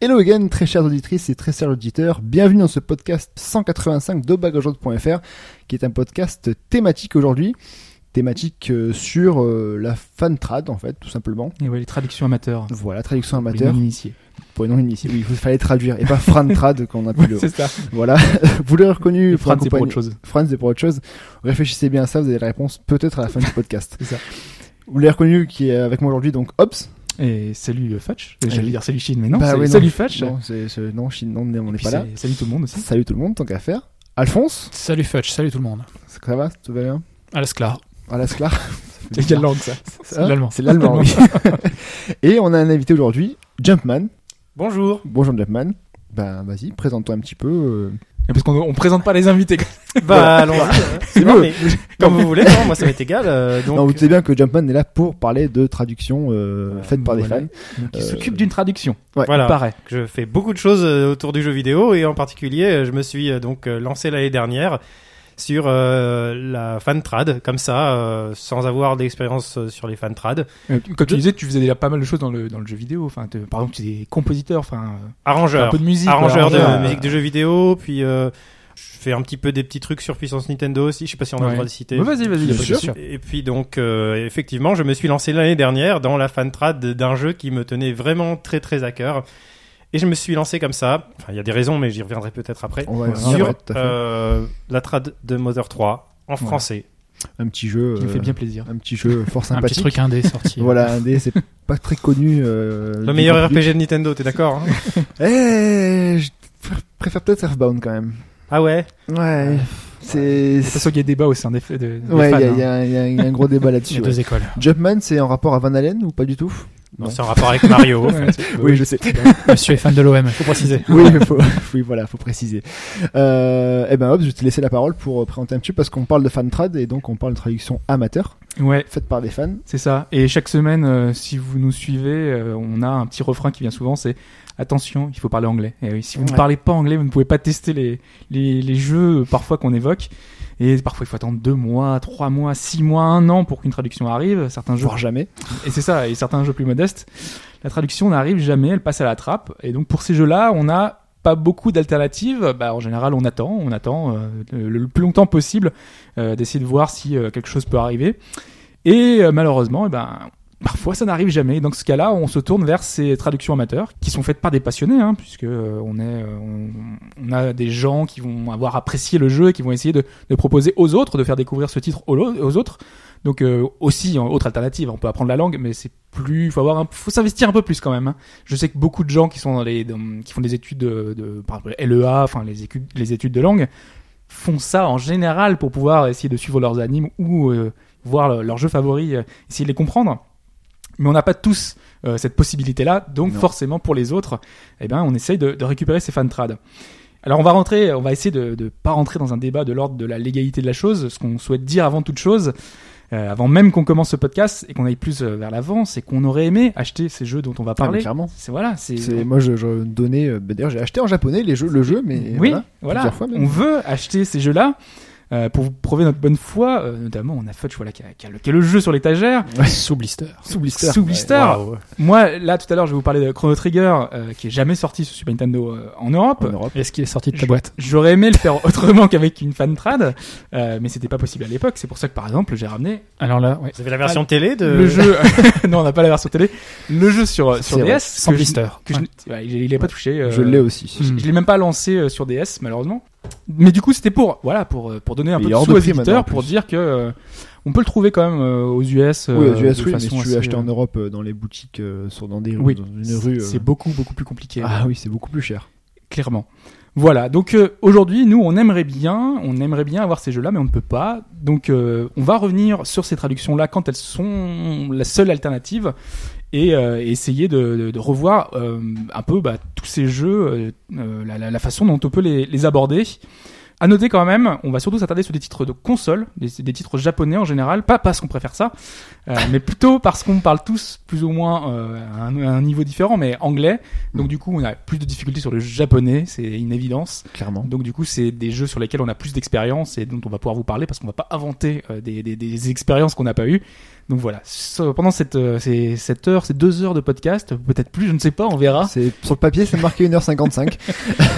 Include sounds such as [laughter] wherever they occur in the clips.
Hello again, très chères auditrices et très chers auditeurs. Bienvenue dans ce podcast 185 de bagageaude.fr qui est un podcast thématique aujourd'hui. Thématique euh, sur euh, la fan trad en fait, tout simplement. Et ouais, les traductions amateurs. Voilà, traduction Les amateur. non-initiés. Pour les non-initiés, oui, il fallait traduire. Et pas Fran trad qu'on a pu [laughs] le. C'est ça. Voilà, [laughs] vous l'avez reconnu. Fran, c'est pour autre chose. Fran, c'est pour autre chose. Réfléchissez bien à ça, vous avez la réponse peut-être à la fin du [laughs] podcast. C'est ça. Vous l'avez reconnu qui est avec moi aujourd'hui, donc Hobbs. Et salut euh, Fatch. J'allais dire salut Chine, mais non. Bah c'est- oui, non. salut Fatch. Non, c'est, c'est- non, Chine, non, on n'est pas là. Salut tout le monde aussi. Salut tout le monde, tant qu'à faire. Alphonse, Salut Fudge, salut tout le monde. ça va Tout va bien? À la Sklar. À la Sklar C'est quelle langue ça? C'est l'allemand. C'est l'allemand, oui. [laughs] [laughs] Et on a un invité aujourd'hui, Jumpman. Bonjour. Bonjour Jumpman. Ben vas-y, présente-toi un petit peu. Euh. Et Parce qu'on on présente pas les invités. [laughs] Bah allons-y. hein. C'est mais [laughs] comme vous voulez, non, moi ça m'est égal. euh, donc, non, vous savez bien que Jumpman est là pour parler de traduction euh, faite par des fans. Qui Euh, s'occupe d'une traduction. Ouais. voilà. Il paraît. Je fais beaucoup de choses euh, autour du jeu vidéo et en particulier, euh, je me suis euh, donc euh, lancé l'année dernière sur euh, la fan trad, comme ça, euh, sans avoir d'expérience euh, sur les fan trad. Euh, Comme tu disais, tu faisais déjà pas mal de choses dans le, dans le jeu vidéo. Enfin, te- par exemple, tu es compositeur. Enfin, euh, Arrangeur, un peu de musique. arrangeur voilà, de arrangeur. musique de jeux vidéo, puis euh, je fais un petit peu des petits trucs sur puissance Nintendo aussi. Je sais pas si on a Ouais. le droit de citer. Ouais, vas-y, vas-y. y a pas de sûr. Et puis donc, euh, effectivement, je me suis lancé l'année dernière dans la fan trad d'un jeu qui me tenait vraiment très très à cœur. Et je me suis lancé comme ça. Enfin, il y a des raisons, mais j'y reviendrai peut-être après. Sur ouais, euh, la trad de Mother 3 en français. Un petit jeu. Qui me euh, fait bien plaisir. Un petit jeu fort Un petit sympathique. truc indé sorti. [laughs] Voilà, un dé, c'est pas très connu. euh, Le meilleur. RPG de Nintendo, t'es d'accord hein [laughs] Eh, je préfère peut-être Earthbound quand même. Ah ouais? Ouais, c'est. De toute façon, il y a débat aussi en effet de, des Ouais, il y, a- hein. y y un gros débat [laughs] Il y là-dessus. ouais. deux écoles. Jumpman, c'est en rapport à Van Halen ou pas du tout? Non. C'est en rapport avec Mario. [laughs] Ouais, c'est- Oui, je sais. [laughs] Monsieur est fan de l'OM, faut préciser. oui, mais faut, [laughs] oui, voilà, faut préciser. Euh, eh ben, hop, je vais te laisser la parole pour euh, présenter un petit peu parce qu'on parle de fan trad et donc on parle de traduction amateur Ouais, faite par des fans. C'est ça. Et chaque semaine, euh, si vous nous suivez, euh, on a un petit refrain qui vient souvent, c'est attention, il faut parler anglais. Et oui, si vous ne parlez pas anglais, vous ne pouvez pas tester les, les, les jeux parfois qu'on évoque. Et parfois, il faut attendre deux mois, trois mois, six mois, un an pour qu'une traduction arrive. Certains jeux, Voire jamais. et c'est ça. Et certains jeux plus modestes, la traduction n'arrive jamais, elle passe à la trappe. Et donc pour ces jeux-là, on n'a pas beaucoup d'alternatives. Bah, en général, on attend, on attend euh, le, le plus longtemps possible euh, d'essayer de voir si euh, quelque chose peut arriver. Et euh, malheureusement, eh ben, parfois ça n'arrive jamais. Dans ce cas-là, on se tourne vers ces traductions amateurs qui sont faites par des passionnés, hein, puisque euh, on est, euh, on, a des gens qui vont avoir apprécié le jeu et qui vont essayer de, de proposer aux autres, de faire découvrir ce titre aux, autres. Donc euh, aussi, autre alternative, on peut apprendre la langue, mais c'est plus, faut avoir, un, faut s'investir un peu plus quand même. hein. Je sais que beaucoup de gens qui sont dans les, qui font des études de, de par exemple LEA, enfin les études, de langue, font ça en général pour pouvoir essayer de suivre leurs animes ou euh, voir le- leurs jeux favoris, euh, essayer de les comprendre. Mais on n'a pas tous euh, cette possibilité-là, donc Non. forcément pour les autres, eh ben on essaye de, de récupérer ces fan trad. Alors on va rentrer, on va essayer de ne pas rentrer dans un débat de l'ordre de la légalité de la chose. Ce qu'on souhaite dire avant toute chose, euh, avant même qu'on commence ce podcast et qu'on aille plus euh, vers l'avant, c'est qu'on aurait aimé acheter ces jeux dont on va Ah, parler. clairement. c'est voilà, c'est C'est moi, je, je donnais. euh, bah, D'ailleurs, j'ai acheté en japonais les jeux, le jeu, mais oui, voilà. fois on veut acheter ces jeux-là euh, pour vous prouver notre bonne foi. euh, notamment, on a Fudge voilà, qui, a, qui a le, qui a le jeu sur l'étagère. Sous blister. Sous blister. Sous blister. Moi, là, tout à l'heure, je vais vous parler de Chrono Trigger, euh, qui est jamais sorti sur Super Nintendo euh, en Europe. En Europe. Est-ce qu'il est sorti de ta boîte J'aurais aimé le faire [laughs] autrement qu'avec une fan trad, euh, mais c'était pas possible à l'époque. C'est pour ça que, par exemple, j'ai ramené Alors là, ouais. Vous avez la version télé de. le jeu. [laughs] non, on n'a pas la version télé. Le jeu sur sur. DS. Sans blister. que je- ouais, il est pas touché. euh, Je l'ai aussi. Je, Hmm. je l'ai même pas lancé euh, sur DS malheureusement. Mais du coup, c'était pour voilà pour euh, pour donner un Il peu de sous aux éditeurs pour dire que euh, on peut le trouver quand même euh, aux US. oui, aux US, de oui, mais façon si tu veux assez, acheter en Europe dans les boutiques, sur, dans, des, Oui, dans une rue. c'est beaucoup beaucoup plus compliqué. Ah oui, c'est beaucoup plus cher. clairement. Voilà, donc euh, aujourd'hui, nous, on aimerait bien, on aimerait bien avoir ces jeux-là, mais on ne peut pas. Donc, euh, on va revenir sur ces traductions-là quand elles sont la seule alternative et euh, essayer de, revoir euh, un peu bah, tous ces jeux, euh, la, façon dont on peut les aborder. À noter quand même, on va surtout s'attarder sur des titres de console, des, des titres japonais en général, pas parce qu'on préfère ça, euh, [laughs] mais plutôt parce qu'on parle tous plus ou moins euh, à, un, à un niveau différent, mais anglais. Donc du coup, on a plus de difficultés sur le japonais, c'est une évidence. Clairement. Donc du coup, c'est des jeux sur lesquels on a plus d'expérience et dont on va pouvoir vous parler parce qu'on va pas inventer euh, des, des, des expériences qu'on n'a pas eues. Donc voilà, So- pendant cette, euh, ces, cette heure, ces deux heures de podcast, peut-être plus, je ne sais pas, on verra. Sur le papier, c'est marqué 1h55.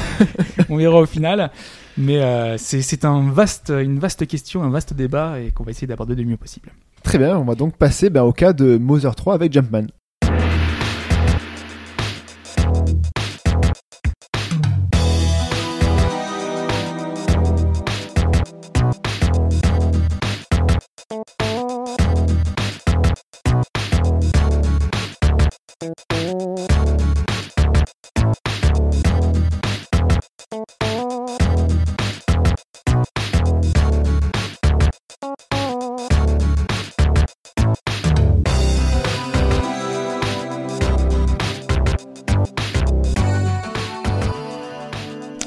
[laughs] on verra au final. Mais euh, c'est un vaste, une vaste question, un vaste débat et qu'on va essayer d'aborder du mieux possible. Très bien, on va donc passer ben, au cas de Mother 3 avec Jumpman.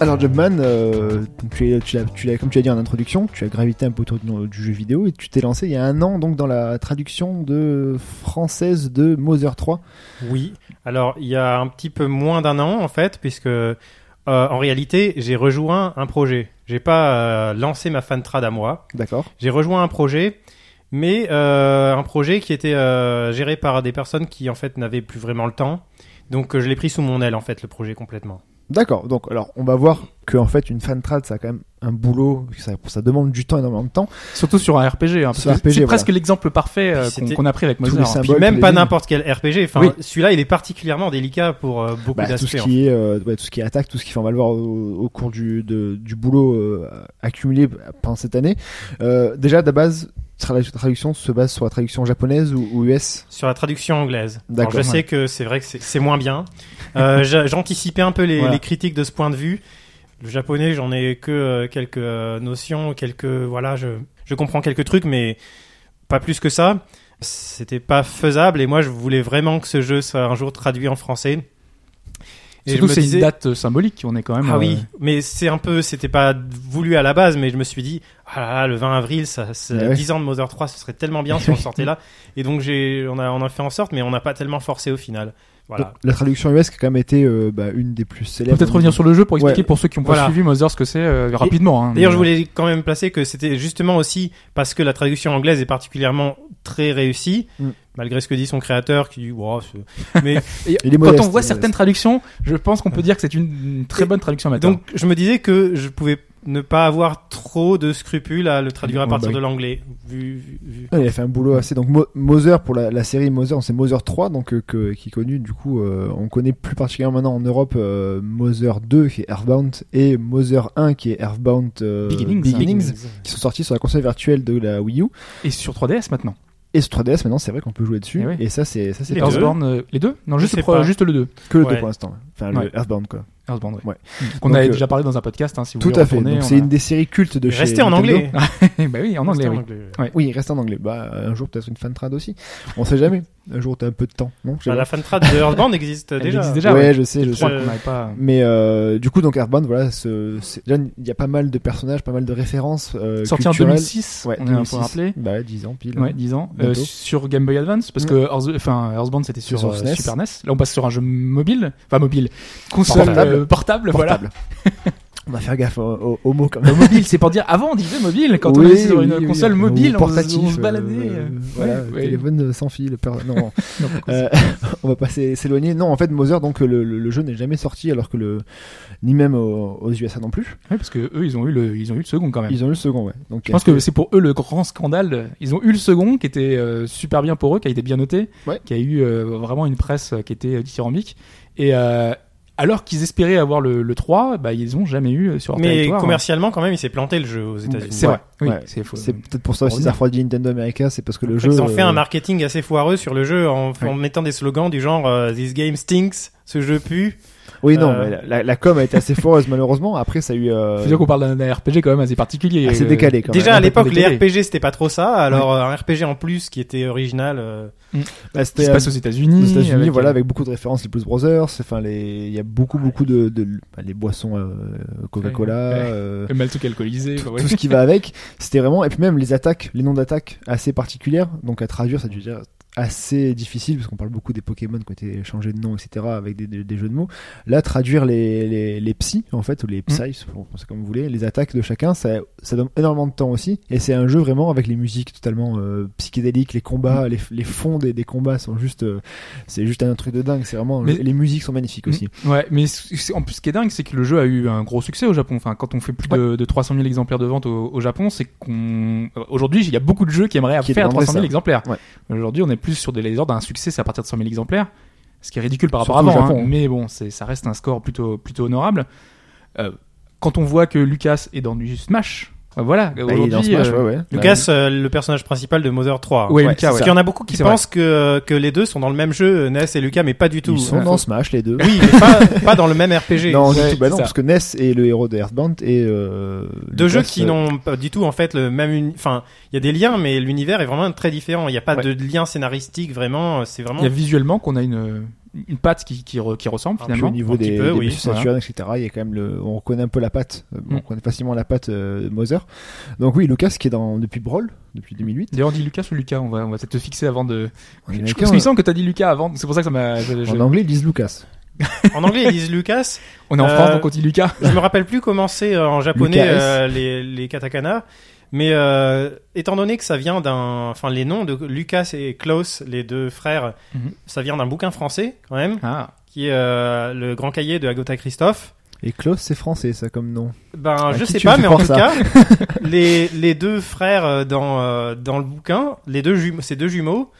Alors Jumpman, euh, tu es, tu l'as, tu l'as- comme tu as dit en introduction, tu as gravité un peu autour du, du jeu vidéo et tu t'es lancé il y a un an donc dans la traduction de française de Mother 3. Oui. Alors, il y a un petit peu moins d'un an, en fait, puisque euh, en réalité, j'ai rejoint un projet. J'ai pas euh, lancé ma fantrad à moi. D'accord. J'ai rejoint un projet, mais euh, un projet qui était euh, géré par des personnes qui, en fait, n'avaient plus vraiment le temps. Donc, euh, je l'ai pris sous mon aile, en fait, le projet complètement. D'accord. Donc alors on va voir que en fait une fan trad ça a quand même un boulot, ça, ça demande du temps énormément de temps. Surtout sur un RPG. Hein, c'est voilà. presque l'exemple parfait euh, qu'on a pris avec tous les Mother. symboles. Même pas n'importe quel RPG. Enfin, Oui. celui-là, il est particulièrement délicat pour euh, beaucoup Bah, tout d'aspects. ce en qui est euh, ouais, tout ce qui est attaque, tout ce qui fait on va le voir au, au cours du de- du boulot euh, accumulé pendant cette année. Euh, déjà de base la traduction se base sur la traduction japonaise ou, US. sur la traduction anglaise. D'accord, Alors, je ouais. sais que c'est vrai que c'est moins bien. Euh, [laughs] j'a- J'anticipais un peu les, Voilà. les critiques de ce point de vue. Le japonais, j'en ai que euh, quelques euh, notions, quelques voilà, je, je comprends quelques trucs, mais pas plus que ça. C'était pas faisable et moi je voulais vraiment que ce jeu soit un jour traduit en français. Et Surtout c'est disais- une date symbolique. On est quand même. ah euh, oui, mais c'est un peu, c'était pas voulu à la base, mais je me suis dit, ah là là, le 20 avril, ça, ça Ouais, ouais. 10 ans de Mother 3, ce serait tellement bien si on sortait là. [laughs] Et donc j'ai, on a, on a fait en sorte, mais on n'a pas tellement forcé au final. Voilà. Donc, la traduction US qui a quand même été euh, bah, une des plus On célèbres. peut peut-être revenir sur le jeu pour expliquer Ouais. pour ceux qui ont pas Voilà. suivi Mother ce que c'est euh, rapidement. hein. D'ailleurs, je voulais quand même placer que c'était justement aussi parce que la traduction anglaise est particulièrement très réussie, Mm. malgré ce que dit son créateur, qui dit, wow, [laughs] mais Et Il est quand modeste, on voit certaines traductions, je pense qu'on peut dire que c'est une, une très Et bonne traduction maintenant. donc je me disais que je pouvais ne pas avoir trop de scrupules à le traduire à Ouais, partir bah de l'anglais, vu, vu- vu- Ouais, il a fait un boulot assez. Donc Mo- Mother pour la, la série Mother, c'est Mother 3 donc euh, que, qui est connu du coup. euh, on connaît plus particulièrement maintenant en Europe euh, Mother 2 qui est Earthbound et Mother 1 qui est Earthbound euh, Beginnings. qui sont sortis sur la console virtuelle de la Wii U Et sur 3DS maintenant. et sur 3DS. Maintenant, c'est vrai qu'on peut jouer dessus Eh et ça c'est ça c'est Les les deux? Non, juste, pro- juste le 2. que le 2 Ouais. pour l'instant. Enfin Ouais. le Earthbound quoi. Earthbound, ouais. Ouais. Qu'on avait euh, déjà parlé dans un podcast, hein, si vous Tout voulez à fait. c'est a- une des séries cultes de chez Restez en Nintendo. anglais. [laughs] bah oui, en anglais, Restez oui. en anglais. Oui, reste en anglais. Bah un jour peut-être une fan trad aussi. On sait jamais. Un jour t'as un peu de temps, non? Bah, la fantrad de Earthbound existe Elle déjà. existe déjà, ouais, ouais. je sais, je Je sais. pas. Mais euh, du coup, donc Earthbound, voilà, ce, c'est- déjà, il y a pas mal de personnages, pas mal de références euh, Sorti en culturelles. 2006, Ouais, on est un peu 2006. rappelé. Bah, 10 ans pile. Ouais, 10 ans. Euh, sur Game Boy Advance, parce que Earth- enfin, Earthbound c'était sur, sur euh, SNES. Super NES. Là on passe sur un jeu mobile. Enfin mobile. Console Portable. euh, portable, voilà. [laughs] On va faire gaffe aux, aux- aux mots quand même. Euh, mobile, c'est pour dire avant on disait mobile quand on était sur oui, une oui, console mobile, portatif, on se baladait. euh, euh, voilà, ouais, téléphone sans fil. per- Non, [laughs] euh, [laughs] on va pas s'é- s'éloigner. Non, en fait, Mother, donc le, le- le jeu n'est jamais sorti, alors que le ni même aux, aux USA non plus. Ouais, parce que eux ils ont eu le, ils ont eu le second quand même. Ils ont eu le second, ouais. Donc Je pense que c'est pour eux le grand scandale. Ils ont eu le second qui était euh, super bien pour eux, qui a été bien noté, Ouais. qui a eu euh, vraiment une presse euh, qui était euh, dithyrambique. Et euh, alors qu'ils espéraient avoir le, le 3, bah, ils ont jamais eu euh, sur leur Mais territoire. commercialement, quand même, il s'est planté le jeu aux États-Unis. C'est vrai. Oui, Ouais. c'est faux. c'est peut-être pour ça aussi ça refroidit Nintendo America, c'est parce que le jeu. Ils ont fait euh, un marketing assez foireux sur le jeu en, en mettant des slogans du genre euh, This game stinks, ce jeu pue. Oui, non, Euh, mais la, la, com a été assez foreuse malheureusement. Après, ça a eu. Euh... Faut dire qu'on parle d'un RPG quand même assez particulier. assez Euh, décalé quand Déjà même. à l'époque, les. RPG c'était pas trop ça. Alors euh, un RPG en plus qui était original. euh, Bah, Qui c'était se euh, passe aux États-Unis. aux États-Unis, avec, voilà, euh, avec beaucoup de références, les Blues Brothers. Enfin, les, il y a beaucoup, beaucoup de, de, bah, les boissons euh, Coca-Cola, Ouais, ouais. euh, le maltuk alcoolisé. tout, bah ouais. tout ce qui va [laughs] avec. C'était vraiment, et puis même les attaques, les noms d'attaques assez particulières. Donc à traduire, ça devient assez difficile parce qu'on parle beaucoup des Pokémon qui ont été changés de nom, etc. avec des, des, des jeux de mots. Là, traduire les, les, les psys, en fait, ou les psys, on pense comme vous voulez, les attaques de chacun, ça, ça donne énormément de temps aussi. Et c'est un jeu vraiment avec les musiques totalement euh, psychédéliques, les combats, les, les fonds des, des combats sont juste, euh, c'est juste un truc de dingue. C'est vraiment, Mais- les musiques sont magnifiques aussi. Ouais, mais en plus, ce qui est dingue, c'est que le jeu a eu un gros succès au Japon. Enfin, quand on fait plus de, de 300 000 exemplaires de vente au, au Japon, c'est qu'on euh, aujourd'hui, il y a beaucoup de jeux qui aimeraient Qui faire demanderaient 300 000 ça. exemplaires. Ouais. Aujourd'hui, on est plus sur des ordres d'un succès, c'est à partir de 100 000 exemplaires, ce qui est ridicule par rapport à avant. Hein. hein. Mais bon, ça reste un score plutôt plutôt honorable. Euh, quand on voit que Lucas est dans du Smash, voilà. Bah, il est dans aujourd'hui, Smash, euh, ouais, ouais. Lucas, euh, le personnage principal de Mother 3. Ouais, Ouais, Lucas, c'est ouais. Parce qu'il y en a beaucoup qui vrai. pensent que, que les deux sont dans le même jeu, Ness et Lucas, mais pas du tout. Ils sont Euh, dans Smash les deux. Oui, mais pas, [laughs] pas dans le même RPG. Non, du tout, bah non, parce que Ness est le héros de Earthbound et euh, Deux Lucas, jeux qui euh, n'ont pas du tout en fait le même uni- enfin il y a des liens mais l'univers est vraiment très différent il n'y a pas Ouais. de lien scénaristique vraiment c'est vraiment il y a visuellement qu'on a une une patte qui qui, re- qui ressemble Un finalement. au niveau un des, peu, des oui. Etc., il y a quand même le, on reconnaît un peu la patte, euh, on Mm. reconnaît facilement la patte euh, de Mother. Donc oui, Lucas qui est dans depuis Brawl, depuis 2008. D'ailleurs, on dit Lucas ou Lucas, on va, on va peut-être te fixer avant de. En Je, me semble que t'as dit Lucas avant, c'est pour ça que ça m'a. je- je- en anglais, ils disent Lucas. [laughs] en anglais ils disent Lucas On est en Euh, France, donc on dit Lucas. je me rappelle plus comment c'est euh, en japonais Lucas euh, les les katakana mais euh, étant donné que ça vient d'un enfin les noms de Lucas et Klaus les deux frères Mhm. ça vient d'un bouquin français quand même Ah, qui est euh, le grand cahier de Agota Christophe Et Klaus, c'est français, ça comme nom. Ben, À je sais pas, mais en tout cas, [laughs] les, les deux frères euh, dans, euh, dans le bouquin, les deux ces deux jumeaux,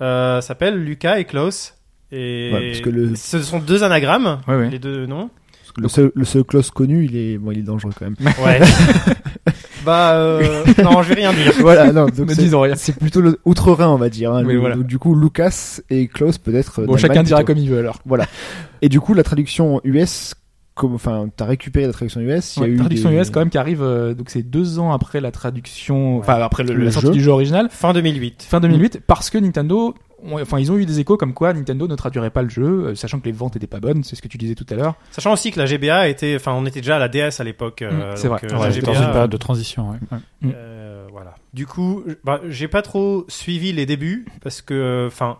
euh, s'appellent Lucas et Klaus. Et Ouais, parce que le- ce sont deux anagrammes, ouais, ouais. les deux noms. Parce que Le seul, le seul Klaus connu, il est, bon, il est dangereux quand même. Ouais. [laughs] [laughs] bah, euh, non, je vais rien dire. [laughs] voilà, non, donc c'est- disons rien. c'est plutôt le outre-Rhin, on va dire. Hein, Oui, Le- voilà. donc, du coup, Lucas et Klaus peut-être. euh, Bon, chacun dira plutôt. comme il veut alors. Et du coup, la traduction US, comme, enfin, t'as récupéré la traduction US. Il y a eu traduction des- US quand même qui arrive, euh, donc c'est deux ans après la traduction, enfin après le, Le la sortie jeu. du jeu original, Fin 2008. fin 2008, parce que Nintendo, enfin ils ont eu des échos comme quoi Nintendo ne traduirait pas le jeu, euh, sachant que les ventes étaient pas bonnes, c'est ce que tu disais tout à l'heure. Sachant aussi que la GBA était, enfin, on était déjà à la DS à l'époque. euh, Mm, c'est vrai. euh, Ouais, dans une période de transition. ouais. Ouais. Euh, voilà. Du coup, bah, j'ai pas trop suivi les débuts parce que, enfin,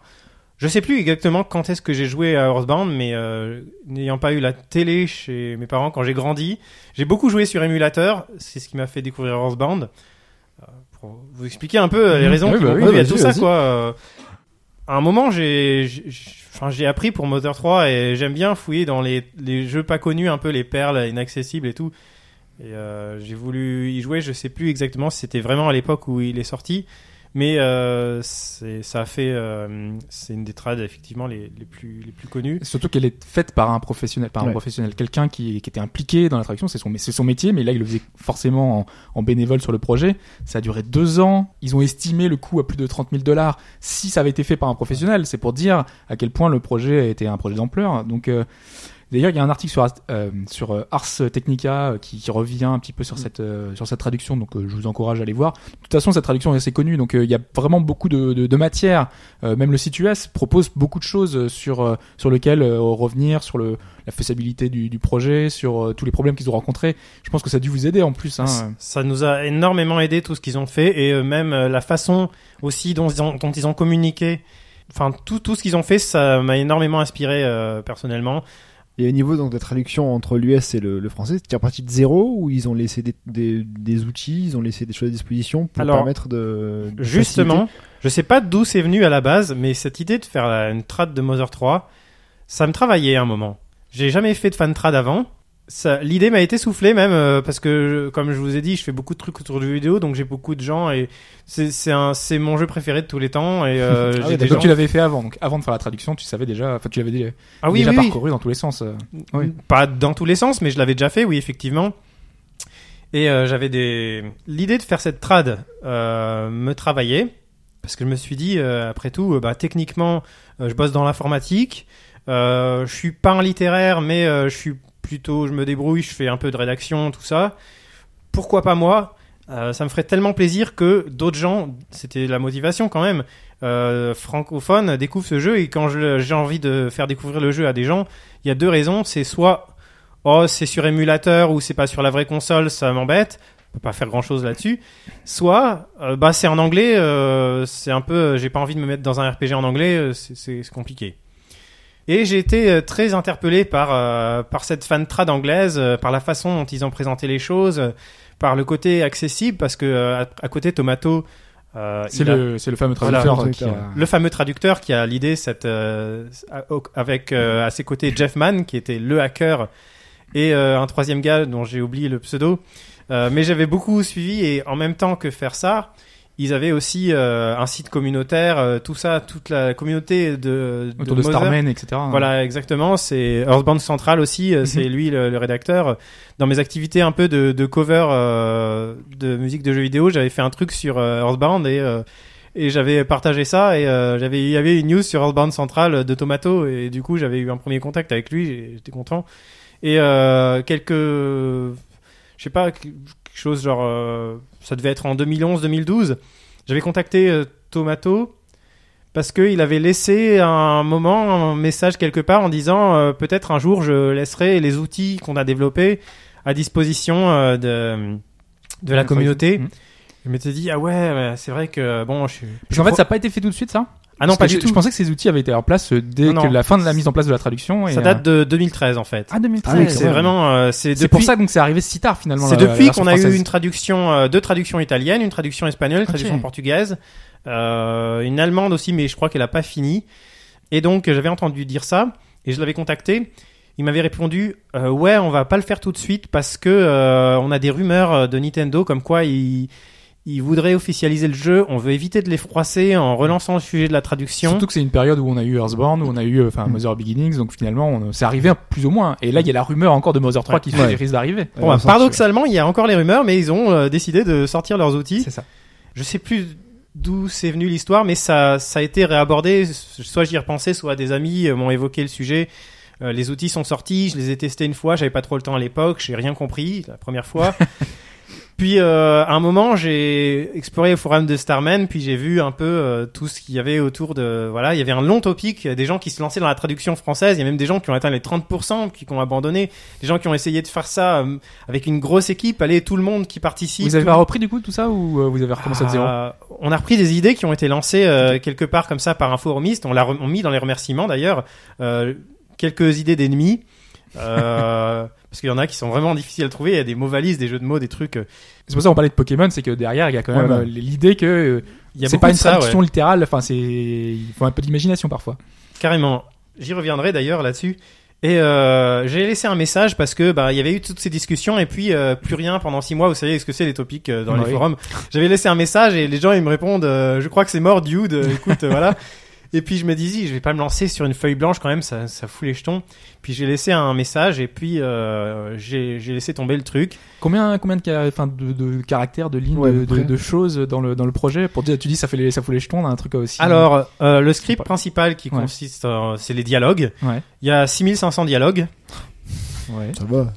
je sais plus exactement quand est-ce que j'ai joué à Earthbound, mais euh, n'ayant pas eu la télé chez mes parents quand j'ai grandi, j'ai beaucoup joué sur émulateur. C'est ce qui m'a fait découvrir Earthbound. Euh, pour vous expliquer un peu les Mhm. raisons Oui, qui bah m'ont oui, conduit à vas-y, tout ça, quoi. À un moment, j'ai, j'ai- appris pour Mother 3 et j'aime bien fouiller dans les, jeux pas connus, un peu les perles inaccessibles et tout. Euh, j'ai voulu y jouer, je sais plus exactement si c'était vraiment à l'époque où il est sorti, mais euh, c'est, ça a fait, euh, c'est une des trades effectivement les, les plus les plus connues. Surtout qu'elle est faite par un professionnel, par un professionnel, quelqu'un qui, qui était impliqué dans la traduction, c'est son, c'est son métier, mais là il le faisait forcément en, en bénévole sur le projet. Ça a duré deux ans. Ils ont estimé le coût à plus de 30 000 dollars si ça avait été fait par un professionnel. C'est pour dire à quel point le projet était un projet d'ampleur. Donc euh, D'ailleurs, il y a un article sur, euh, sur euh, Ars Technica euh, qui, qui revient un petit peu sur cette, euh, sur cette traduction, donc euh, je vous encourage à aller voir. De toute façon, cette traduction est assez connue, donc euh, il y a vraiment beaucoup de, de, de matière. Euh, même le site US propose beaucoup de choses sur, euh, sur lesquelles euh, revenir, sur le, la faisabilité du, du projet, sur tous les problèmes qu'ils ont rencontrés. Je pense que ça a dû vous aider en plus. Hein. Ça- Ça nous a énormément aidé tout ce qu'ils ont fait et même euh, la façon aussi dont ils ont, dont ils ont communiqué. Enfin, tout, tout ce qu'ils ont fait, ça m'a énormément inspiré euh, personnellement. Et au niveau donc de la traduction entre l'US et le, le français, c'est parti de zéro ou ils ont laissé des, des, des outils, ils ont laissé des choses à disposition pour Alors, permettre de, de Justement, je sais pas d'où c'est venu à la base, mais cette idée de faire la- une trad de Mother 3, ça me travaillait un moment. J'ai jamais fait de fan trad avant. Ça, l'idée m'a été soufflée même euh, parce que je- comme je vous ai dit, je fais beaucoup de trucs autour du vidéo, donc j'ai beaucoup de gens et c'est c'est un c'est mon jeu préféré de tous les temps et euh, [laughs] Ah j'ai oui, des Donc gens- tu l'avais fait avant, donc avant de faire la traduction, tu savais déjà, enfin tu l'avais déjà, ah oui déjà oui, oui. parcouru dans tous les sens. euh. Oui. Pas dans tous les sens, mais je l'avais déjà fait, oui, effectivement. Et euh, j'avais des. L'idée de faire cette trad euh, me travaillait parce que je me suis dit, euh, après tout, bah, techniquement, euh, je bosse dans l'informatique. Euh, je suis pas un littéraire, mais euh, je suis plutôt, je me débrouille, je fais un peu de rédaction, tout ça. Pourquoi pas moi? Euh, Ça me ferait tellement plaisir que d'autres gens, c'était la motivation quand même, euh, francophones découvrent ce jeu et quand j'ai envie de faire découvrir le jeu à des gens, il y a deux raisons. C'est soit oh c'est sur émulateur ou c'est pas sur la vraie console, ça m'embête. On peut pas faire grand chose là-dessus. Soit euh, bah c'est en anglais, c'est un peu, j'ai pas envie de me mettre dans un RPG en anglais, c'est compliqué. Et j'ai été euh, très interpellé par euh, par cette fan trad anglaise, euh, par la façon dont ils ont présenté les choses, euh, par le côté accessible parce que euh, à, à côté Tomato, euh, C'est a- le, c'est le fameux Voilà, traducteur le qui a- le fameux traducteur qui a l'idée cette euh, avec euh, à ses côtés Jeff Mann qui était le hacker et euh, un troisième gars dont j'ai oublié le pseudo. Euh, mais j'avais beaucoup suivi et en même temps que faire ça ils avaient aussi euh, un site communautaire euh, tout ça toute la communauté de, autour de. Starman, etc. Voilà, exactement. C'est Earthbound Central aussi. euh, C'est lui le, le rédacteur. Dans mes activités un peu de, de cover de musique de jeux vidéo, j'avais fait un truc sur Earthbound et et j'avais partagé ça et euh, j'avais il y avait une news sur Earthbound Central de Tomato et du coup j'avais eu un premier contact avec lui. J'étais content. Et euh, quelques, je sais pas, quelque chose genre, euh, ça devait être en 2011-2012. J'avais contacté euh, Tomato parce qu'il avait laissé un moment un message quelque part en disant euh, peut-être un jour je laisserai les outils qu'on a développés à disposition de de la communauté. Mhm. Je m'étais dit ah ouais ouais, c'est vrai que bon je suis Parce qu'en fait, ça n'a pas été fait tout de suite, ça? Ah non Parce pas du je, tout Je pensais que ces outils avaient été en place euh, dès Non, que non. la fin de la mise en place de la traduction. Et, ça euh, date de 2013 en fait. Ah, 2013. Ah oui, c'est vraiment euh, c'est C'est depuis pour ça donc c'est arrivé si tard finalement. C'est depuis qu'on a eu une traduction, euh, deux traductions italiennes, une traduction espagnole, une traduction portugaise, euh, une allemande aussi, mais je crois qu'elle a pas fini. Et donc j'avais entendu dire ça et je l'avais contacté. Il m'avait répondu euh, ouais, on va pas le faire tout de suite parce que euh, on a des rumeurs de Nintendo comme quoi ils ils voudraient officialiser le jeu. On veut éviter de les froisser en relançant le sujet de la traduction. Surtout que c'est une période où on a eu Earthbound, où on a eu euh, enfin Mm. Mother Beginnings, donc finalement on- c'est arrivé plus ou moins. Et là il y a la rumeur encore de Mother 3 Ouais. qui fait Ouais. des risques d'arriver. Bon, bah, paradoxalement, il y a encore les rumeurs, mais ils ont euh, décidé de sortir leurs outils. C'est ça. Je sais plus d'où c'est venu l'histoire, mais ça, ça a été réabordé. Soit j'y repensais, soit des amis euh, m'ont évoqué le sujet. Euh, les outils sont sortis, je les ai testés une fois, j'avais pas trop le temps à l'époque, j'ai rien compris la première fois. [laughs] puis euh, à un moment, j'ai exploré le forum de Starman, puis j'ai vu un peu euh, tout ce qu'il y avait autour de voilà, il y avait un long topic, des gens qui se lançaient dans la traduction française, il y a même des gens qui ont atteint les 30%, qui, qui ont abandonné, des gens qui ont essayé de faire ça euh, avec une grosse équipe, allez tout le monde qui participe. Vous avez tout- pas repris du coup tout ça ou euh, vous avez recommencé de zéro? Ah, On a repris des idées qui ont été lancées euh, quelque part comme ça par un forumiste. On l'a mis dans les remerciements d'ailleurs euh, quelques idées d'ennemis. Euh, [laughs] parce qu'il y en a qui sont vraiment difficiles à trouver. Il y a des mots valises, des jeux de mots, des trucs. euh, C'est pour ça qu'on parlait de Pokémon, c'est que derrière il y a quand même Voilà. euh, l'idée que euh, c'est pas une ça, traduction ouais. littérale. Enfin c'est il faut un peu d'imagination parfois. Carrément. J'y reviendrai d'ailleurs là-dessus. Et euh, j'ai laissé un message parce que bah il y avait eu toutes ces discussions et puis euh, plus rien pendant six mois. Vous savez ce que c'est les topics euh, dans Oui. les forums. J'avais laissé un message et les gens ils me répondent euh, je crois que c'est mort dude. Écoute voilà. [laughs] Et puis je me disais je vais pas me lancer sur une feuille blanche quand même ça ça fout les jetons. Puis j'ai laissé un message et puis euh, j'ai laissé tomber le truc. Combien combien de, ca- enfin, de, de caractères, de lignes, Ouais, de, choses dans le dans le projet pour dire tu dis ça fait les, ça fout les jetons, on a un truc aussi. Alors euh, le script principal qui Ouais. consiste en- c'est les dialogues. Ouais. Il y a 6500 dialogues. Ouais. Ça va.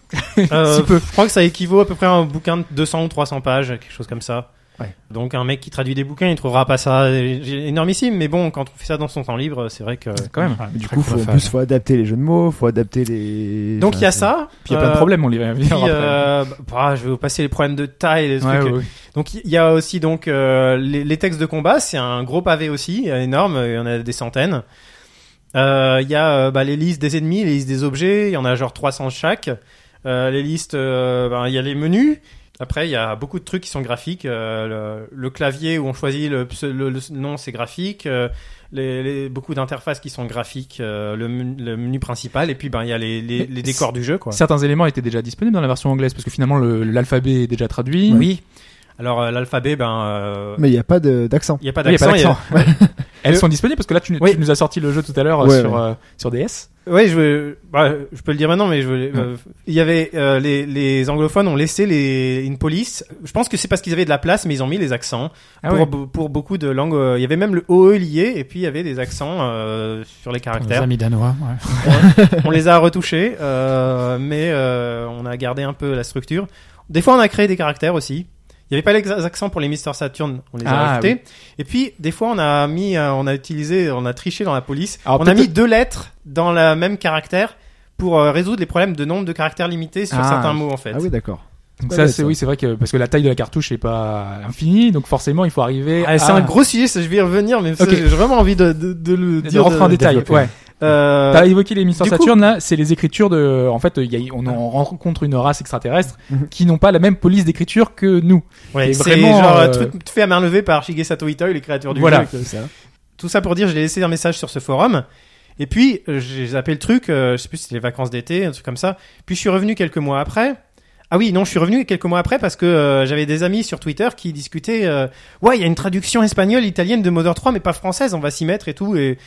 Euh, [laughs] Si peu. Je crois que ça équivaut à peu près à un bouquin de 200 ou 300 pages, quelque chose comme ça. Ouais. Donc un mec qui traduit des bouquins, il trouvera pas ça énormissime, mais bon, quand on fait ça dans son temps libre, c'est vrai que. Quand même. Du coup, faut, en plus, faut adapter les jeux de mots, faut adapter les. Donc il y a ça. Puis il y a plein de euh, problèmes, on les va venir euh, bah, je vais vous passer les problèmes de taille, les Ouais, trucs. ouais, ouais. Donc il y a aussi donc euh, les, les textes de combat, c'est un gros pavé aussi, énorme, il y en a des centaines. Euh, Il y a euh, bah, les listes des ennemis, les listes des objets, il y en a genre 300 chaque. Euh, les listes, euh, ben, il y a les menus. Après, il y a beaucoup de trucs qui sont graphiques. Euh, le, le clavier où on choisit le, pse- le- le nom, c'est graphique. Euh, les, les- beaucoup d'interfaces qui sont graphiques. euh, le, menu, le menu principal. Et puis, ben, il y a les, les, les décors du jeu, quoi. Certains éléments étaient déjà disponibles dans la version anglaise parce que finalement le- l'alphabet est déjà traduit. Oui. Alors, euh, l'alphabet, ben, euh, Mais il n'y a pas d'accent. il n'y a pas Oui, il y a d'accent. [laughs] [laughs] Elles sont disponibles parce que là, tu, Oui. tu nous as sorti le jeu tout à l'heure euh, Ouais, sur, ouais. euh, sur DS. Ouais, je, veux- bah, je peux le dire maintenant, mais je veux, euh, il y avait euh, les, les anglophones ont laissé les une police. Je pense que c'est parce qu'ils avaient de la place, mais ils ont mis les accents Ah pour, ouais. pour beaucoup de langues. euh, Il y avait même le OE lié, et puis il y avait des accents euh, sur les Les caractères. amis danois. Ouais. on les a retouchés, euh, mais euh, on a gardé un peu la structure. Des fois, on a créé des caractères aussi. Il n'y avait pas les accents pour les Mister Saturn, on les a Ah, rajoutés. Et puis, des fois, on a mis, euh, on a utilisé, on a triché dans la police. Alors, on a mis deux lettres dans le même caractère pour euh, résoudre les problèmes de nombre de caractères limités sur Ah. certains mots, en fait. Ah oui, d'accord. Donc ça, c'est oui, c'est vrai que parce que la taille de la cartouche est pas infinie, donc forcément, il faut arriver. Ah, c'est à... un gros sujet, ça, je vais y revenir, mais j'ai vraiment envie de, de, de le de dire. rentrer en détail. Ouais. Euh, T'as évoqué les Mister du coup- Saturn là, c'est les écritures de. En fait, il y a- on en rencontre une race extraterrestre Mhm. qui n'ont pas la même police d'écriture que nous. ouais, c'est genre euh, truc fait à main levée par Shigesato Itoi, les créateurs du Voilà. jeu. Ça. Tout ça pour dire, j'ai laissé un message sur ce forum. Et puis, euh, j'ai zappé le truc, euh, je sais plus si c'était les vacances d'été, un truc comme ça. Puis je suis revenu quelques mois après. Ah oui, non, je suis revenu quelques mois après parce que euh, j'avais des amis sur Twitter qui discutaient euh, Ouais, il y a une traduction espagnole, italienne de Mother 3, mais pas française, on va s'y mettre et tout. Et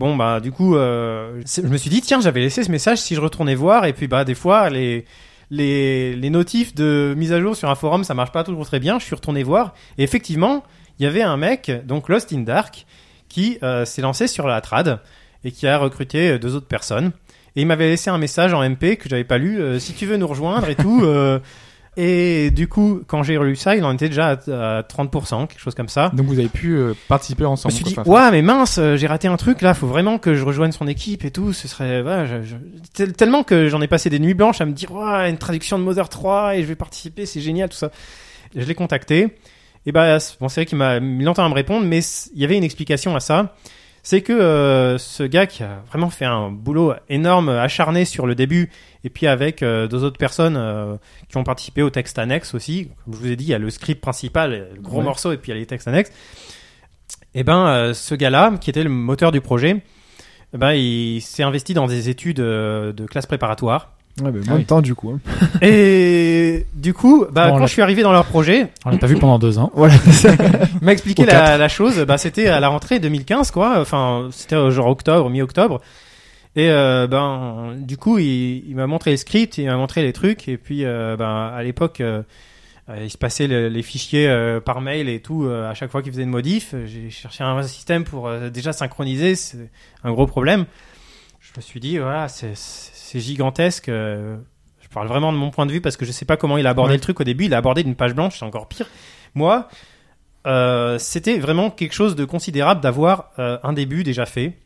bon, bah, du coup, euh, je me suis dit Tiens, j'avais laissé ce message si je retournais voir. Et puis, bah, des fois, les, les, les notifs de mise à jour sur un forum, ça marche pas toujours très bien. Je suis retourné voir. Et effectivement, il y avait un mec, donc Lost in Dark, qui euh, s'est lancé sur la trad et qui a recruté euh, deux autres personnes. Et il m'avait laissé un message en MP que j'avais pas lu. euh, si tu veux nous rejoindre et tout. [laughs] et du coup, quand j'ai relu ça, il en était déjà à, à 30%, quelque chose comme ça. Donc vous avez pu euh, participer Je me ensemble. suis quoi. dit, ouais, mais mince, euh, j'ai raté un truc là, faut vraiment que je rejoigne son équipe et tout. Ce serait, ouais, je- je- tel- tellement que j'en ai passé des nuits blanches à me dire, ouais, une traduction de Mother 3 et je vais participer, c'est génial, tout ça. Et je l'ai contacté. Et bah, bon, c'est vrai qu'il m'a mis longtemps à me répondre, mais il y avait une explication à ça. C'est que euh, ce gars qui a vraiment fait un boulot énorme, acharné sur le début, et puis avec euh, deux autres personnes euh, qui ont participé au texte annexe aussi. Comme je vous ai dit, il y a le script principal, le gros Ouais. morceau, et puis il y a les textes annexes. Et ben, euh, ce gars-là, qui était le moteur du projet, eh ben, il s'est investi dans des études de classe préparatoire. Ouais, mais Ah moins oui. de temps du coup. hein. [laughs] Et du coup, bah, Bon, quand je suis arrivé dans leur projet, On l'a pas vu pendant deux ans. [laughs] Voilà. il m'a expliqué la, chose. Bah, c'était à la rentrée 2015, quoi. Enfin, c'était euh, genre octobre, mi-octobre. Et euh, ben, du coup, il, il m'a montré le script, il m'a montré les trucs. Et puis, euh, ben, à l'époque, euh, il se passait le- les fichiers par mail et tout à chaque fois qu'il faisait une modif. J'ai cherché un système pour déjà synchroniser. C'est un gros problème. Je me suis dit, voilà, c'est- c'est gigantesque. euh, je parle vraiment de mon point de vue parce que je sais pas comment il a abordé Ouais. le truc au début. Il a abordé d'une page blanche, c'est encore pire. Moi, euh, c'était vraiment quelque chose de considérable d'avoir euh, un début déjà fait.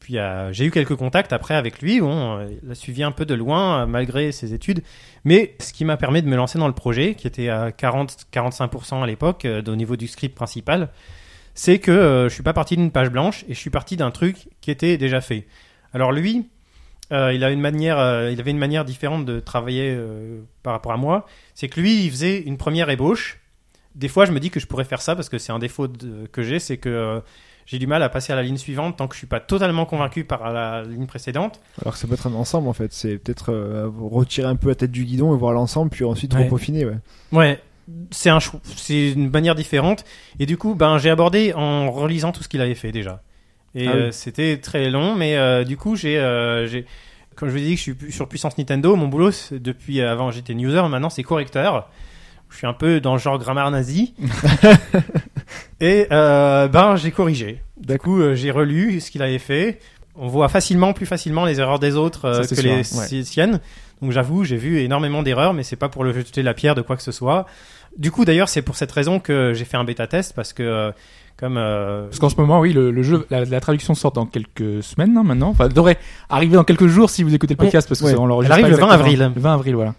Puis euh, j'ai eu quelques contacts après avec lui. Bon, euh, il a suivi un peu de loin malgré ses études, mais ce qui m'a permis de me lancer dans le projet, qui était à 40-45% à l'époque au niveau du script principal, c'est que je suis pas parti d'une page blanche et je suis parti d'un truc qui était déjà fait. Alors lui, euh, il a une manière, euh, il avait une manière différente de travailler euh, par rapport à moi. C'est que lui, il faisait une première ébauche. Des fois, je me dis que je pourrais faire ça parce que c'est un défaut de- que j'ai, c'est que j'ai du mal à passer à la ligne suivante tant que je suis pas totalement convaincu par la ligne précédente. Alors que ça peut être un ensemble en fait. C'est peut-être euh, retirer un peu la tête du guidon et voir l'ensemble, puis ensuite Ouais. repeaufiner. Ouais. Ouais, c'est un c'est une manière différente. Et du coup, ben j'ai abordé en relisant tout ce qu'il avait fait déjà. Et Ah oui. euh, c'était très long, mais euh, du coup j'ai euh, j'ai comme je vous ai dit que je suis sur puissance Nintendo, mon boulot depuis avant j'étais user, maintenant c'est correcteur. Je suis un peu dans le genre grammaire nazi. [laughs] Et euh, ben j'ai corrigé. Du coup j'ai relu ce qu'il avait fait. On voit facilement, plus facilement les erreurs des autres euh, Ça, que les ouais. siennes. Donc j'avoue, j'ai vu énormément d'erreurs, mais c'est pas pour le jeter la pierre de quoi que ce soit. Du coup, d'ailleurs, c'est pour cette raison que j'ai fait un bêta test parce que euh, comme euh, Parce qu'en ce moment, oui, le, le jeu, la, la traduction sort dans quelques semaines hein, maintenant. Enfin, elle devrait arriver dans quelques jours si vous écoutez le podcast parce que ça, on l'enregistre Elle arrive le 20 exactement. avril. Le 20 avril, voilà.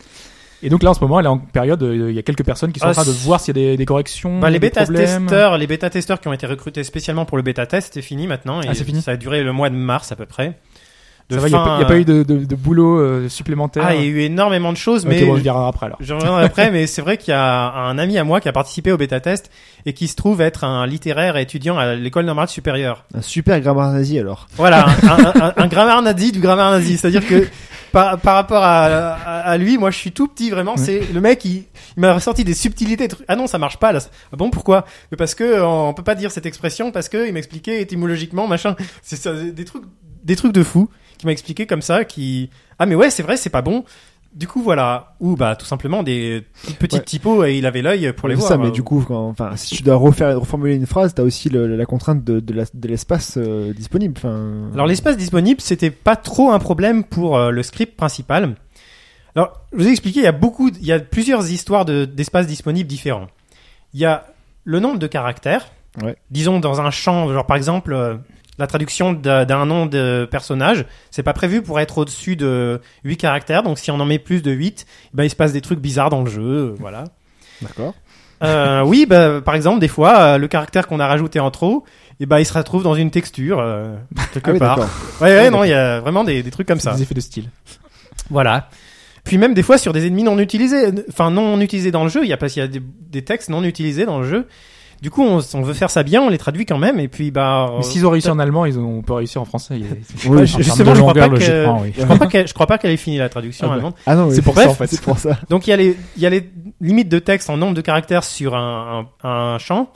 Et donc là, en ce moment, elle est en période. euh, Il y a quelques personnes qui sont Ah, en train de voir s'il y a des, des corrections. bah, les bêta testeurs, les bêta testeurs qui ont été recrutés spécialement pour le bêta test, c'est fini maintenant. Et Ah, c'est fini Ça a duré le mois de mars à peu près. De il n'y a, pas- a eu de, de, de boulot euh, supplémentaire. Ah, il y a eu énormément de choses, mais bon, on le verra après alors. Je reviendrai après, mais c'est vrai qu'il y a un ami à moi qui a participé au bêta test et qui se trouve être un littéraire étudiant à l'école normale supérieure. Un super grammaire nazi alors. Voilà, un, [laughs] un, un- un grammaire nazi du grammaire nazi. C'est-à-dire que par, par rapport à, à, à lui, moi je suis tout petit vraiment. C'est le mec, il, il m'a ressorti des subtilités. trucs. Ah non, ça marche pas là. Ah bon, pourquoi? Mais Parce que euh, on peut pas dire cette expression parce que il m'expliquait étymologiquement machin. C'est ça, des trucs, des trucs de fou qui m'a expliqué comme ça. Qui ah mais ouais, c'est vrai, c'est pas bon. Du coup voilà, ou bah tout simplement des petites Ouais. typos et il avait l'œil pour les C'est voir. ça, mais du coup, quand, enfin, si tu dois refaire, reformuler une phrase, t'as aussi le- la contrainte de, de l'espace euh, disponible. Enfin, Alors l'espace disponible, c'était pas trop un problème pour euh, le script principal. Alors, je vous ai expliqué, il y a beaucoup, il y a plusieurs histoires de- d'espaces disponibles différents. Il y a le nombre de caractères. Ouais. Disons dans un champ, genre par exemple euh, la traduction d'un nom de personnage, c'est pas prévu pour être au-dessus de 8 caractères. Donc si on en met plus de 8, ben il se passe des trucs bizarres dans le jeu, euh, voilà. d'accord. Euh, oui, bah, par exemple, des fois, euh, le caractère qu'on a rajouté en trop, et ben il se retrouve dans une texture euh, [laughs] quelque Ah oui, part. Ouais, ouais, Ah, non, il y a vraiment des, des trucs comme ça. Des effets de style. Voilà. Puis même des fois sur des ennemis non utilisés, enfin non utilisés dans le jeu, il y a qu'il y a des, des textes non utilisés dans le jeu. Du coup, on, on veut faire ça bien, on les traduit quand même, et puis bah. Mais s'ils ont réussi en allemand, ils ont, on peut réussir en français. Oui, justement, je crois pas que- je crois pas qu'elle, je crois pas qu'elle ait fini la traduction Ah bah. allemande. Ah non, oui, C'est pour bref, ça, en fait. C'est pour ça. Donc il y a les, il y a les limites de texte en nombre de caractères sur un, un, un champ.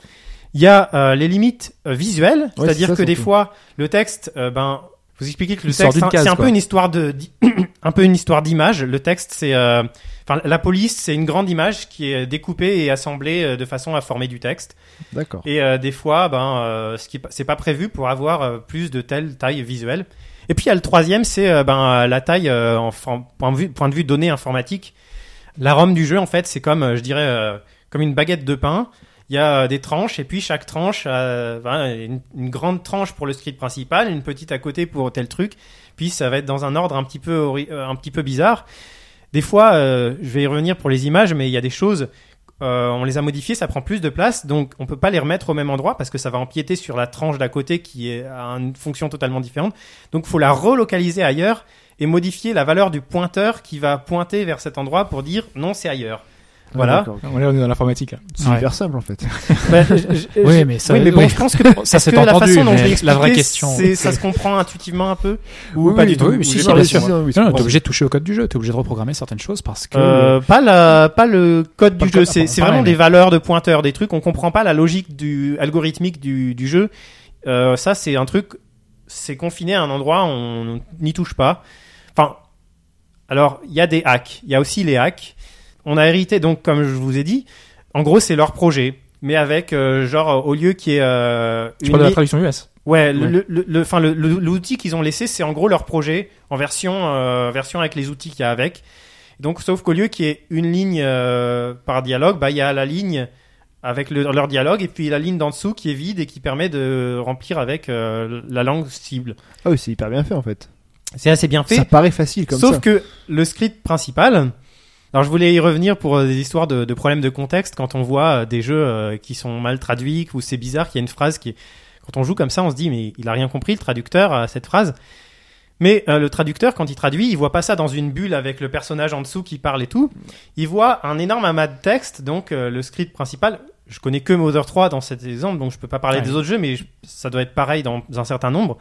Il y a euh, les limites euh, visuelles, Ouais, c'est-à-dire que des fois le texte, euh, ben, vous expliquez que le texte, hein, c'est un peu une histoire de, di- [coughs] un peu une histoire d'image. Le texte, c'est, euh, enfin, la police, c'est une grande image qui est découpée et assemblée euh, de façon à former du texte. D'accord. Et euh, des fois, ben, euh, ce qui c'est pas prévu pour avoir plus de telle taille visuelle. Et puis il y a le troisième, c'est ben la taille en point de vue point de vue données informatique. La ROM du jeu, en fait, c'est comme, je dirais, comme une baguette de pain. Il y a euh, des tranches et puis chaque tranche a une, grande tranche pour le script principal, une petite à côté pour tel truc. Puis ça va être dans un ordre un petit peu euh, bizarre. Des fois, euh, je vais y revenir pour les images, mais il y a des choses on les a modifiées, ça prend plus de place, donc on peut pas les remettre au même endroit parce que ça va empiéter sur la tranche d'à côté qui est, a une fonction totalement différente. Donc faut la relocaliser ailleurs et modifier la valeur du pointeur qui va pointer vers cet endroit pour dire non c'est ailleurs. Voilà. Ah. On est on est dans l'informatique là. C'est Ouais. hyper simple en fait. [laughs] Bah, je- je- Oui, mais ça- oui, mais bon, oui. je pense que [laughs] Ça s'est que la entendu, façon dont mais la vraie question, c'est- ça c'est- se comprend intuitivement un peu ou Oui, pas oui, du tout? oui, si, si, bien sûr. c'est Non, non, t'es obligé de toucher au code du jeu, t'es obligé de reprogrammer certaines choses parce que Euh, pas la, pas le code Pas du jeu. C'est, ah, c'est vraiment des valeurs de pointeurs, des trucs. On comprend pas la logique du algorithmique du, du jeu. Euh, ça, c'est un truc. C'est confiné à un endroit, on n'y touche pas. Enfin, alors il y a des hacks. Il y a aussi les hacks. On a hérité donc, comme je vous ai dit, en gros, c'est leur projet, mais avec euh, genre au lieu qui est euh, Je une parle de la traduction US. Ouais, le- Ouais. le, le, le- enfin, le- le- l'outil qu'ils ont laissé, c'est en gros leur projet en version, euh, version avec les outils qu'il y a avec. Donc, sauf qu'au lieu qu'il y ait une ligne euh, par dialogue, bah il y a la ligne avec le- leur dialogue et puis la ligne d'en dessous qui est vide et qui permet de remplir avec euh, la langue cible. Ah oui, c'est hyper bien fait en fait. C'est assez bien fait. Ça paraît facile comme Sauf ça. que le script principal, alors je voulais y revenir pour euh, des histoires de, de problèmes de contexte quand on voit euh, des jeux euh, qui sont mal traduits ou c'est bizarre qu'il y a une phrase qui est quand on joue comme ça on se dit mais il a rien compris le traducteur à cette phrase. Mais euh, le traducteur quand il traduit, il voit pas ça dans une bulle avec le personnage en dessous qui parle et tout. Il voit un énorme amas de texte donc euh, le script principal je connais que Mother 3 dans cet exemple, donc je peux pas parler Ouais. des autres jeux, mais je- ça doit être pareil dans un certain nombre.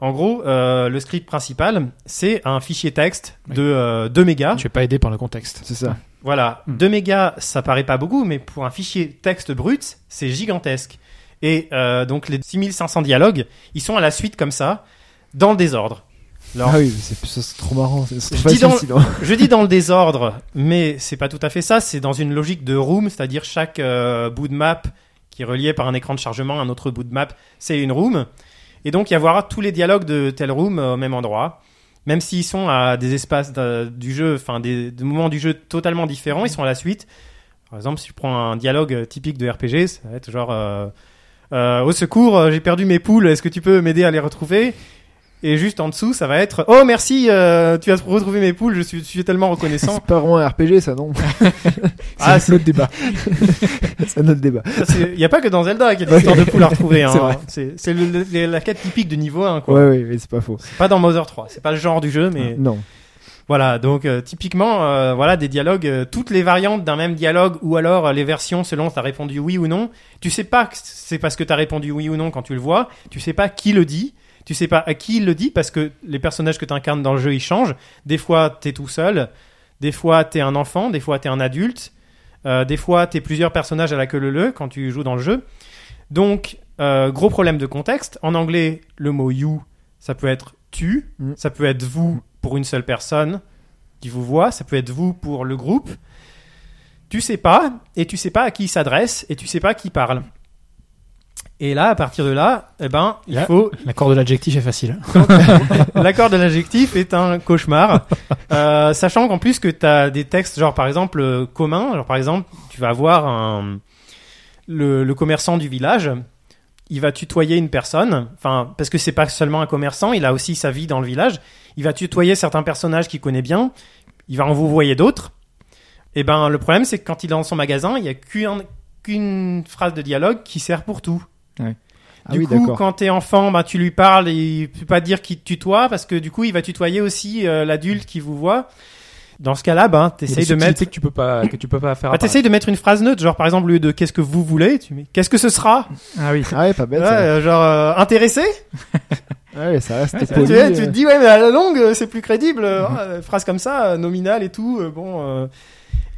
En gros, euh, le script principal, c'est un fichier texte de euh, 2 mégas. tu es pas aidé par le contexte. C'est ça. Voilà, Hmm. 2 mégas, ça paraît pas beaucoup, mais pour un fichier texte brut, c'est gigantesque. Et euh, donc les 6500 dialogues, ils sont à la suite comme ça, dans le désordre. Alors, Ah oui, c'est ça, c'est trop marrant. C'est c'est Je dis dans- [laughs] je dis dans le désordre, mais c'est pas tout à fait ça. C'est dans une logique de room, c'est-à-dire chaque euh, bout de map qui est relié par un écran de chargement à un autre bout de map, c'est une room. Et donc il y avoir tous les dialogues de telle room euh, au même endroit, même s'ils sont à des espaces du jeu, enfin des, moments du jeu totalement différents, ils sont à la suite. Par exemple, si je prends un dialogue euh, typique de RPG, ça va être genre euh, au secours, j'ai perdu mes poules, est-ce que tu peux m'aider à les retrouver? Et juste en dessous, ça va être oh merci, euh, tu as retrouvé mes poules, je suis, je suis tellement reconnaissant. [laughs] C'est pas vraiment un RPG, ça non. [laughs] Ah, c'est notre débat. [laughs] c'est notre débat. Il n'y a pas que dans Zelda qu'il y a des histoires de poules à retrouver. Hein. C'est le- la quête typique de niveau 1. Quoi. Ouais, ouais, mais c'est pas faux. Pas dans Mother 3. C'est pas le genre du jeu, mais Non. voilà. Donc euh, typiquement, euh, voilà des dialogues, euh, toutes les variantes d'un même dialogue, ou alors les versions selon t'as répondu oui ou non. Tu sais pas que c'est parce que t'as répondu oui ou non quand tu le vois. Tu sais pas qui le dit. Tu sais pas à qui il le dit parce que les personnages que tu incarnes dans le jeu ils changent. Des fois t'es tout seul, des fois t'es un enfant, des fois t'es un adulte, euh, des fois t'es plusieurs personnages à la queue leu quand tu joues dans le jeu. Donc euh, gros problème de contexte. En anglais le mot you ça peut être tu, Mm. ça peut être vous pour une seule personne qui vous voit, ça peut être vous pour le groupe. Tu sais pas et tu sais pas à qui il s'adresse et tu sais pas qui parle. Et là, à partir de là, eh ben, il Là- faut L'accord de l'adjectif est facile. [laughs] [laughs] L'accord de l'adjectif est un cauchemar, Euh, sachant qu'en plus que tu as des textes, genre par exemple euh, communs, genre par exemple, tu vas avoir un, le, le commerçant du village, il va tutoyer une personne, enfin parce que c'est pas seulement un commerçant, il a aussi sa vie dans le village. Il va tutoyer certains personnages qu'il connaît bien, il va en vous voyer d'autres. Et ben le problème c'est que quand il est dans son magasin, il y a qu'une qu'une phrase de dialogue qui sert pour tout. Ah Du oui, coup, quand t'es enfant, bah, tu lui parles et il peut pas dire qu'il te tutoie parce que du coup, il va tutoyer aussi euh, l'adulte qui vous voit. Dans ce cas-là, ben, t'essayes de mettre, que tu peux pas, que tu peux pas faire. bah, t'essayes de mettre une phrase neutre, genre par exemple, au lieu de qu'est-ce que vous voulez, tu mets qu'est-ce que ce sera, Ah oui. Ah ouais, pas bête. Ouais, ça. euh, genre euh, intéressé? [laughs] Ouais, ça reste Ouais, Tu, poli, tu euh. te dis ouais, mais à la longue, c'est plus crédible. euh, phrase comme ça, nominale et tout, euh, bon.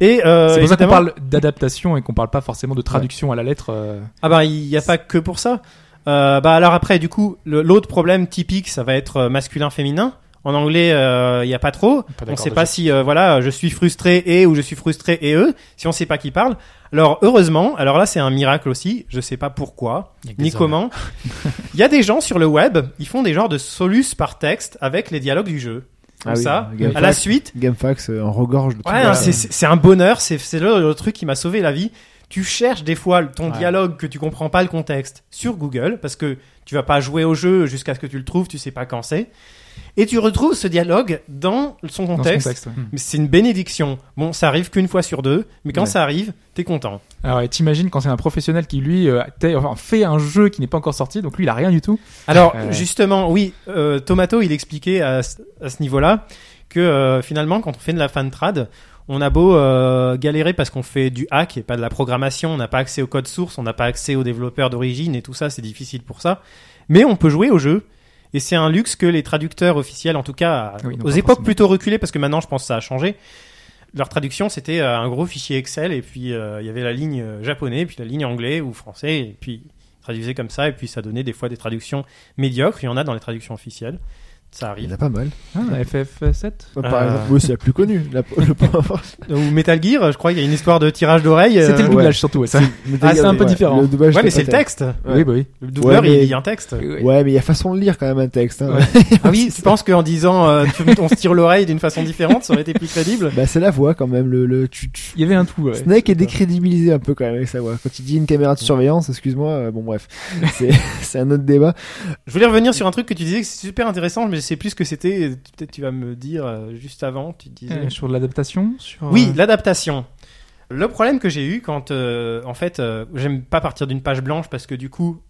Et euh, C'est pour ça qu'on parle d'adaptation et qu'on parle pas forcément de traduction à la lettre. euh, Ah bah il y a pas que pour ça. Euh, bah alors après du coup l'autre problème typique ça va être euh, masculin féminin. En anglais euh, il y a pas trop. Pas on d'accord sait pas si euh, voilà je suis frustré et ou je suis frustré et eux si on sait pas qui parle. Alors heureusement alors là c'est un miracle aussi je sais pas pourquoi ni comment. [laughs] Il y a des gens sur le web ils font des genres de solus par texte avec les dialogues du jeu. Comme Ah oui, ça Gamefax- à la suite Gamefax euh, en regorge de. Ouais, c'est- un bonheur, c'est c'est le, le truc qui m'a sauvé la vie. Tu cherches des fois ton Ouais. dialogue que tu comprends pas le contexte sur Google parce que tu vas pas jouer au jeu jusqu'à ce que tu le trouves, tu sais pas quand c'est. Et tu retrouves ce dialogue dans son dans ce contexte. contexte. ouais. Mais c'est une bénédiction. Bon, ça arrive qu'une fois sur deux, mais quand Ouais. ça arrive, t'es content. Alors, et t'imagines quand c'est un professionnel qui lui euh, enfin, fait un jeu qui n'est pas encore sorti, donc lui il a rien du tout. Alors Euh. justement, oui, euh, Tomato, il expliquait à, ce- à ce niveau-là que finalement, quand on fait de la fan trad, on a beau euh, galérer parce qu'on fait du hack et pas de la programmation, on n'a pas accès au code source, on n'a pas accès aux développeurs d'origine et tout ça, c'est difficile pour ça. Mais on peut jouer au jeu. Et c'est un luxe que les traducteurs officiels, en tout cas Oui, non, aux époques forcément. plutôt reculées, parce que maintenant je pense que ça a changé. Leur traduction, c'était euh, un gros fichier Excel et puis euh, il y avait la ligne euh, japonais, puis la ligne anglais ou français, et puis ils traduisaient comme ça, et puis ça donnait des fois des traductions médiocres. Il y en a dans les traductions officielles, ça Il y arrive. en a pas mal. Ah, FF7 Par Euh. exemple, oui, c'est la plus connue. La, [laughs] le point- Ou Metal Gear, je crois qu'il y a une histoire de tirage d'oreille. C'était euh, le doublage surtout, ouais, ça. Ah, c'est un peu Ouais, différent. Le doublage, Ouais, mais c'est le pas texte. Ouais. Oui, bah oui. Le doubleur, Ouais, mais- il lit un texte. Ouais, mais il y a façon de lire quand même un texte. Hein. [laughs] Ah oui, tu [laughs] penses qu'en disant euh, tu- on se tire l'oreille d'une façon différente, ça aurait été plus crédible? Bah, c'est la voix quand même. Le, le, tu, tu- Il y avait un tout, ouais. Snake est décrédibilisé un peu quand même avec sa voix. Quand il dit une caméra de surveillance, excuse-moi, euh, bon bref, c'est c'est un autre débat. Je voulais revenir sur un truc que tu disais que c'est super intéressant, mais je sais plus ce que c'était. Peut-être tu vas me dire euh, juste avant. Tu disais. Euh, Sur l'adaptation sur, Oui, euh, l'adaptation. Le problème que j'ai eu quand, euh, en fait, j'aime pas partir d'une page blanche parce que du coup,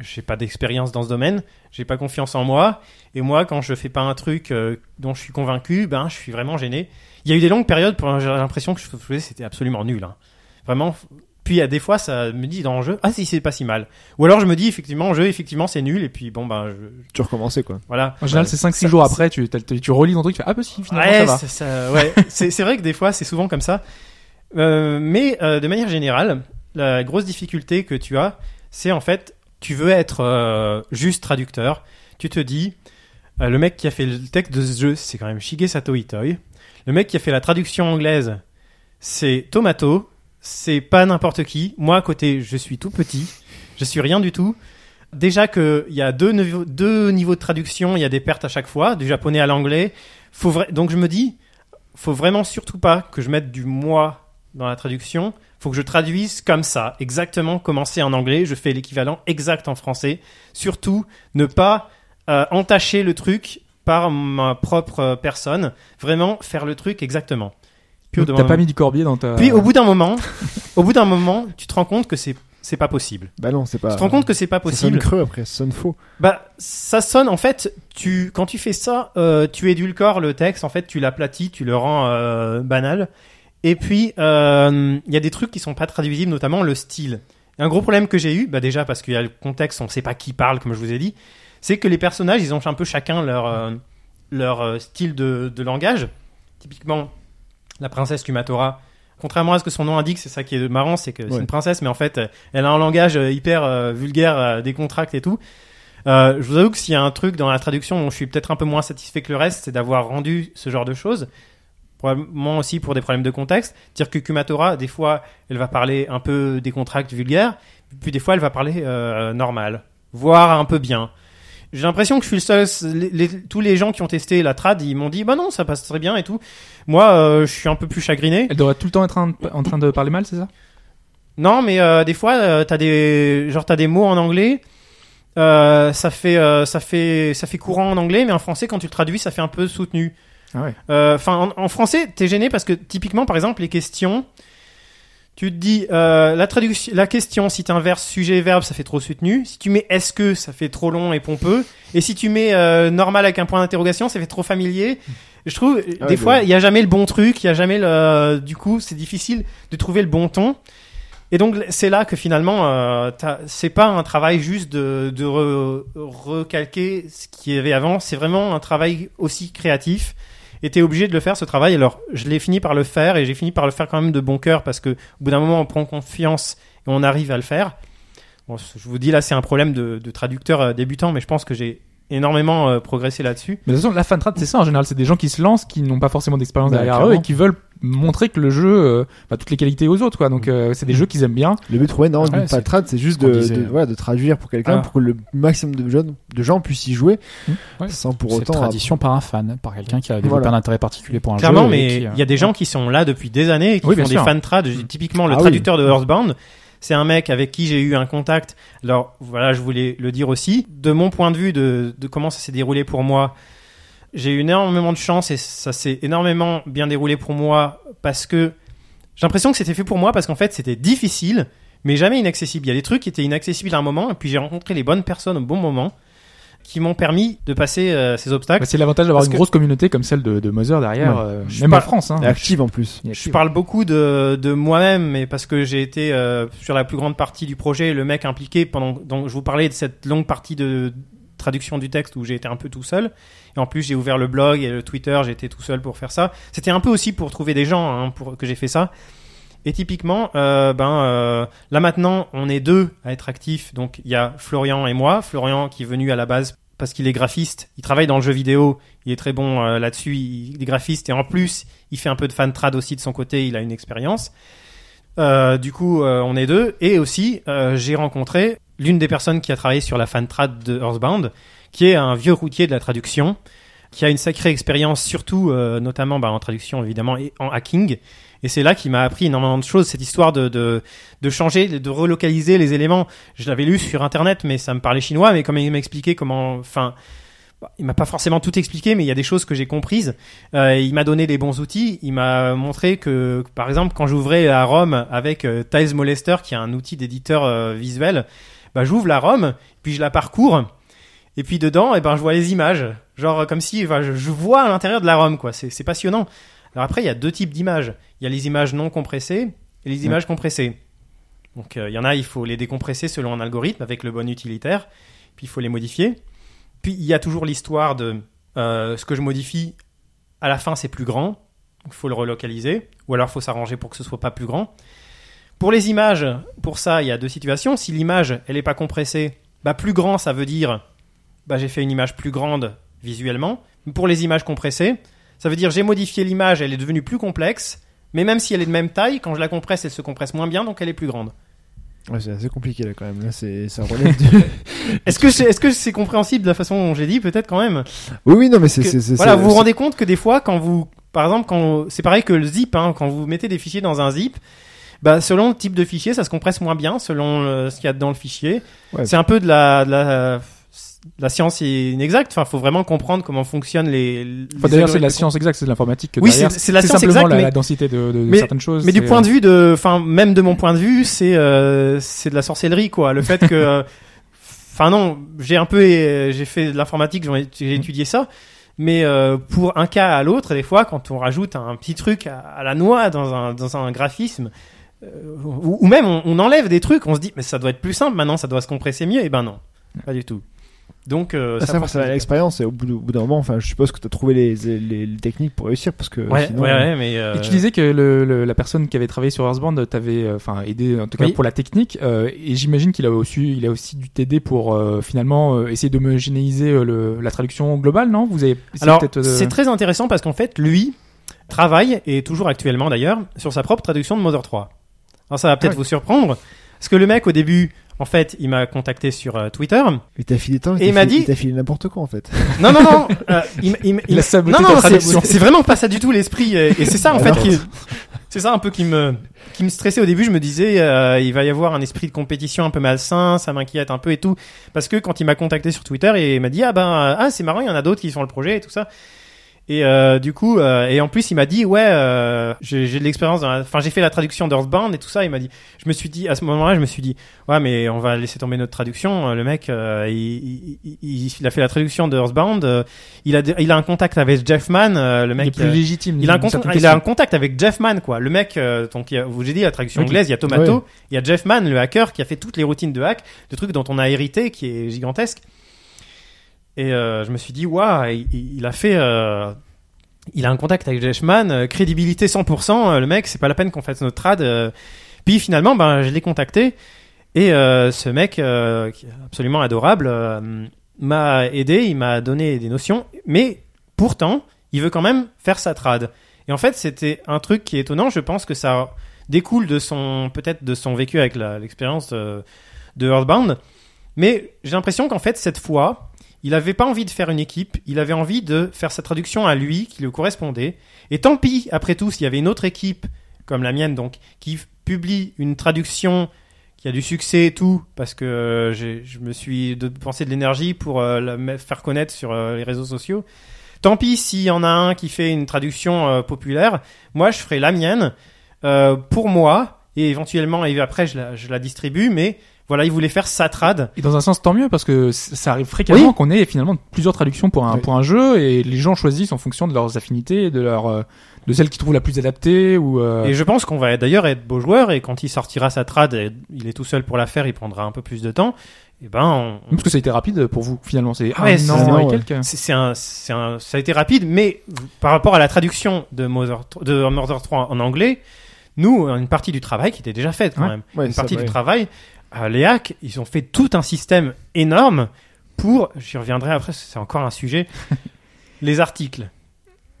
j'ai pas d'expérience dans ce domaine, j'ai pas confiance en moi, et moi, quand je fais pas un truc dont je suis convaincu, ben, je suis vraiment gêné. Il y a eu des longues périodes pour j'ai l'impression que je faisais c'était absolument nul, hein. vraiment. Puis à des fois, ça me dit dans le jeu, ah si c'est pas si mal. Ou alors je me dis effectivement, le jeu effectivement c'est nul, et puis bon ben, je- Tu recommençais quoi. voilà. En général, c'est 5-6 Ça- jours après, tu, tu relis ton truc, tu fais Ah, bah si, finalement, Ouais, ça va. ça- ouais. [laughs] c'est vrai que des fois, c'est souvent comme ça. Euh, mais euh, de manière générale, la grosse difficulté que tu as, c'est en fait, tu veux être euh, juste traducteur. Tu te dis, euh, le mec qui a fait le texte de ce jeu, c'est quand même Shigesato Itoi. Le mec qui a fait la traduction anglaise, c'est Tomato. C'est pas n'importe qui. Moi, à côté, je suis tout petit. Je suis rien du tout. Déjà qu'il y a deux niveaux, deux niveaux de traduction, il y a des pertes à chaque fois, du japonais à l'anglais. Donc je me dis, faut vraiment surtout pas que je mette du moi dans la traduction. Faut que je traduise comme ça, exactement comment c'est en anglais. Je fais l'équivalent exact en français. Surtout, ne pas euh, entacher le truc par ma propre personne. Vraiment faire le truc exactement. Puis, au Donc, bout T'as d'un- pas mis du corbier dans ta. puis au bout d'un moment, au bout d'un moment, tu te rends compte que c'est c'est pas possible. Bah non, c'est pas. Tu te rends compte que c'est pas ça sonne possible. creux après, ça sonne faux. Bah, ça sonne en fait. Tu quand tu fais ça, euh, tu édulcores le texte. En fait, tu l'aplatis, tu le rends euh, banal. Et puis, euh, il y a des trucs qui sont pas traduisibles, notamment le style. Un gros problème que j'ai eu, bah déjà parce qu'il y a le contexte, on sait pas qui parle, comme je vous ai dit, c'est que les personnages, ils ont un peu chacun leur, euh, leur euh, style de, de langage. Typiquement, la princesse Kumatora, contrairement à ce que son nom indique, c'est ça qui est marrant, c'est que c'est une princesse, mais en fait, elle a un langage euh, hyper euh, vulgaire, euh, décontracté et tout. Euh, je vous avoue que s'il y a un truc dans la traduction dont je suis peut-être un peu moins satisfait que le reste, c'est d'avoir rendu ce genre de choses. Probablement aussi pour des problèmes de contexte. Dire que Kumatora, des fois, elle va parler un peu décontracté, vulgaire, puis des fois, elle va parler normal, voire un peu bien. J'ai l'impression que je suis le seul. les- les- tous les gens qui ont testé la trad, ils m'ont dit bah non, ça passe très bien et tout. Moi, euh, je suis un peu plus chagriné. Elle devrait tout le temps être en, en train de parler mal, c'est ça? Non, mais euh, des fois, euh, t'as des genre t'as des mots en anglais. euh, ça fait ça fait ça fait courant en anglais, mais en français, quand tu le traduis, ça fait un peu soutenu. Ah ouais. Enfin, en, en français, t'es gêné parce que typiquement, par exemple, les questions, tu te dis euh, la traduction, la question, si t'inverses sujet et verbe, ça fait trop soutenu. Si tu mets est-ce que, ça fait trop long et pompeux. Et si tu mets euh, normal avec un point d'interrogation, ça fait trop familier. Je trouve, Ah des ouais, fois, il y a jamais le bon truc, il y a jamais le. Du coup, c'est difficile de trouver le bon ton. Et donc, c'est là que finalement, euh, c'est pas un travail juste de, de re- recalquer ce qu'il y avait avant. C'est vraiment un travail aussi créatif. T'es obligé de le faire ce travail. Alors, je l'ai fini par le faire et j'ai fini par le faire quand même de bon cœur parce que au bout d'un moment, on prend confiance et on arrive à le faire. Je vous dis là, c'est un problème de, de traducteur euh, débutant, mais je pense que j'ai énormément euh, progressé là-dessus. Mais de toute façon, la fan trad, c'est ça en général. C'est des gens qui se lancent, qui n'ont pas forcément d'expérience Bah, derrière eux clairement. et qui veulent montrer que le jeu, euh, bah, toutes les qualités aux autres, quoi. Donc, euh, c'est des jeux qu'ils aiment bien. Le but ouais, non, Ouais, d'une c'est patrade, c'est juste de, de, voilà, de traduire pour quelqu'un Ah. pour que le maximum de gens, de gens puissent y jouer Ouais. sans pour C'est autant. tradition par un fan, par quelqu'un qui a développé Voilà. un intérêt particulier pour un Clairement, jeu. et mais qui, il euh, y a des gens qui sont là depuis des années et qui Oui, font des fan trad. Typiquement, le Ah oui. traducteur de Earthbound, c'est un mec avec qui j'ai eu un contact. Alors voilà, je voulais le dire aussi. De mon point de vue de, comment ça s'est déroulé pour moi, j'ai eu énormément de chance et ça s'est énormément bien déroulé pour moi parce que j'ai l'impression que c'était fait pour moi parce qu'en fait c'était difficile mais jamais inaccessible. Il y a des trucs qui étaient inaccessibles à un moment et puis j'ai rencontré les bonnes personnes au bon moment qui m'ont permis de passer euh, ces obstacles. Bah, c'est l'avantage d'avoir une que- grosse communauté comme celle de, de Mother derrière, Ouais. euh, Je même en France. Hein. Et active en plus. Je parle beaucoup de, de moi-même, mais parce que j'ai été euh, sur la plus grande partie du projet, le mec impliqué pendant. Donc, je vous parlais de cette longue partie de traduction du texte où j'ai été un peu tout seul. Et en plus, j'ai ouvert le blog et le Twitter, j'ai été tout seul pour faire ça. C'était un peu aussi pour trouver des gens hein, pour que j'ai fait ça. Et typiquement, euh, ben euh, là maintenant, on est deux à être actifs. Donc il y a Florian et moi. Florian qui est venu à la base parce qu'il est graphiste. Il travaille dans le jeu vidéo. Il est très bon euh, là-dessus. Il, est graphiste et en plus, il fait un peu de fan trad aussi de son côté. Il a une expérience. Du coup, on est deux. Et aussi, j'ai rencontré l'une des personnes qui a travaillé sur la fan trad de Earthbound, qui est un vieux routier de la traduction, qui a une sacrée expérience, surtout, notamment bah, en traduction évidemment et en hacking. Et c'est là qu'il m'a appris énormément de choses, cette histoire de, de, de changer, de relocaliser les éléments. Je l'avais lu sur internet, mais ça me parlait chinois, mais comme il m'expliquait comment, enfin, il m'a pas forcément tout expliqué, mais il y a des choses que j'ai comprises. Euh, il m'a donné des bons outils. Il m'a montré que, par exemple, quand j'ouvrais la ROM avec euh, Tiles Molester, qui est un outil d'éditeur euh, visuel, bah, j'ouvre la ROM, puis je la parcours, et puis dedans, et ben, je vois les images. Genre comme si, je, vois à l'intérieur de la ROM, quoi. C'est passionnant. Alors après, il y a deux types d'images. Il y a les images non compressées et les images compressées. Donc euh, il y en a, il faut les décompresser selon un algorithme avec le bon utilitaire, puis il faut les modifier. Puis il y a toujours l'histoire de euh, ce que je modifie à la fin c'est plus grand, donc il faut le relocaliser, ou alors il faut s'arranger pour que ce soit pas plus grand. Pour les images, pour ça il y a deux situations. Si l'image elle est pas compressée, bah plus grand ça veut dire bah j'ai fait une image plus grande visuellement. Pour les images compressées, ça veut dire j'ai modifié l'image, elle est devenue plus complexe, mais même si elle est de même taille, quand je la compresse, elle se compresse moins bien, donc elle est plus grande. Ouais, c'est assez compliqué là quand même. Là, c'est ça [laughs] relève du. Est-ce que c'est est-ce que c'est compréhensible de la façon dont j'ai dit peut-être quand même? Oui, oui, non, mais c'est c'est c'est- Voilà, vous vous rendez compte que des fois quand vous par exemple quand c'est pareil que le zip hein, quand vous mettez des fichiers dans un zip bah, selon le type de fichier, ça se compresse moins bien selon ce qu'il y a dans le fichier. Ouais. C'est un peu de la, de la, de la science inexacte. Enfin, faut vraiment comprendre comment fonctionnent les. les Enfin, d'ailleurs, c'est de la science exacte, c'est de l'informatique. que Oui, c'est- la science simplement exacte, la, mais- la densité de, de- de mais- certaines choses. Mais du point de vue de, enfin, même de mon point de vue, c'est euh, c'est de la sorcellerie, quoi. Le fait que, euh, [laughs] enfin non, j'ai un peu, euh, j'ai fait de l'informatique, j'ai étudié ça, mais euh, pour un cas à l'autre, des fois, quand on rajoute un petit truc à, à la noix dans un dans un graphisme, euh, ou, ou même on, on enlève des trucs, on se dit, mais ça doit être plus simple maintenant, ça doit se compresser mieux, et ben non, pas du tout. Donc, euh, Ah, ça ça, ça, l'expérience et au bout, d'un moment, enfin, je suppose que tu as trouvé les, les, les techniques pour réussir parce que Ouais, sinon, ouais, ouais, mais. euh, Et tu disais que le, le- la personne qui avait travaillé sur Earthbound t'avait euh, enfin aidé en tout cas Oui. pour la technique euh, et j'imagine qu'il a aussi il a aussi dû t'aider pour euh, finalement euh, essayer d'homogénéiser euh, le- la traduction globale non? Vous avez Alors, c'est très intéressant parce qu'en fait, lui travaille, et toujours actuellement d'ailleurs, sur sa propre traduction de Mother 3. Alors, ça va peut-être Ah oui. vous surprendre, parce que le mec, au début, en fait, il m'a contacté sur euh, Twitter. il t'a filé tant, Et il m'a dit- il t'a filé n'importe quoi en fait. [laughs] Non, non, non, euh, il, m- il m- [laughs] Il non, non, c'est- c'est c'est vraiment pas ça du tout l'esprit, et, et c'est ça en fait Alors. qui, c'est ça un peu qui me, qui me stressait au début. Je me disais, euh, il va y avoir un esprit de compétition un peu malsain, ça m'inquiète un peu et tout, parce que quand il m'a contacté sur Twitter et il m'a dit ah ben euh, ah c'est marrant, il y en a d'autres qui sont le projet et tout ça. Et euh, du coup, euh, et en plus, il m'a dit ouais, euh, j'ai j'ai de l'expérience. dans la- Enfin, j'ai fait la traduction d'Earthbound et tout ça. Il m'a dit, je me suis dit à ce moment-là, je me suis dit ouais, mais on va laisser tomber notre traduction. Le mec, euh, il, il, il- il a fait la traduction d'Earthbound. euh, il a il a un contact avec Jeff Mann. euh, le il mec, est plus euh, légitime il a un d'une contact, certaine il a un contact avec Jeff Mann quoi. Le mec, euh, donc il y a- vous j'ai dit la traduction anglaise, il y a Tomato, il y a Jeff Mann, le hacker qui a fait toutes les routines de hack, de trucs dont on a hérité, qui est gigantesque. Et euh, je me suis dit waouh, il, a fait, euh, il a un contact avec Jeff Mann, euh, crédibilité 100%. euh, le mec, c'est pas la peine qu'on fasse notre trad. Puis finalement, ben je l'ai contacté et ce mec absolument adorable m'a aidé, il m'a donné des notions, mais pourtant il veut quand même faire sa trad. Et en fait, c'était un truc qui est étonnant. Je pense que ça découle de son, peut-être de son vécu avec l'expérience de Earthbound. Mais j'ai l'impression qu'en fait, cette fois, il avait pas envie de faire une équipe. Il avait envie de faire sa traduction à lui, qui lui correspondait. Et tant pis, après tout, s'il y avait une autre équipe, comme la mienne, donc, qui publie une traduction qui a du succès et tout, parce que euh, je me suis dépensé de l'énergie pour euh, la faire connaître sur euh, les réseaux sociaux. Tant pis s'il y en a un qui fait une traduction populaire, moi je ferai la mienne pour moi et éventuellement et après je la distribue. Mais voilà, il voulait faire sa trad. Et dans un sens, tant mieux, parce que ça arrive fréquemment Oui. qu'on ait finalement plusieurs traductions pour un, Oui. pour un jeu, et les gens choisissent en fonction de leurs affinités, de leur, euh, de celle qu'ils trouvent la plus adaptée, ou, euh, Et je pense qu'on va d'ailleurs être beau joueur et quand il sortira sa trad, et il est tout seul pour la faire, il prendra un peu plus de temps. Et ben, on- parce que ça a été rapide pour vous, finalement, c'est Ah ouais, c'est- un, c'est un, ça a été rapide, mais par rapport à la traduction de Mother, de Mother 3 en anglais, nous, une partie du travail qui était déjà faite quand Ouais. même. Ouais, une ça, partie ouais. du travail, euh, les hacks, ils ont fait tout un système énorme pour, j'y reviendrai après, c'est encore un sujet, [laughs] les articles.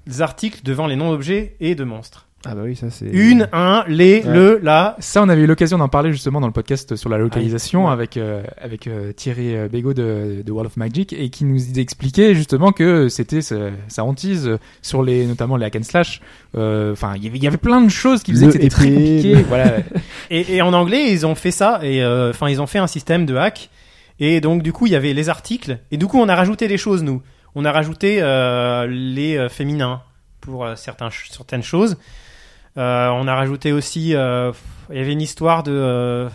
Les articles devant les noms d'objets et de monstres. Ah bah oui, ça c'est. Une, un, les, Ouais. le, la. Ça, on avait eu l'occasion d'en parler justement dans le podcast sur la localisation Ouais. avec euh, avec euh, Thierry euh, Bégaud de, de World of Magic et qui nous expliquait justement que c'était sa, sa hantise sur les notamment les hack and slash. Enfin, il y avait il y avait plein de choses qui faisaient Le que c'était très compliqué. le- [laughs] Voilà. Et, et en anglais, ils ont fait ça, et euh, enfin, ils ont fait un système de hack. Et donc, du coup, il y avait les articles, et du coup, on a rajouté des choses, nous. On a rajouté euh, les féminins pour euh, certains, certaines choses. Euh, on a rajouté aussi, euh, il y avait une histoire de euh,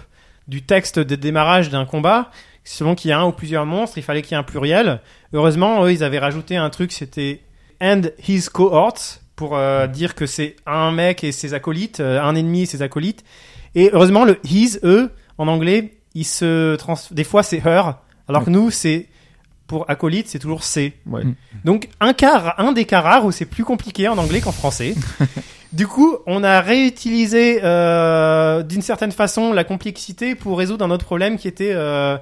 du texte de démarrage d'un combat. Selon qu'il y a un ou plusieurs monstres, il fallait qu'il y ait un pluriel. Heureusement, eux, ils avaient rajouté un truc, c'était and his cohorts pour euh, dire que c'est un mec et ses acolytes, euh, un ennemi et ses acolytes. Et heureusement, le his, eux, en anglais, il se trans... des fois c'est her, alors que nous, c'est pour acolyte, c'est toujours c. Ouais. Mm. Donc un cas, un des cas rares où c'est plus compliqué en anglais qu'en français. [laughs] du coup, on a réutilisé euh, d'une certaine façon la complexité pour résoudre un autre problème qui était euh,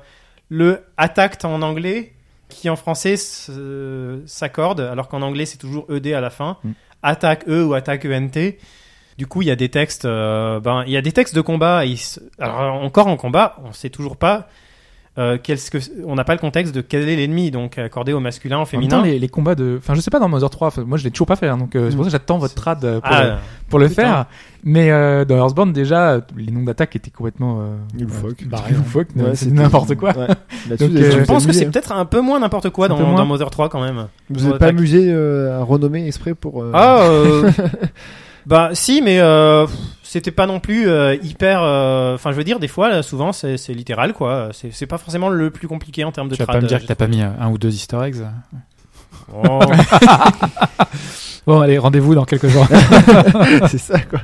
le attacked en anglais, qui en français se- s'accorde, alors qu'en anglais c'est toujours ed à la fin. Mm. Attaque e ou attaque ent. Du coup, il y a des textes, euh, ben, il y a des textes de combat. alors encore en combat, on sait toujours pas. Euh, qu'est-ce que on n'a pas le contexte de quel est l'ennemi, donc accordé au masculin, au En même féminin. temps, les, les combats de, enfin, je sais pas dans Mother 3. enfin, moi, je l'ai toujours pas fait, hein, donc euh, c'est pour ça que j'attends votre trad euh, pour, le, Ah, pour le faire. Mais euh, dans Earthbound déjà, les noms d'attaque étaient complètement euh, loufoques, Ouais, c'est n'importe quoi. Ouais. Là-dessus, Donc, euh, je pense que c'est hein. peut-être un peu moins n'importe quoi dans, moins. dans Mother 3 quand même. Vous n'êtes pas Attack. amusé euh, à renommer exprès pour. euh, Ah, euh, [laughs] bah si, mais euh, c'était pas non plus euh, hyper. euh, Enfin, je veux dire, des fois, là, souvent, c'est c'est littéral, quoi. C'est c'est pas forcément le plus compliqué en termes de Tu vas trad. pas me dire que t'as pas mis un ou deux easter eggs Oh. [laughs] Bon, allez, rendez-vous dans quelques jours. [laughs] c'est ça quoi.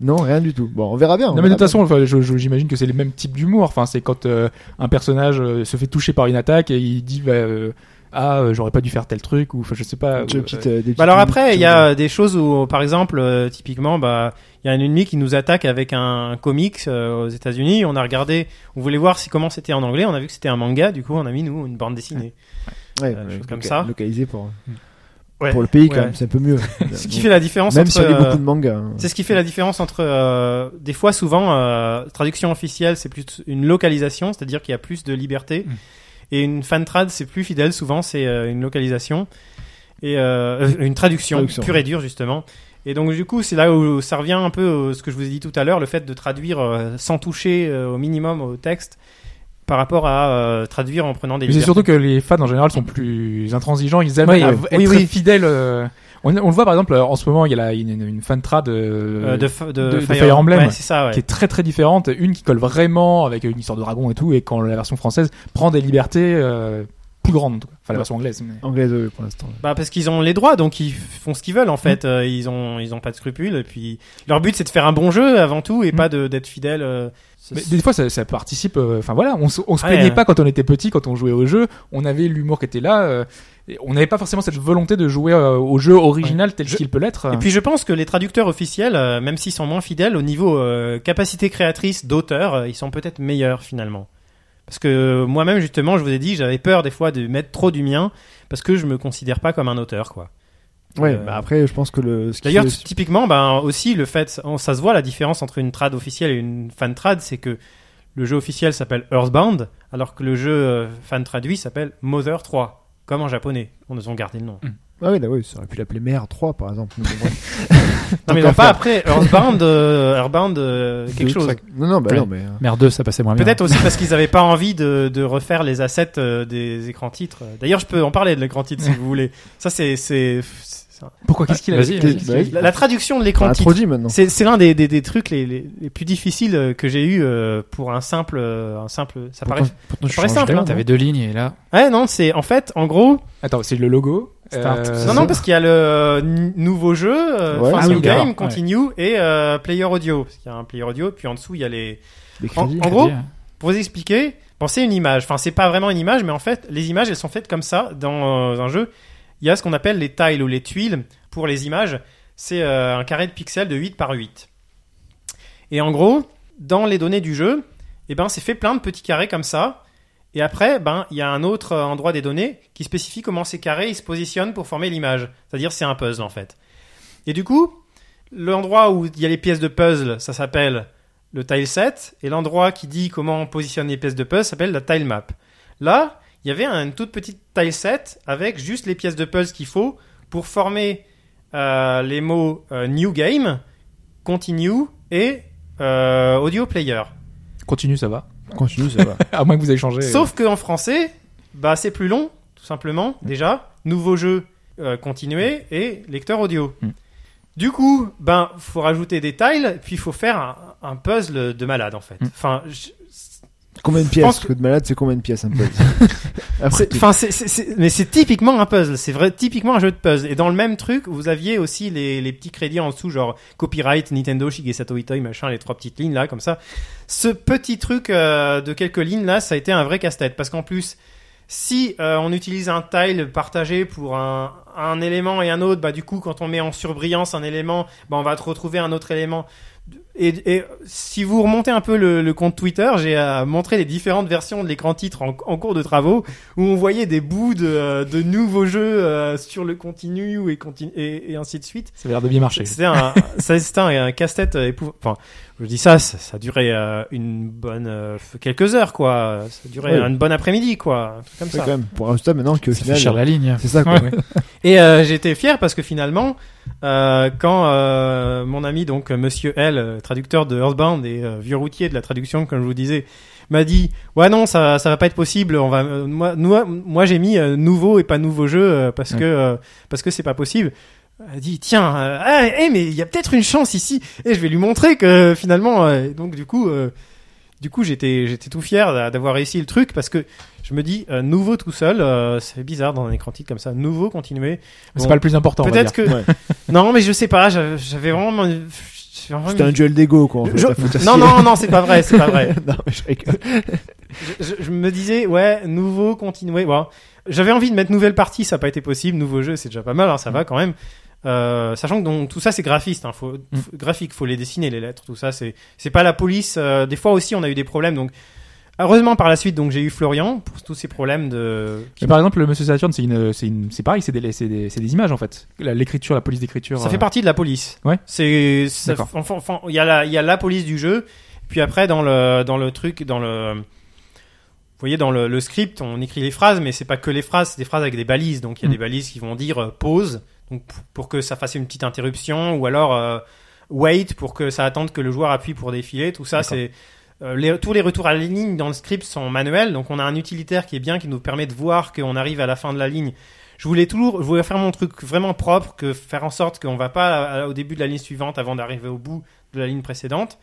Non, rien du tout. Bon, on verra bien. on Non mais de toute façon, enfin, je- je- j'imagine que c'est les mêmes types d'humour. Enfin, c'est quand euh, un personnage euh, se fait toucher par une attaque et il dit bah, euh, ah euh, j'aurais pas dû faire tel truc ou enfin je sais pas. Des euh, petites, euh, des Bah alors après, il y a des choses où, par exemple, euh, typiquement, bah, il y a un ennemi qui nous attaque avec un comics euh, aux États-Unis. On a regardé, on voulait voir si comment c'était en anglais. On a vu que c'était un manga. Du coup, on a mis nous une bande dessinée. Ouais, euh, ouais, choses comme ça. Localisé pour, Ouais. pour le pays, quand même, c'est un peu mieux. [laughs] Ce qui fait la différence Même entre. si on lit beaucoup de mangas. hein. C'est ce qui fait la différence entre euh, des fois souvent euh, traduction officielle c'est plus une localisation c'est-à-dire qu'il y a plus de liberté Mm. Et une fan trad c'est plus fidèle souvent c'est euh, une localisation et euh, [laughs] une traduction, Traduction, pure et dure justement et donc du coup c'est là où ça revient un peu à ce que je vous ai dit tout à l'heure le fait de traduire euh, sans toucher euh, au minimum au texte par rapport à euh, traduire en prenant des Mais c'est surtout que les fans en général sont plus intransigeants. Ils aiment Oui, à oui. être Oui, très oui. fidèles. On, on le voit par exemple euh, en ce moment, il y a la, une, une fan trad Euh, euh, de, de, de- de Fire Emblem, ouais, c'est ça ouais. qui est très très différente. Une qui colle vraiment avec une histoire de dragon et tout, et quand la version française prend des libertés euh, plus grandes. en tout cas. Enfin la version anglaise. mais- Anglaise, oui, pour l'instant. Bah parce qu'ils ont les droits, donc ils font ce qu'ils veulent en fait. Euh, ils ont ils ont pas de scrupules. Et puis leur but c'est de faire un bon jeu avant tout et Mm. pas de d'être fidèle. euh, Mais des fois, ça, ça participe. euh, Enfin voilà, on, se- on se Ouais. plaignait pas quand on était petit, quand on jouait au jeu. On avait l'humour qui était là. euh, on n'avait pas forcément cette volonté de jouer euh, au jeu original tel qu'il peut l'être. Et puis je pense que les traducteurs officiels, euh, même s'ils sont moins fidèles au niveau euh, capacité créatrice d'auteur, euh, ils sont peut-être meilleurs finalement. Parce que euh, moi-même justement, je vous ai dit, j'avais peur des fois de mettre trop du mien parce que je me considère pas comme un auteur quoi. Ouais, Euh, bah après, je pense que le. ce qui D'ailleurs, fait- typiquement, ben aussi le fait, on- ça se voit la différence entre une trad officielle et une fan trad, c'est que le jeu officiel s'appelle Earthbound, alors que le jeu euh, fan traduit s'appelle Mother 3, comme en japonais. On nous ont gardé le nom. Ah oui, là, oui, ça aurait pu l'appeler Mer 3, par exemple. [laughs] Non, mais non, pas après Earthbound, euh, Earthbound euh, quelque chose. ça- Non, non, bah Ouais. non, mais. euh, Merde 2, ça passait moins bien. Peut-être aussi [laughs] parce qu'ils avaient pas envie de, de refaire les assets euh, des écrans titres. D'ailleurs, je peux en parler de l'écran titre si vous voulez. Ça, c'est Pourquoi Qu'est-ce qu'il a Vas-y, dit vas-y. Qu'est-ce qu'il a dit la, la traduction de l'écran a titre. C'est l'un des, des, des trucs les, les, les plus difficiles euh, que j'ai eu euh, pour un simple un simple ça paraît Pourtant, pourtant, je paraît simple, hein, T'avais deux lignes et là. ouais non c'est en fait en gros Attends, c'est le logo. Start. Euh, non non parce qu'il y a le euh, nouveau jeu euh, Ouais, ah new oui, game continue et euh, player audio parce qu'il y a un player audio puis en dessous il y a les en, crédits. en gros hein. pour vous expliquer bon c'est une image enfin c'est pas vraiment une image mais en fait les images elles sont faites comme ça dans euh, un jeu il y a ce qu'on appelle les tiles ou les tuiles. Pour les images c'est euh, un carré de pixels de 8 par 8 et en gros dans les données du jeu eh ben c'est fait plein de petits carrés comme ça. Et après ben il y a un autre euh, endroit des données qui spécifie comment ces carrés se positionnent pour former l'image. C'est-à-dire c'est un puzzle en fait. Et du coup l'endroit où il y a les pièces de puzzle ça s'appelle le tile set. Et l'endroit qui dit comment on positionne les pièces de puzzle s'appelle la tile map. Là, il y avait une toute petite tile set avec juste les pièces de puzzle qu'il faut pour former euh, les mots euh, new game, continue et euh, audio player. Continue, ça va. Continue, ça va. [laughs] à moins que vous ayez changé. Sauf qu'en français, bah c'est plus long, tout simplement. Déjà, nouveau jeu euh, continué et lecteur audio. Mm. Du coup, ben faut rajouter des tiles, puis il faut faire un, un puzzle de malade en fait. Mm. Enfin, je- Combien de pièces Parce que de malade, c'est combien de pièces un [laughs] Après, Enfin, c'est- mais c'est typiquement un puzzle. C'est vrai, typiquement un jeu de puzzle. Et dans le même truc, vous aviez aussi les, les petits crédits en dessous, genre copyright, Nintendo, Shigesato Itoi, machin, les trois petites lignes là, comme ça. Ce petit truc euh, de quelques lignes là, ça a été un vrai casse-tête. Parce qu'en plus, si euh, on utilise un tile partagé pour un, un élément et un autre, bah du coup, quand on met en surbrillance un élément, bah on va te retrouver un autre élément. Et, et si vous remontez un peu le, le compte Twitter, j'ai euh, montré les différentes versions de l'écran titre en, en cours de travaux où on voyait des bouts de, de nouveaux jeux euh, sur le continu et, continu et, et ainsi de suite. Ça a l'air de bien marcher. C'était un, [laughs] ça, c'était un, un casse-tête euh, épouvantable. Enfin, je dis ça, ça, ça durait euh, une bonne euh, quelques heures quoi. Ça durait Ouais. une bonne après-midi quoi, un truc comme c'est ça. quand même pour un résultat maintenant Ça fait final. cher la ligne. C'est ça, quoi. Ouais. [laughs] Et euh, j'étais fier parce que finalement, euh, quand euh, mon ami donc Monsieur L, traducteur de Earthbound et euh, vieux routier de la traduction, comme je vous disais, m'a dit ouais non ça ça va pas être possible. On va moi moi, moi j'ai mis nouveau et pas nouveau jeu parce Ouais. que parce que c'est pas possible. Elle a dit tiens ah, eh, mais il y a peut-être une chance ici et je vais lui montrer que finalement donc du coup du coup j'étais j'étais tout fier d'a- d'avoir réussi le truc parce que je me dis euh, nouveau tout seul euh, c'est bizarre dans un écran titre comme ça nouveau continuer C'est Bon. pas le plus important. Peut-être que Ouais. [laughs] non, mais je sais pas. j'avais j'avais vraiment C'était un duel d'ego, quoi. En fait, Je- Non, non, non, c'est pas vrai, c'est pas vrai. [laughs] non, mais je rigole. je, je- je me disais, ouais, nouveau, continuer. Bon, j'avais envie de mettre nouvelle partie, ça n'a pas été possible. Nouveau jeu, c'est déjà pas mal, hein, ça va quand même. Euh, sachant que donc, tout ça c'est graphiste, hein, faut, Mm. faut- graphique, faut les dessiner les lettres, tout ça c'est c'est pas la police. euh, des fois aussi on a eu des problèmes, donc heureusement par la suite donc j'ai eu Florian pour tous ces problèmes de. Mais par exemple, le Monsieur Saturne, c'est une, c'est une, c'est pareil, c'est des, c'est des, des images en fait. L'écriture, la police d'écriture. Ça euh, fait partie de la police. Ouais. C'est enfin, enfin, il y a la il y a la police du jeu, puis après dans le dans le truc dans le vous voyez dans le, le script, on écrit les phrases, mais c'est pas que les phrases, c'est des phrases avec des balises. Donc il y a Mm. des balises qui vont dire euh, pause, donc pour, que ça fasse une petite interruption, ou alors euh, wait pour que ça attende que le joueur appuie pour défiler. Tout ça, c'est euh, les, tous les retours à la ligne dans le script sont manuels. Donc on a un utilitaire qui est bien, qui nous permet de voir qu'on arrive à la fin de la ligne. Je voulais toujours, je voulais faire mon truc vraiment propre, que faire en sorte qu'on va pas à- au début de la ligne suivante avant d'arriver au bout de la ligne précédente.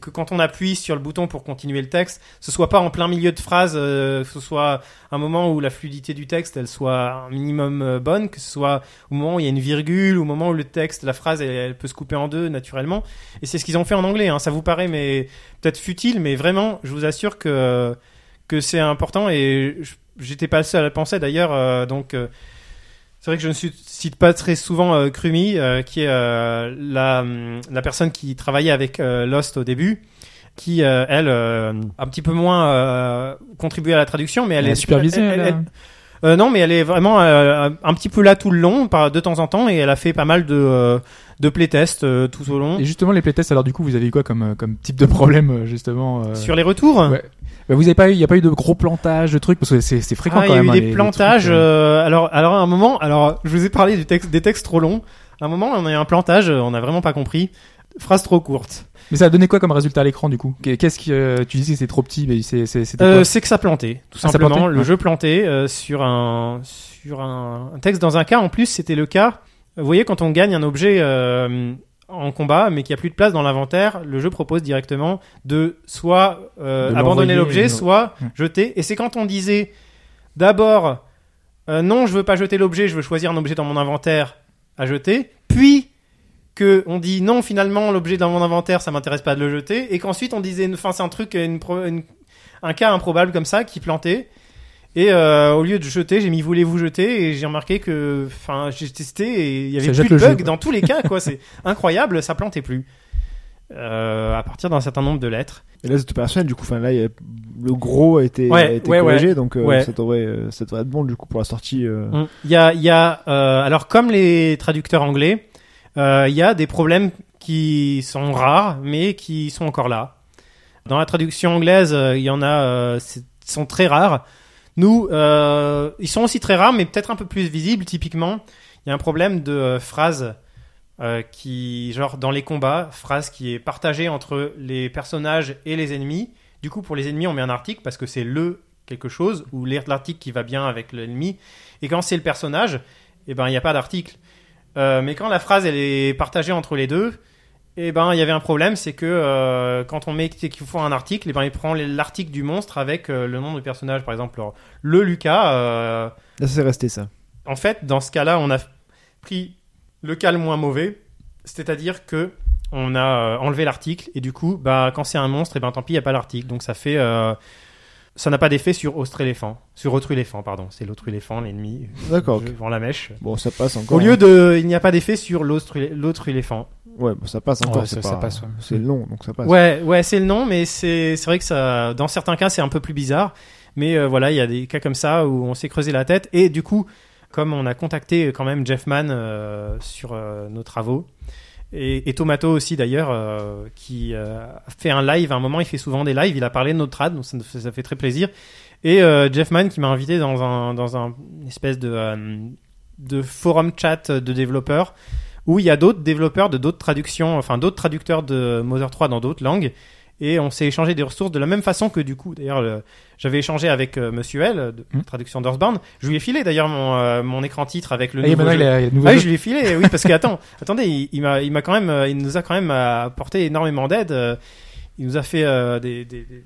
Que quand on appuie sur le bouton pour continuer le texte, ce soit pas en plein milieu de phrase, euh, que ce soit un moment où la fluidité du texte elle soit un minimum euh, bonne, que ce soit au moment où il y a une virgule, au moment où le texte, la phrase elle, peut se couper en deux naturellement. Et c'est ce qu'ils ont fait en anglais. Hein. Ça vous paraît mais peut-être futile, mais vraiment, je vous assure que que c'est important et j'étais pas le seul à le penser d'ailleurs. euh, donc c'est vrai que je ne cite pas très souvent euh, Krumi, euh, qui est euh, la, hum, la personne qui travaillait avec euh, Lost au début, qui euh, elle euh, a un petit peu moins euh, contribué à la traduction, mais elle, Elle est a supervisé. elle- elle, elle- euh, non, mais elle est vraiment euh, un petit peu là tout le long, par de temps en temps, et elle a fait pas mal de euh, de playtests euh, tout au long. Et justement, les playtests, alors du coup, vous avez eu quoi comme, euh, comme type de problème, euh, justement euh, Sur les retours, Ouais. bah, Vous avez pas eu, il y a pas eu de gros plantages, de trucs, parce que c'est c'est fréquent Ah, quand il y a même. eu hein, des les- les plantages. trucs, alors, alors à un moment, alors je vous ai parlé du texte, des textes trop longs. À un moment, on a eu un plantage, on n'a vraiment pas compris. Phrase trop courte. Mais ça a donné quoi comme résultat à l'écran du coup? Qu'est- Qu'est-ce qui, euh, tu disais que c'est trop petit, mais c'est c'est- Euh, c'est que ça plantait, tout Ah, simplement. plantait? Le jeu plantait euh, sur un sur un, un texte. Dans un cas, en plus, c'était le cas. Vous voyez, quand on gagne un objet euh, en combat, mais qu'il n'y a plus de place dans l'inventaire, le jeu propose directement de soit De abandonner l'objet, soit jeter. Et c'est quand on disait d'abord non, je veux pas jeter l'objet, je veux choisir un objet dans mon inventaire à jeter, puis que on dit non, finalement l'objet dans mon inventaire, ça m'intéresse pas de le jeter, et qu'ensuite on disait, enfin c'est un truc, une, pro- une- un cas improbable comme ça qui plantait. Et euh, au lieu de jeter, j'ai mis voulez-vous jeter et j'ai remarqué que, enfin, j'ai testé et il y avait Ça plus de jeu, quoi. dans tous les cas, quoi. [laughs] C'est incroyable, ça plantait plus. Euh, à partir d'un certain nombre de lettres. Et là, c'est opérationnel, du coup, enfin, là, il y a- le gros a été, Ouais, a été ouais, corrigé, donc euh, Ouais. ça, devrait, euh, ça devrait être bon, du coup, pour la sortie. euh. Mm. Il y a, il y a euh, alors comme les traducteurs anglais, il y a des problèmes qui sont rares, mais qui sont encore là. Dans la traduction anglaise, euh, il y en a, euh, sont très rares. Nous, euh, ils sont aussi très rares, mais peut-être un peu plus visibles. Typiquement, il y a un problème de euh, phrase euh, qui, genre dans les combats, phrase qui est partagée entre les personnages et les ennemis. Du coup, pour les ennemis, on met un article parce que c'est le quelque chose ou l'article qui va bien avec l'ennemi. Et quand c'est le personnage, eh ben il n'y a pas d'article. Euh, mais quand la phrase elle est partagée entre les deux, eh ben il y avait un problème, c'est que euh, quand on met qu'il faut un article, eh ben il prend l'article du monstre avec euh, le nom du personnage, par exemple alors, le Lucas. c'est resté ça. en fait, dans ce cas-là, on a pris le cas le moins mauvais, c'est-à-dire que on a enlevé l'article et du coup, bah quand c'est un monstre, et ben tant pis, il y a pas l'article, donc ça fait ça n'a pas d'effet sur autre éléphant, sur autre éléphant, pardon, c'est l'autre éléphant, l'ennemi. D'accord, vends la mèche. Bon, ça passe encore. Au lieu de, il n'y a pas d'effet sur l'autre élé- l'autre éléphant. hein. Ouais, bon, ça passe encore. Ouais, c'est ça- pas... ça passe, ouais. C'est long, donc ça passe. Ouais, ouais, c'est le nom, mais c'est c'est vrai que ça, dans certains cas, c'est un peu plus bizarre. Mais euh, voilà, il y a des cas comme ça où on s'est creusé la tête et du coup, comme on a contacté quand même Jeff Mann euh, sur euh, nos travaux et, et Tomato aussi d'ailleurs, euh, qui euh, fait un live. À un moment, il fait souvent des lives. Il a parlé de notre trad, donc ça, ça fait très plaisir. Et euh, Jeff Mann qui m'a invité dans un dans un espèce de euh, de forum chat de développeurs où il y a d'autres développeurs de d'autres traductions, enfin d'autres traducteurs de Mother 3 dans d'autres langues. Et on s'est échangé des ressources de la même façon que du coup, d'ailleurs, le- j'avais échangé avec euh, Monsieur L, de Hmm. traduction d'Earthbound. Je lui ai filé d'ailleurs mon, euh, mon écran titre avec le Ah, nouveau jeu. il a il a Ah oui, je lui ai filé, oui, parce que attends, [laughs] attendez, il, il m'a, il m'a quand même, euh, il nous a quand même apporté énormément d'aide. euh, Il nous a fait des, des- des-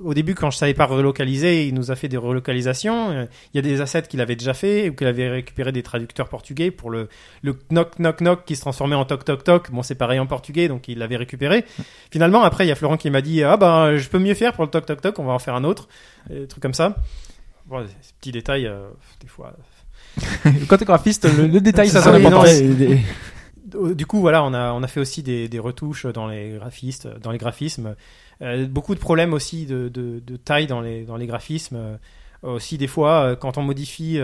au début, quand je savais pas relocaliser, il nous a fait des relocalisations. Euh, Il y a des assets qu'il avait déjà fait ou qu'il avait récupéré des traducteurs portugais pour le, le knock knock knock qui se transformait en toc toc toc. Bon, c'est pareil en portugais, donc il l'avait récupéré. Finalement, après, il y a Florent qui m'a dit ah ben je peux mieux faire pour le toc toc toc, on va en faire un autre, des trucs comme ça. Bon, ces petits détails, euh, des fois. Quand t'es graphiste, le, le détail, ça, [laughs] c'est oui, non, Euh, [laughs] Du coup, voilà, on a, on a fait aussi des, des retouches dans les graphistes, dans les graphismes. Euh, beaucoup de problèmes aussi de, de, de taille dans les, dans les graphismes. Euh, aussi, des fois, euh, quand on modifie,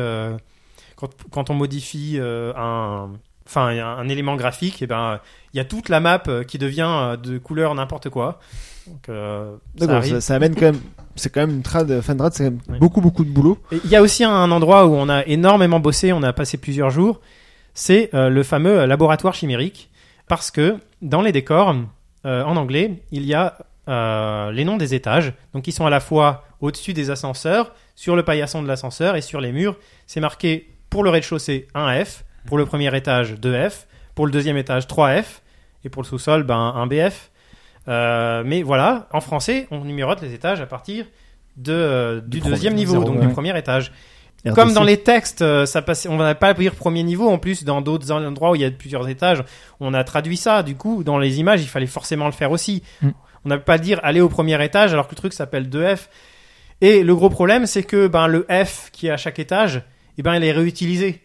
quand, quand on modifie un, enfin, un, un élément graphique, et ben, il y a toute la map qui devient de couleur n'importe quoi. Donc, euh, ça arrive. ça, ça amène quand même. C'est quand même une trad, fan trad, c'est quand même Ouais. beaucoup beaucoup de boulot. Il y a aussi un endroit où on a énormément bossé, on a passé plusieurs jours, c'est euh, le fameux laboratoire chimérique, parce que dans les décors, euh, en anglais, il y a euh, les noms des étages, donc ils sont à la fois au-dessus des ascenseurs, sur le paillasson de l'ascenseur et sur les murs, c'est marqué pour le rez-de-chaussée 1F, pour le premier étage 2F, pour le deuxième étage 3F, et pour le sous-sol ben, 1BF. Euh, mais voilà, en français, on numérote les étages à partir de, euh, du, Du deuxième niveau, donc ouais. du premier étage. RTC. Comme dans les textes, ça passait, on va pas dire premier niveau. En plus, dans d'autres endroits où il y a plusieurs étages, on a traduit ça. Du coup, dans les images, il fallait forcément le faire aussi. Mm. On n'a pas dire aller au premier étage alors que le truc s'appelle 2F. Et le gros problème, c'est que ben le F qui est à chaque étage, eh ben il est réutilisé.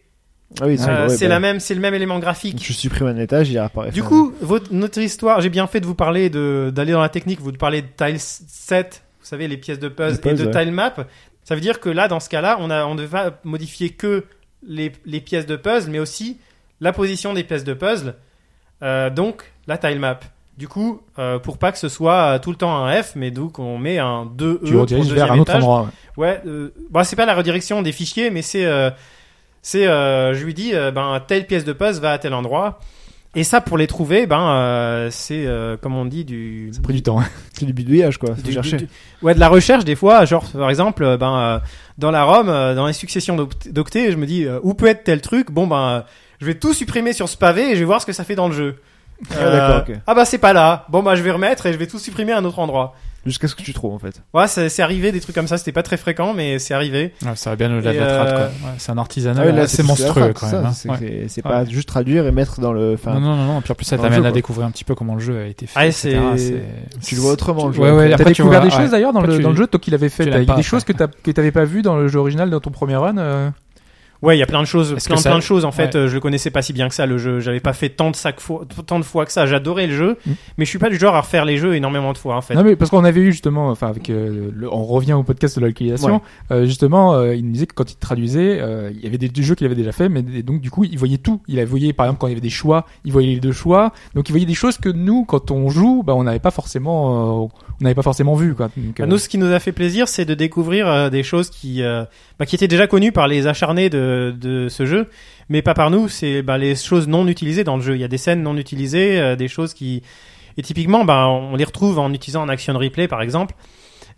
Ah oui, Euh, ouais, c'est bah, la même, c'est le même élément graphique. Je supprime un étage, il apparaît. Du coup, votre, notre histoire, j'ai bien fait de vous parler de d'aller dans la technique, vous de parler de tile set, vous savez les pièces de puzzle, De puzzle, et de ouais. tile map. Ça veut dire que là, dans ce cas-là, on a on ne va modifier que les, les pièces de puzzle, mais aussi la position des pièces de puzzle, euh, donc la tile map. Du coup, euh, pour pas que ce soit euh, tout le temps un F, mais donc on met un 2E Tu pour rediriges le vers deuxième un autre étage. endroit. ouais. Ouais, euh, bah, c'est pas la redirection des fichiers, mais c'est, euh, c'est, euh, je lui dis, euh, ben telle pièce de puzzle va à tel endroit. Et ça, pour les trouver, ben euh, c'est, euh, comme on dit, du, Ça a pris du temps. hein. C'est du bidouillage quoi. Du- chercher. du- ouais, de la recherche des fois. Genre, par exemple, ben euh, dans la ROM, euh, dans les successions d'oct- d'octets, je me dis euh, où peut être tel truc? Bon ben, euh, je vais tout supprimer sur ce pavé et je vais voir ce que ça fait dans le jeu. Ah, d'accord, ok. ah bah c'est pas là. Bon bah je vais remettre et je vais tout supprimer à un autre endroit. Jusqu'à ce que tu trouves en fait. Ouais, c'est c'est arrivé des trucs comme ça. C'était pas très fréquent, mais c'est arrivé. Ouais, ça va bien au-delà de la trad, euh, quoi. Ouais, c'est un artisanat Ah assez c'est monstrueux, c'est quand même. hein. C'est Ouais. Ouais. pas juste traduire et mettre dans le. Enfin, Non, non, non, non. Puis en plus, ça t'amène à découvrir un petit peu comment le jeu a été fait. Ah, etc. c'est- tu le vois autrement. le jeu. Ouais, ouais, T'as après, tu découvert des ouais. choses d'ailleurs dans, le, tu- dans le jeu, toi qui l'avais fait. des pas, choses que t'avais pas vues dans le jeu original dans ton premier run. Ouais, il y a plein de choses, Est-ce plein, que ça- plein de choses. En fait, Ouais. euh, je le connaissais pas si bien que ça le jeu. J'avais pas fait tant de, sac fois, tant de fois que ça. J'adorais le jeu, Mm. mais je suis pas du genre à refaire les jeux énormément de fois en fait. Non mais parce qu'on avait eu justement, enfin avec, euh, le- on revient au podcast de la localisation. euh, justement, euh, il nous disait que quand il traduisait, il y avait des, des jeux qu'il avait déjà fait, mais donc du coup, il voyait tout. Il voyé par exemple quand il y avait des choix, il voyait les deux choix. Donc il voyait des choses que nous, quand on joue, bah on n'avait pas forcément, on n'avait pas forcément vu quoi. Donc, Bah, Nous, ce qui nous a fait plaisir, c'est de découvrir des choses qui, bah, qui étaient déjà connues par les acharnés de, de ce jeu, mais pas par nous. C'est bah, les choses non utilisées dans le jeu. Il y a des scènes non utilisées, euh, des choses qui, et typiquement, bah, on les retrouve en utilisant un action replay, par exemple.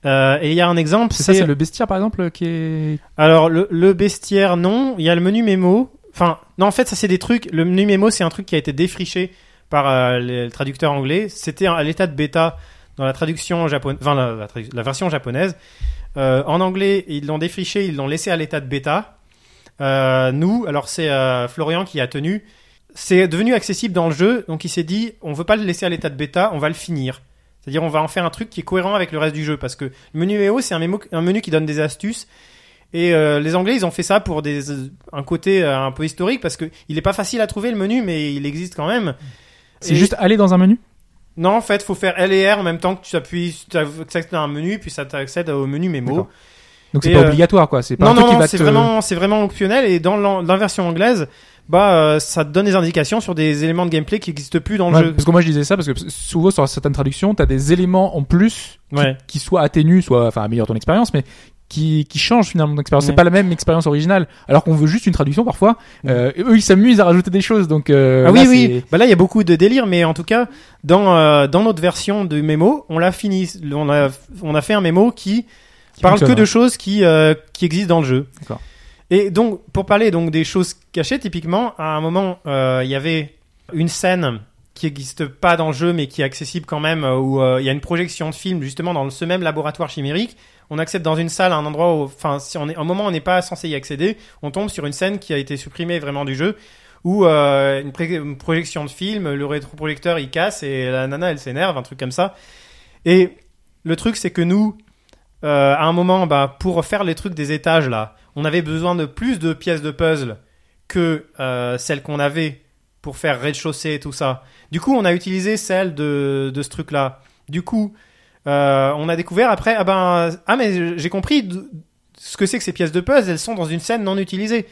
Euh, et il y a un exemple, c'est ça, c'est le bestiaire par exemple qui est. Alors le, le bestiaire non, il y a le menu mémo. Enfin non en fait ça c'est des trucs. Le menu mémo c'est un truc qui a été défriché par euh, le traducteur anglais. C'était à l'état de bêta dans la traduction japonaise, enfin la, la tradu- la version japonaise. Euh, en anglais ils l'ont défriché, ils l'ont laissé à l'état de bêta. Euh, nous alors c'est euh, Florian qui a tenu. C'est devenu accessible dans le jeu donc il s'est dit on veut pas le laisser à l'état de bêta, on va le finir. C'est-à-dire on va en faire un truc qui est cohérent avec le reste du jeu parce que le menu mémo c'est un, menu qui donne des astuces et euh, les Anglais, ils ont fait ça pour des, un côté un peu historique parce que il est pas facile à trouver le menu, mais il existe quand même. C'est Et- juste aller dans un menu? Non, en fait, faut faire L et R en même temps que tu appuies, tu accèdes à un menu, puis ça t'accède au menu mémo. Donc c'est pas euh, obligatoire quoi. C'est pas Non, un truc non, qui non, c'est te- vraiment, c'est vraiment optionnel. Et dans dans la version anglaise, bah, euh, ça te donne des indications sur des éléments de gameplay qui n'existent plus dans le Ouais, jeu. parce que moi je disais ça parce que souvent sur certaines traductions, t'as des éléments en plus qui, Ouais. qui soit atténuent, soit enfin améliorent ton expérience, mais qui, qui changent finalement ton expérience. Ouais. C'est pas la même expérience originale. Alors qu'on veut juste une traduction parfois. Euh, eux ils s'amusent à rajouter des choses. Donc euh, ah là, oui, oui. c'est- Bah là, il y a beaucoup de délire, mais en tout cas, dans euh, dans notre version de mémo, on l'a fini. On a on a fait un mémo qui qui parle que de hein. choses qui euh, qui existent dans le jeu. Et donc pour parler donc des choses cachées, typiquement, à un moment, euh, il y avait une scène qui existe pas dans le jeu mais qui est accessible quand même euh, où euh, il y a une projection de film justement dans ce même laboratoire chimérique. On accède dans une salle à un endroit où, enfin, si on est, un moment on n'est pas censé y accéder, on tombe sur une scène qui a été supprimée vraiment du jeu où euh, une, une projection de film, le rétroprojecteur il casse et la nana elle s'énerve, un truc comme ça. Et le truc c'est que nous, euh, à un moment, bah, pour faire les trucs des étages là, on avait besoin de plus de pièces de puzzle que euh, celles qu'on avait pour faire rez-de-chaussée et tout ça. Du coup, on a utilisé celle de, de ce truc-là. Du coup, euh, on a découvert après, ah ben, ah mais j'ai compris ce que c'est que ces pièces de puzzle, elles sont dans une scène non utilisée.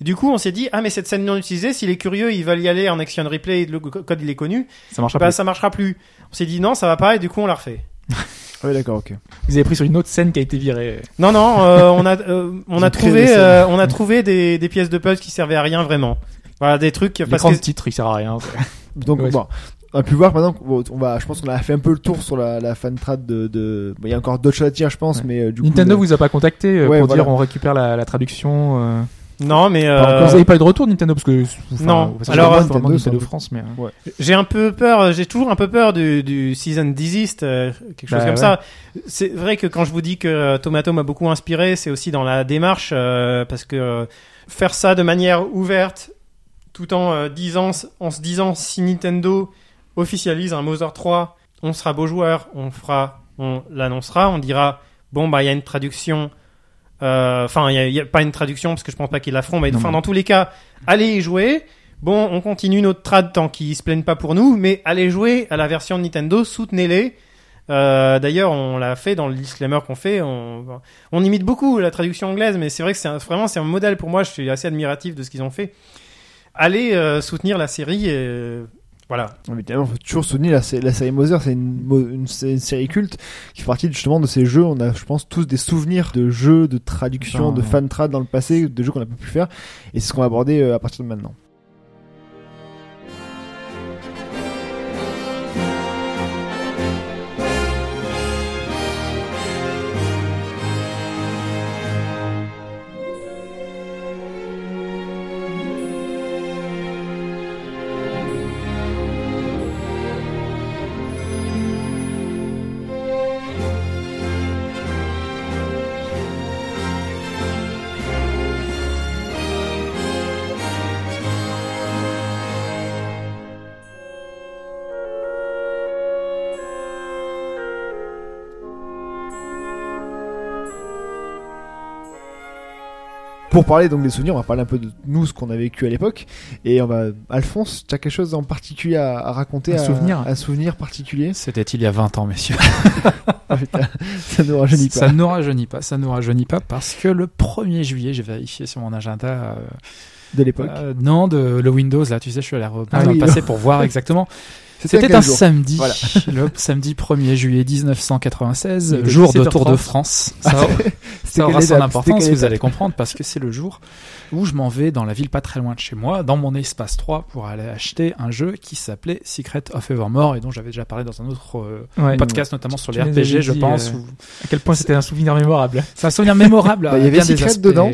Du coup, on s'est dit, ah mais cette scène non utilisée, s'il est curieux, ils veulent y aller en action replay, le co- code il est connu, Ça marchera bah pas. ça marchera plus. On s'est dit non, ça va pas, et du coup on l'a refait. Ah Oui, d'accord, ok. Vous avez pris sur une autre scène qui a été virée. Non, non, euh, on a, euh, [laughs] on Ils a trouvé, euh, on a trouvé des, des pièces de puzzle qui servaient à rien vraiment. Voilà, des trucs parce que de titre, il sert à rien. [laughs] Donc, Ouais. bon. On a pu voir maintenant, bon, on va, je pense qu'on a fait un peu le tour sur la, la fan trad de, de, bon, il y a encore d'autres choses à dire, je pense, Ouais. mais euh, du Nintendo coup. vous a pas contacté euh, Ouais, pour voilà. dire on récupère la, la traduction. euh. Non, mais euh, encore. Vous avez pas eu de retour Nintendo parce que enfin, Non. parce que Alors, c'est vraiment Nintendo, Nintendo France, mais euh, j'ai un peu peur, j'ai toujours un peu peur du, du season desist, euh, quelque chose Bah, comme ouais. ça. C'est vrai que quand je vous dis que euh, Tomato m'a beaucoup inspiré, c'est aussi dans la démarche euh, parce que euh, faire ça de manière ouverte, tout en euh, disant, en se disant si Nintendo officialise un Mother 3, on sera beau joueur, on fera, on l'annoncera, on dira bon bah il y a une traduction. Euh, Enfin, il y a- a pas une traduction parce que je pense pas qu'ils la feront, mais enfin dans tous les cas, allez y jouer. Bon, on continue notre trad tant qu'ils se plaignent pas pour nous, mais allez jouer à la version de Nintendo, soutenez-les. Euh, D'ailleurs, on l'a fait dans le disclaimer qu'on fait. On, on imite beaucoup la traduction anglaise, mais c'est vrai que c'est vraiment c'est un modèle pour moi. Je suis assez admiratif de ce qu'ils ont fait. Allez euh, soutenir la série. Et, euh, voilà. Évidemment, faut toujours soutenir la, la série Mother, c'est une, une, une série culte qui fait partie justement de ces jeux. On a, je pense, tous des souvenirs de jeux, de traduction, Putain, de fan trad dans le passé, de jeux qu'on n'a pas pu faire, et c'est ce qu'on va aborder euh, à partir de maintenant. Pour parler donc des souvenirs, on va parler un peu de nous, ce qu'on a vécu à l'époque. Et on va, Alphonse, tu as quelque chose en particulier à, à raconter Un souvenir Un souvenir particulier? C'était il y a 20 ans, messieurs. [laughs] Ah, putain, Ça ne rajeunit pas. Ça ne nous rajeunit pas, ça nous rajeunit pas parce que le 1er juillet, j'ai vérifié sur mon agenda, euh, De l'époque. euh, non, de le Windows, là, tu sais, je suis allé re- Ah oui, passé [laughs] pour voir exactement. C'était un jour samedi, Voilà. [laughs] le samedi 1er juillet 1996, Il était jour de 17h30. Tour de France. [laughs] Ça, ça aura son importance, vous allez comprendre, parce que c'est le jour où je m'en vais dans la ville pas très loin de chez moi, dans mon espace 3, pour aller acheter un jeu qui s'appelait Secret of Evermore, et dont j'avais déjà parlé dans un autre euh, Ouais. podcast, notamment sur les RPG, je pense. euh, où- À quel point c'était un souvenir mémorable. C'est un souvenir mémorable. [laughs] Bah, il y avait Secret aspects. dedans.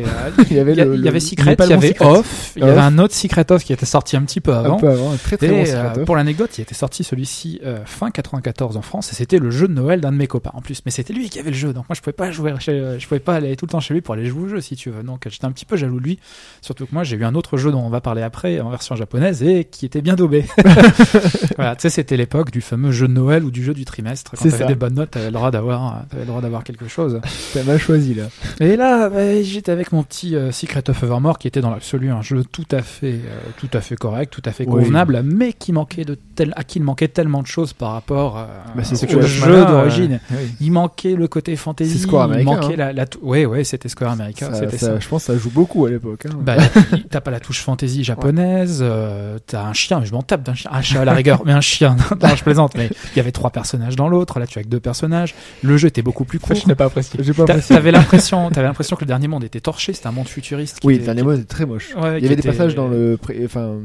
Il y avait le- il y le- avait mais Secret, il y avait Secret. Off, il y avait un autre Secret Off qui était sorti un petit peu Un avant. peu avant, un très très bon Et Secret euh, of. pour l'anecdote, il était sorti celui-ci euh, fin 94 en France et c'était le jeu de Noël d'un de mes copains en plus. Mais c'était lui qui avait le jeu, donc moi je pouvais pas jouer, chez, je pouvais pas aller tout le temps chez lui pour aller jouer au jeu si tu veux. Donc j'étais un petit peu jaloux de lui. Surtout que moi j'ai eu un autre jeu dont on va parler après en version japonaise et qui était bien daubé. [laughs] voilà, tu sais c'était l'époque du fameux jeu de Noël ou du jeu du trimestre. Quand t'avais des bonnes notes, t'avais le droit d'avoir, t'avais le droit d'avoir quelque chose. [laughs] T'as mal choisi là. Et là, bah, j'étais avec mon petit euh, Secret of Evermore qui était dans l'absolu un jeu tout à fait, euh, tout à fait correct, tout à fait Oui. convenable, mais qui manquait de tel, à qui il manquait tellement de choses par rapport euh, Bah, au jeu d'origine. euh, oui. Il manquait le côté fantasy, C'est Square il America, manquait hein. la, la tou- ouais, ouais, c'était Square America, Ça- c'était ça- ça. Je pense que ça joue beaucoup à l'époque. hein. Bah, [laughs] t'as pas la touche fantasy japonaise, euh, t'as un chien, mais je m'en tape d'un chien, un chat à la rigueur, mais un chien, [laughs] non, je plaisante, mais il y avait trois personnages dans l'autre, là tu as que deux personnages, le jeu était beaucoup plus court. Je n'ai pas apprécié. J'ai pas T'a- apprécié. T'avais l'impression, t'avais l'impression que le dernier monde était torché, c'était un monde futuriste. qui Oui, était- le dernier qui- mot était très moche. Ouais, Il y avait des passages dans le, pré- enfin,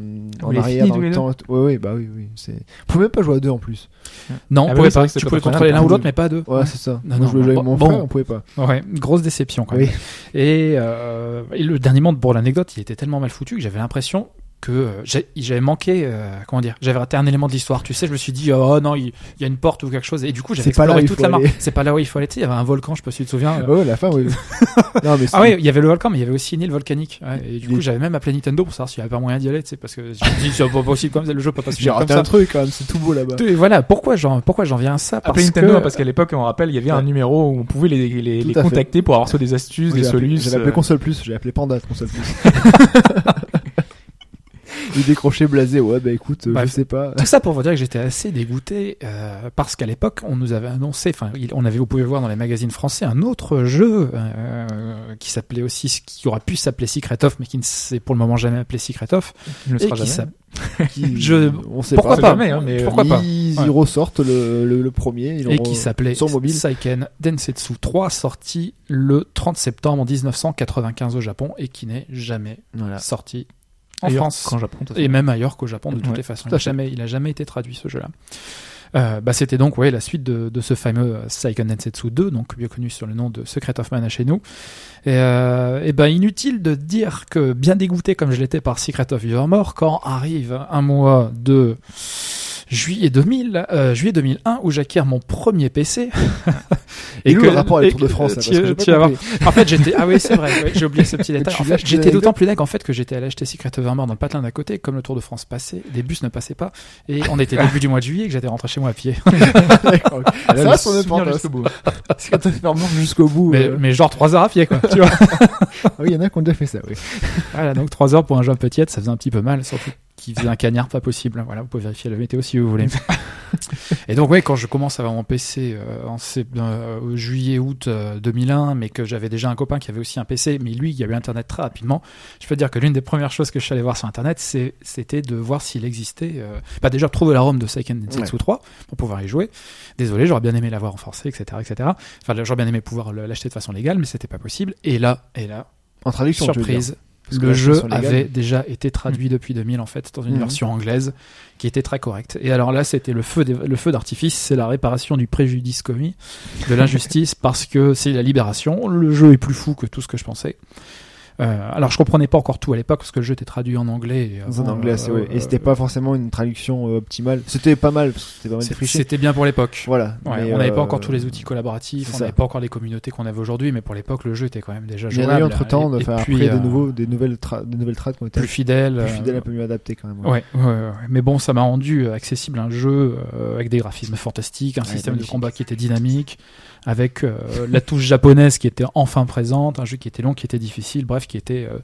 en arrière, dans le temps. Ouais, ouais, bah oui, oui. C'est. On pouvait même pas jouer à deux en plus. Non, Ah on pouvait pas. Tu pouvais contrôler l'un ou l'autre, mais pas deux. Ouais, c'est ça. Non, Moi, non, je voulais jouer avec mon bon. frère, on pouvait pas. Ouais, grosse déception quand Oui. même. Et, euh, et le dernier monde, pour l'anecdote, il était tellement mal foutu que j'avais l'impression que euh, j'ai- j'avais manqué, euh, comment dire, j'avais raté un élément de l'histoire. Tu sais, je me suis dit, oh non, il il y a une porte ou quelque chose. Et du coup, j'avais C'est pas là où exploré il toute faut la map. aller. C'est pas là où il faut aller. Tu sais, il y avait un volcan, je sais pas si tu te souviens. euh. Ouais, la fin, oui. [laughs] non, mais Ah oui, il y avait le volcan, mais il y avait aussi une île volcanique. Ouais, et du coup, j'avais même appelé Nintendo pour savoir s'il y avait pas moyen d'y aller, tu sais, parce que je me dis, c'est pas possible comme ça, le jeu peut pas se j'ai comme raté ça. un truc quand même, c'est tout beau là-bas. Et voilà, pourquoi j'en, pourquoi j'en viens à ça? Parce Nintendo, que, hein, parce qu'à l'époque, on rappelle, il y avait un numéro où on pouvait les, les, les fait. contacter pour avoir soit des astuces, des J'avais solutions. J'avais appelé console plus, j'ai appelé Panda console plus. [laughs] [laughs] Il décrochait blasé, ouais, bah écoute, euh, Bref. je sais pas. Tout ça pour vous dire que j'étais assez dégoûté euh, parce qu'à l'époque on nous avait annoncé, enfin on avait, vous pouvez voir dans les magazines français un autre jeu euh, qui s'appelait aussi, qui aurait pu s'appeler Secret of, mais qui ne s'est pour le moment jamais appelé Secret of, Il ne et sera qui jamais. s'appelle Qui- [laughs] Je- on sait pourquoi pas. pas, jamais, hein, mais, euh, pourquoi pas Ils, Ouais. ils ressortent le, le, le premier. ils et qui s'appelait. Seiken Densetsu 3, sorti le 30 septembre 1995 au Japon et qui n'est jamais Voilà. sorti en Ailleurs France qu'en Japon. et même ailleurs qu'au Japon de toutes Ouais, les façons. Il jamais, il a jamais été traduit ce jeu-là. Euh, bah, c'était donc ouais la suite de, de ce fameux Seiken Densetsu 2, donc mieux connu sur le nom de Secret of Mana chez nous. Et, euh, et ben inutile de dire que bien dégoûté comme je l'étais par Secret of Evermore, quand arrive un mois de juillet 2000, euh, juillet 2001 où j'acquiers mon premier PC. Et [laughs] le rapport avec et le Tour de France, que- là, tu- parce que tu vas. En fait, j'étais. Ah oui, c'est vrai. ouais, j'ai oublié ce petit [laughs] détail. En fait, j'étais d'autant plus dingue en fait que j'étais allé acheter Secret of Evermore dans le patelin d'à côté. Comme le Tour de France passait, les bus ne passaient pas, et on était début du mois de juillet et que j'étais rentré chez moi à pied. [laughs] Là, Ça va, son jusqu'au bout. Que t'as fait jusqu'au bout. mais, euh. mais genre 3 heures à pied, quoi. Tu vois. Ah oui, il y en a qui ont déjà fait ça, oui. Voilà, donc 3 heures pour un jeune petit, ça faisait un petit peu mal, surtout qu'il faisait un cagnard pas possible. Voilà, vous pouvez vérifier la météo si vous voulez. [laughs] et donc, ouais, quand je commence à avoir mon PC euh, en euh, juillet, août euh, 2001, mais que j'avais déjà un copain qui avait aussi un PC, mais lui, il y a eu Internet très rapidement. Je peux te dire que l'une des premières choses que je suis allé voir sur Internet, c'était de voir s'il existait. Euh, bah, déjà, trouver la ROM de Seiken Densetsu 3 pour pouvoir y jouer. Désolé, j'aurais bien aimé l'avoir en forcé, etc., etc. Enfin, j'aurais bien aimé pouvoir l'acheter de façon légale, mais c'était pas possible. Et là, et là, En traduction, surprise, Parce le jeu avait déjà été traduit depuis 2000 en fait dans une Mhm. version anglaise qui était très correcte. Et alors là, c'était le feu, des- le feu d'artifice, c'est la réparation du préjudice commis, de l'injustice [laughs] parce que c'est la libération. Le jeu est plus fou que tout ce que je pensais. Euh, alors je comprenais pas encore tout à l'époque parce que le jeu était traduit en anglais. Et, avant, anglais, euh, ouais. euh, Et c'était pas forcément une traduction euh, optimale. C'était pas mal, c'était bien pour l'époque. Voilà. Ouais, on n'avait euh, pas encore tous les outils collaboratifs, on n'avait pas encore les communautés qu'on avait aujourd'hui, mais pour l'époque, le jeu était quand même déjà Il y en jouable. a eu entre temps, et- et puis, après, euh, des, nouveaux, des nouvelles, des nouvelles trades qui ont été plus fidèle. plus euh, fidèles, un peu mieux adaptées quand même. Ouais, ouais, ouais, ouais. mais bon, ça m'a rendu euh, accessible un jeu euh, avec des graphismes fantastiques, un système de combat qui était dynamique, avec euh, la touche japonaise qui était enfin présente, un jeu qui était long, qui était difficile, bref, qui était euh,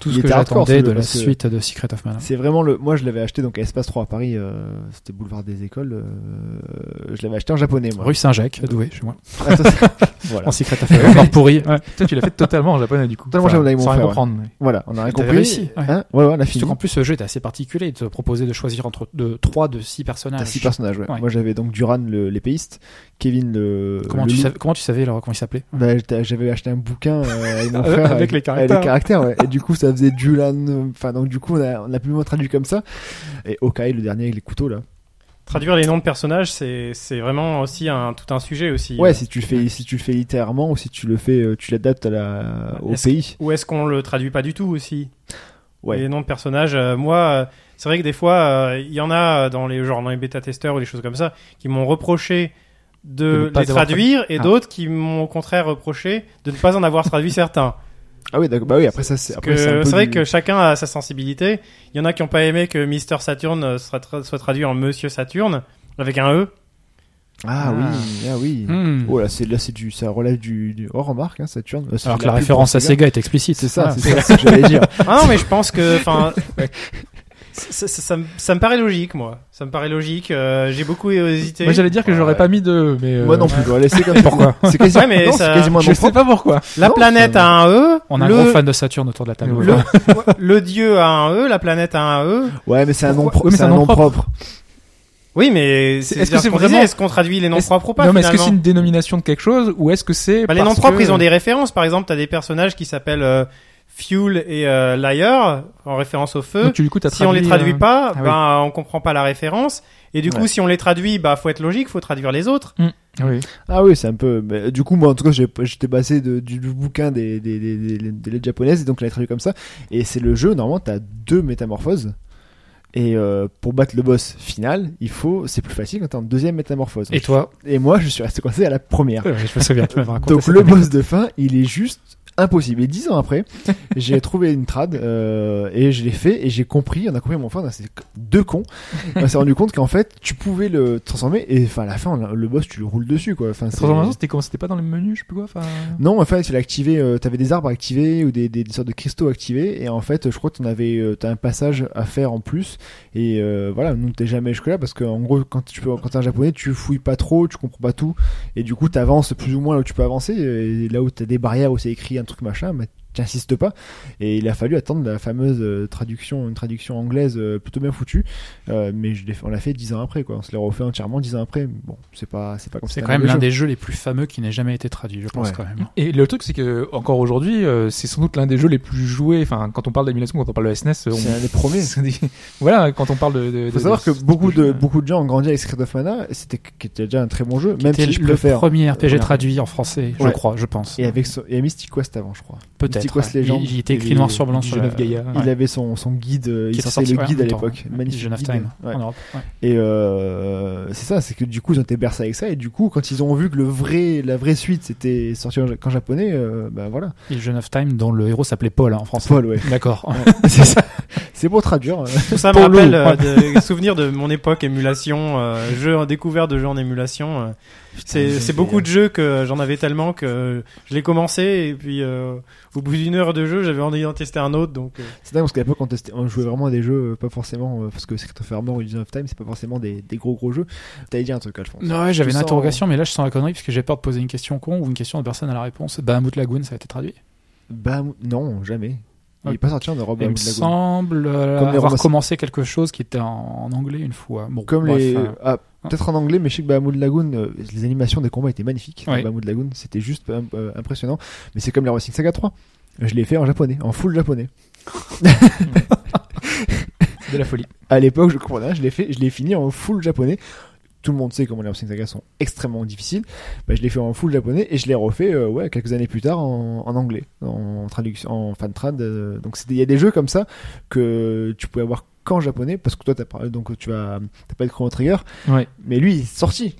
tout Il ce que était j'attendais de la suite de Secret of Mana. C'est vraiment le. Moi, je l'avais acheté donc à Espace 3 à Paris. euh, C'était boulevard des écoles. euh, Je l'avais acheté en japonais, moi. Rue Saint-Jacques, doué chez moi. Ah, ça, [laughs] voilà. En Secret of Mana, encore pourri. Ouais. Toi, tu l'as fait totalement en japonais, du coup. Totalement japonais avec mon sans rien frère, comprendre. mais- Voilà, on a rien compris. réussi, ouais. Hein ouais, ouais, on a fini. Surtout qu'en plus, ce jeu était assez particulier. Il te proposait de choisir entre de 3 de 6 personnages. T'as six personnages, ouais. Ouais. Moi, j'avais donc Duran, le- l'épéiste, Kevin, le. Comment, le tu loup. savais, comment tu savais alors comment il s'appelait? Bah, j'avais acheté un bouquin euh, avec mon [laughs] Avec frère les caractères. les caractères, ouais. Et du coup, ça faisait Julan. euh, Enfin, donc du coup, on a, on a plus ou moins traduit comme ça. Et Okai, le dernier avec les couteaux là. Traduire les noms de personnages, c'est c'est vraiment aussi un tout un sujet aussi. Ouais, si tu le fais, si tu le fais littéralement ou si tu le fais, euh, tu l'adaptes à la au Est-ce- pays. Ou est-ce qu'on le traduit pas du tout aussi? Ouais. Les noms de personnages. euh, moi, euh, c'est vrai que des fois, euh, il y en a dans les genre dans les bêta-testeurs ou des choses comme ça qui m'ont reproché De les traduire et Ah. d'autres qui m'ont au contraire reproché de ne pas en avoir traduit certains. Ah oui, d'accord. Bah oui, après ça, c'est c'est vrai du- que chacun a sa sensibilité. Il y en a qui n'ont pas aimé que Mister Saturn euh, soit, tra- soit traduit en Monsieur Saturne avec un E. Ah oui, ah oui. Hmm. Oh là, c'est là, c'est du, ça relève du, du... oh remarque, hein, Saturne. Euh, Alors que la référence à Sega est explicite. C'est ça, Voilà. c'est ça, ce que j'allais dire. [laughs] Ah non, mais je pense que, enfin, [laughs] ça, ça- ça me- ça me paraît logique, moi. Ça me paraît logique. euh, J'ai beaucoup hésité. Moi, j'allais dire que j'aurais Ouais. pas mis de, mais. euh, Moi non plus, laissé comme Pourquoi C'est quasiment, Ouais, mais non, ça- c'est quasiment un Je sais propre. pas pourquoi. La Non, planète ça- a un E. On a un le, gros fan de Saturne autour de la table. Le- le dieu a un E. La planète a un E. Ouais, mais c'est un nom, pro- Oui, mais c'est un nom propre. Oui, mais est-ce que c'est vraiment- Est-ce qu'on traduit les noms Est-ce- propres ou pas non, mais est-ce que c'est une dénomination de quelque chose ou est-ce que c'est. Bah, les noms propres, que- ils ont des références. Par exemple, t'as des personnages qui s'appellent euh, Fuel et euh, Liar en référence au feu. Donc, tu, du coup, t'as si on les traduit euh, pas, ah oui. ben on comprend pas la référence. Et du coup, Ouais. si on les traduit, bah faut être logique, faut traduire les autres. Oui. Ah oui, c'est un peu. mais, du coup, moi, en tout cas, j'étais passé de, du, du bouquin des, des, des, des, des lettres japonaises, et donc je l'ai traduit comme ça. Et c'est le jeu, normalement, t'as deux métamorphoses. Et euh, pour battre le boss final, il faut, c'est plus facile quand t'es en deuxième métamorphose. Et toi? Et moi, je suis resté coincé à la première. Ouais, Je me souviens, tu Donc le boss de fin, il est juste impossible. Et dix ans après, [laughs] j'ai trouvé une trad euh, et je l'ai fait et j'ai compris, on a compris mon frère, c'est deux cons. On s'est rendu compte qu'en fait, tu pouvais le transformer et enfin à la fin, le boss, tu le roules dessus quoi. Enfin, transformation, c'était comment? C'était pas dans le menu, je sais plus quoi. Non, en fait, tu activé, euh, t'avais des arbres à activer ou des, des, des sortes de cristaux à activer, et en fait, je crois que t'en avais, euh, t'as un passage à faire en plus, et euh, voilà, nous t'es jamais jusque là parce qu'en gros, quand tu peux, quand t'es un japonais, tu fouilles pas trop, tu comprends pas tout, et du coup, t'avances plus ou moins là où tu peux avancer, et là où t'as des barrières où c'est écrit un truc machin, bah, t'insistes pas, et il a fallu attendre la fameuse euh, traduction, une traduction anglaise euh, plutôt bien foutue, euh, mais je on l'a fait dix ans après, quoi, on se l'est refait entièrement dix ans après, bon, c'est pas, c'est pas comme C'est quand même l'un jeu. des jeux les plus fameux qui n'ait jamais été traduit, je pense Ouais. quand même. Et le truc, c'est que encore aujourd'hui, euh, c'est sans doute l'un des jeux les plus joués. Enfin, quand on parle d'émulation, quand on parle de SNES, on... C'est un des premiers. [laughs] voilà, quand on parle de. de Il faut de- savoir de que beaucoup de jeu, beaucoup de gens ont grandi avec Secret of Mana, c'était qui était déjà un très bon jeu, même C'était si je le préfère. premier RPG traduit en français, je Ouais. crois, je pense. Et avec son- et Mystic Quest avant, je crois. Peut-être. Il, était écrit noir sur blanc sur Genève. Ouais. Il avait son son guide, euh, il sorti le guide à l'époque, magnifique Gen of guide. Time en Europe. Et euh, c'est ça, c'est que du coup ils ont été bercés avec ça et du coup quand ils ont vu que le vrai la vraie suite c'était sorti en- japonais, bah voilà. Et Gen of Time, dont le héros s'appelait Paul hein, en français. Paul, ouais. D'accord. [laughs] c'est ça. [laughs] C'est pour traduire. euh. Tout ça me rappelle euh, des souvenirs de mon époque émulation, euh, jeux en découvert de jeux en émulation. euh. C'est beaucoup de jeux que j'en avais tellement que je l'ai commencé et puis euh, au bout d'une heure de jeu j'avais envie d'en tester un autre donc euh, C'est dingue parce qu'à l'époque on, testait- on jouait vraiment à des jeux, pas forcément parce que Secret of Armor ou Legend of Time c'est pas forcément des, des gros gros jeux. T'allais dire un truc, Alphonse. Non, ouais, j'avais une sens- interrogation, mais là je sens la connerie parce que j'ai peur de poser une question con ou une question de personne à la réponse. Bahamut Lagoon, ça a été traduit? Bah non, jamais. Il Ok. est pas sorti en Europe. Il me Bahamut Lagoon. semble euh, avoir commencé quelque chose qui était en, en anglais une fois. Bon, Comme bref, les. euh, Ah, peut-être en anglais, mais je sais que Bahamut Lagoon, euh, les animations des combats étaient magnifiques. Ouais. Bahamut Lagoon, c'était juste impressionnant. Mais c'est comme la Racing Saga 3. Je l'ai fait en japonais, en full japonais. [laughs] [laughs] de la folie. À l'époque, je comprenais, je l'ai fait, je l'ai fini en full japonais. Tout le monde sait comment les Racing Saga sont extrêmement difficiles. Bah, je l'ai fait en full japonais et je l'ai refait, euh, ouais, quelques années plus tard en, en anglais, en traduction, en fan trad. euh, donc il y a des jeux comme ça que tu pouvais avoir qu'en japonais parce que toi t'as parlé, donc tu as, t'as pas de Chrono Trigger, Ouais. mais lui il est sorti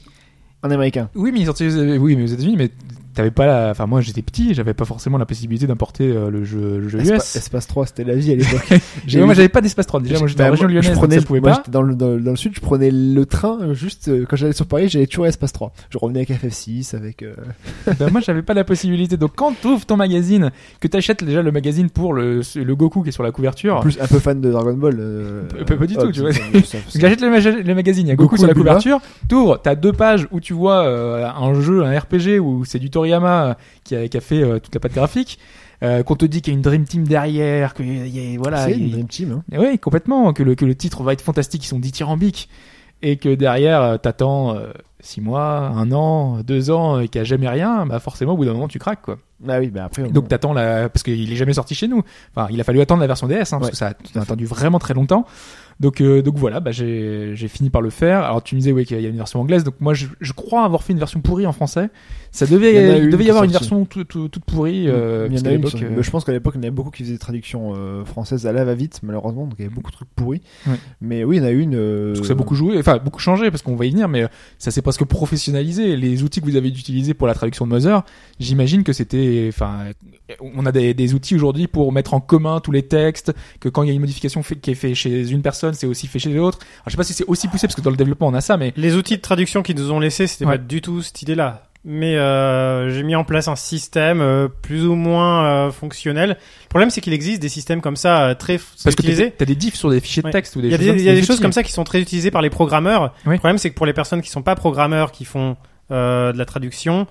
en américain. Oui, mais il est sorti aux- oui, mais aux États-Unis, mais t'avais pas la. Enfin, moi, j'étais petit, j'avais pas forcément la possibilité d'importer euh, le jeu, le jeu Espa- US. Espace 3, c'était la vie à l'époque. [laughs] Moi, j'avais pas d'espace 3. Déjà, moi, j'étais Bah, en région lyonnaise, je donc prenais, ça pouvait moi, pas. j'étais dans le, dans, dans le sud, je prenais le train euh, juste euh, quand j'allais sur Paris, j'allais toujours à Espace 3. Je revenais avec FF6, avec. euh, [laughs] Ben, moi, j'avais pas la possibilité. Donc, quand tu ouvres ton magazine, que t'achètes déjà le magazine pour le, le Goku qui est sur la couverture. En plus, un peu fan de Dragon Ball. Peu- peu- pas du oh, tout, tu vois. [laughs] J'achète le, le magazine, il y a Goku, Goku sur la couverture. T'ouvres, t'as deux pages où tu vois un jeu, un RPG où c'est du Toriyama euh, qui a, qui a fait euh, toute la patte graphique. Euh, qu'on te dit qu'il y a une Dream Team derrière, que y a, voilà, C'est une Dream Team. Hein. Et Oui, complètement. Que le, que le titre va être fantastique, ils sont dithyrambiques. Et que derrière, t'attends euh, six mois, un an, deux ans, et qu'il n'y a jamais rien, bah forcément, au bout d'un moment, tu craques, quoi. Ah oui, bah après. on- Donc t'attends la... Parce qu'il est jamais sorti chez nous. Enfin, il a fallu attendre la version DS, hein, parce Ouais, que ça a, attendu vraiment très longtemps. Donc, euh, donc voilà, bah, j'ai j'ai fini par le faire. Alors tu me disais oui qu'il y a une version anglaise, donc moi je, je crois avoir fait une version pourrie en français. Ça devait, Il y en a il une devait y avoir une version toute, pourrie. Euh, il y parce en qu'à a une l'époque, qui- euh, mais je pense qu'à l'époque, il y en avait beaucoup qui faisaient des traductions euh, françaises à la va-vite, malheureusement, donc il y avait beaucoup de trucs pourris. Ouais. Mais oui, il y en a une. euh, Parce que ça a beaucoup joué, enfin beaucoup changé parce qu'on va y venir, mais ça s'est presque professionnalisé. Les outils que vous avez utilisés pour la traduction de Mother, j'imagine que c'était, enfin, on a des, des outils aujourd'hui pour mettre en commun tous les textes, que quand il y a une modification fait- qui est faite chez une personne, c'est aussi fait chez l'autre. Alors, je sais pas si c'est aussi poussé parce que dans le développement on a ça, mais les outils de traduction qu'ils nous ont laissés c'était Ouais. pas du tout cette idée là mais euh, j'ai mis en place un système euh, plus ou moins euh, fonctionnel le problème c'est qu'il existe des systèmes comme ça euh, très parce que utilisés t'as t'as des diffs sur des fichiers de Ouais. texte ou des Il y a choses des, il y a des choses comme ça qui sont très utilisées par les programmeurs. Oui. Le problème, c'est que pour les personnes qui sont pas programmeurs, qui font euh, de la traduction,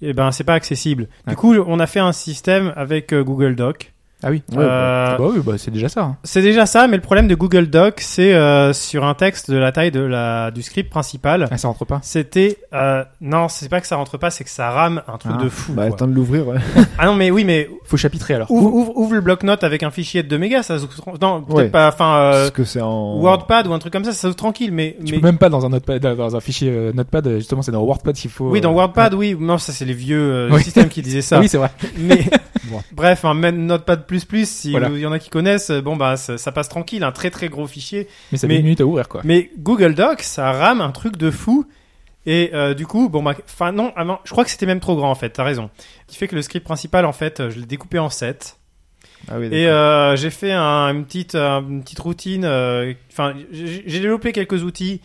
eh ben, c'est pas accessible. Du coup, on a fait un système avec euh, Google Doc. Ah oui. Ouais, Euh, Bah oui, bah c'est déjà ça. hein. c'est déjà ça, mais le problème de Google Doc, c'est euh, sur un texte de la taille de la du script principal. Ah, ça rentre pas. C'était euh, non, c'est pas que ça rentre pas, c'est que ça rame un truc Ah. de fou. Bah, quoi. temps de l'ouvrir, ouais. [laughs] Ah non, mais oui, mais Faut chapitrer alors. ouvre, ouvre, ouvre le bloc-notes avec un fichier de 2 mégas, ça se non, peut-être Ouais. pas, enfin euh, que c'est en. WordPad ou un truc comme ça, ça se tranquille, mais Tu mais peux même pas dans un notepad, dans un fichier euh, notepad, justement c'est dans WordPad qu'il faut. Oui, dans euh, WordPad, oui. Non, ça c'est les vieux euh, Oui. systèmes qui disaient ça. [laughs] Oui, c'est vrai. Mais [laughs] Bref, un même Notepad++, si Voilà. il y en a qui connaissent, euh, bon bah ça, ça passe tranquille, un très très gros fichier. Mais ça met une minute à ouvrir, quoi. Mais Google Docs, ça rame un truc de fou. Et euh, du coup, bon bah, enfin non, ah non, je crois que c'était même trop grand en fait. T'as raison. Ce qui fait que le script principal, en fait, euh, je l'ai découpé en 7 Ah oui, Et euh, j'ai fait un- une petite, une petite routine. Enfin, j'ai développé quelques outils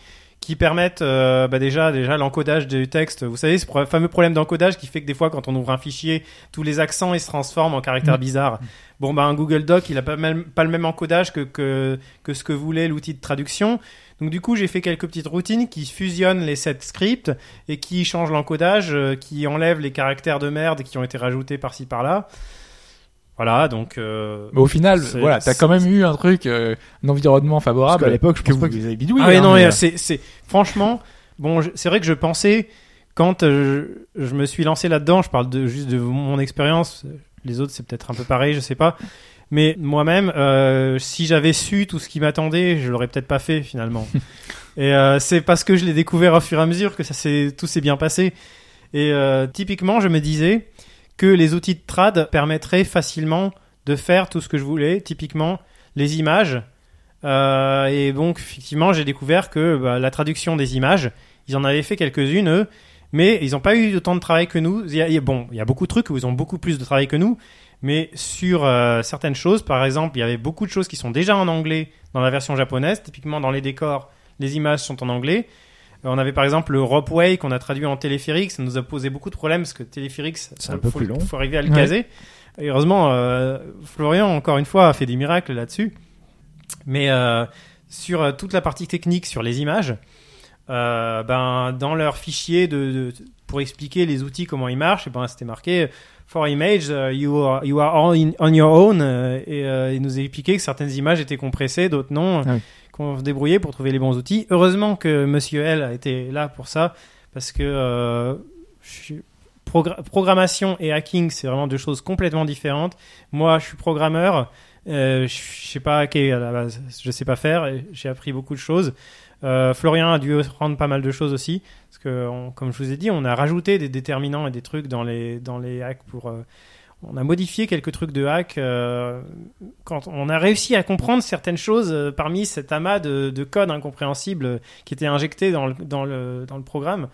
qui permettent euh, bah déjà, déjà l'encodage du texte. Vous savez, ce pro- fameux problème d'encodage qui fait que des fois, quand on ouvre un fichier, tous les accents ils se transforment en caractères bizarres. Bon, bah un Google Doc, il a pas, même, pas le même encodage que, que que ce que voulait l'outil de traduction. Donc du coup, j'ai fait quelques petites routines qui fusionnent les sept scripts et qui changent l'encodage, euh, qui enlèvent les caractères de merde qui ont été rajoutés par-ci par-là. Voilà, donc. euh, Mais au final, voilà, t'as quand même eu un truc, euh, un environnement Parce favorable. qu'à l'époque, je que pense vous, pas que vous avez bidouillé. Ah hein, non, mais, euh, c'est, c'est, franchement, bon, je- c'est vrai que je pensais, quand euh, je, je me suis lancé là-dedans, je parle de, juste de mon expérience, les autres c'est peut-être un peu pareil, je sais pas, mais moi-même, euh, si j'avais su tout ce qui m'attendait, je l'aurais peut-être pas fait finalement. [laughs] et euh, c'est parce que je l'ai découvert au fur et à mesure que ça s'est, tout s'est bien passé. Et euh, typiquement, je me disais que les outils de trad permettraient facilement de faire tout ce que je voulais, typiquement les images. Euh, et donc, effectivement, j'ai découvert que bah, la traduction des images, ils en avaient fait quelques-unes, eux, mais ils n'ont pas eu autant de travail que nous. Y a- bon, il y a beaucoup de trucs où ils ont beaucoup plus de travail que nous, mais sur euh, certaines choses, par exemple, il y avait beaucoup de choses qui sont déjà en anglais dans la version japonaise. Typiquement, dans les décors, les images sont en anglais. Euh, on avait par exemple le Ropeway qu'on a traduit en téléphérique. Ça nous a posé beaucoup de problèmes parce que téléphérique, C'est un peu faut, plus long. faut arriver à le Ouais. caser. Et heureusement, euh, Florian, encore une fois, a fait des miracles là-dessus. Mais euh, sur toute la partie technique, sur les images, euh, ben, dans leur fichier de, de- pour expliquer les outils, comment ils marchent, ben, c'était marqué For image, uh, you, are, you are in- on your own. et il nous a expliqué que certaines images étaient compressées, d'autres non, Ah oui. Qu'on se débrouillait pour trouver les bons outils. Heureusement que Monsieur L a été là pour ça, parce que euh, programmation et hacking, c'est vraiment deux choses complètement différentes. Moi, je suis programmeur. Euh, je sais pas hacker à la base, je sais pas faire. J'ai appris beaucoup de choses. Euh, Florian a dû apprendre pas mal de choses aussi, parce que comme je vous ai dit, on a rajouté des déterminants et des trucs dans les dans les hacks pour. On a modifié quelques trucs de hack euh, quand on a réussi à comprendre certaines choses euh, parmi cet amas de, de code incompréhensible euh, qui était injecté dans le dans le dans le programme.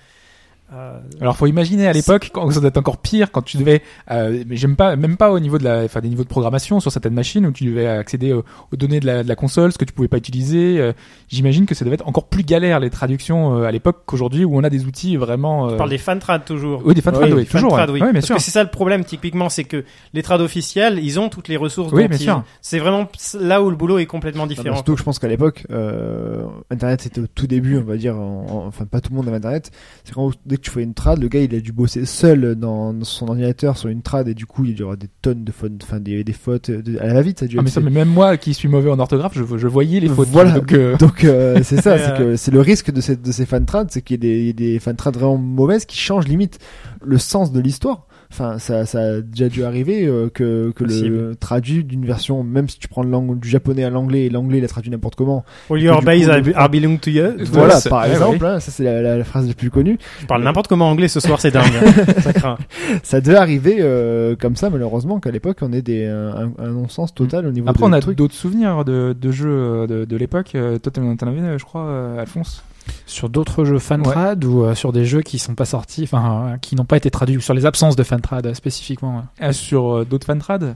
Euh, Alors faut imaginer à l'époque quand ça doit être encore pire quand tu devais euh, mais j'aime pas même pas au niveau de la enfin des niveaux de programmation sur certaines machines où tu devais accéder aux, aux données de la, de la console ce que tu pouvais pas utiliser euh, j'imagine que ça devait être encore plus galère les traductions euh, à l'époque qu'aujourd'hui où on a des outils vraiment Je euh, parle des fantrad toujours. oui des fantrad Oui, oui, Les toujours ouais. oui. Ouais, bien Parce sûr que c'est ça le problème typiquement, c'est que les trad officiels, ils ont toutes les ressources. Oui, bien sûr. C'est vraiment là où le boulot est complètement Non, différent. surtout que je pense qu'à l'époque, euh, Internet c'était au tout début, on va dire, en- en- enfin pas tout le monde avait Internet. C'est quand dès que tu fais une trad, le gars il a dû bosser seul dans, son ordinateur sur une trad et du coup il y aura des tonnes de fautes, enfin des, des fautes de- à la va-vite. Ça a dû Ah, mais ça, même moi qui suis mauvais en orthographe je, je voyais les fautes Voilà. donc euh, Donc euh, [laughs] c'est ça, c'est que c'est le risque de, cette, de ces fan trad, c'est qu'il y ait des, des fan trad vraiment mauvaises qui changent limite le sens de l'histoire. Enfin, ça, ça a déjà dû arriver euh, que, que le traduit d'une version, même si tu prends le langue, du japonais à l'anglais et l'anglais il a traduit n'importe comment. All your base coup, are, belong to you. [laughs] Voilà, par ouais, exemple, hein, ça c'est la, la- la phrase la plus connue. Je parle n'importe comment anglais ce soir, c'est [laughs] dingue. ça craint. Ça devait arriver euh, comme ça, malheureusement, qu'à l'époque on ait des, un, un non-sens total au niveau après de on a d'autres souvenirs de, de jeux euh, de, de l'époque Euh, toi t'en t'en avais euh, je crois euh, Alphonse? Sur d'autres jeux fantrad ou euh, sur des jeux qui sont pas sortis, enfin euh, qui n'ont pas été traduits ou sur les absences de fantrad euh, spécifiquement. ouais. Ah, sur euh, d'autres fantrad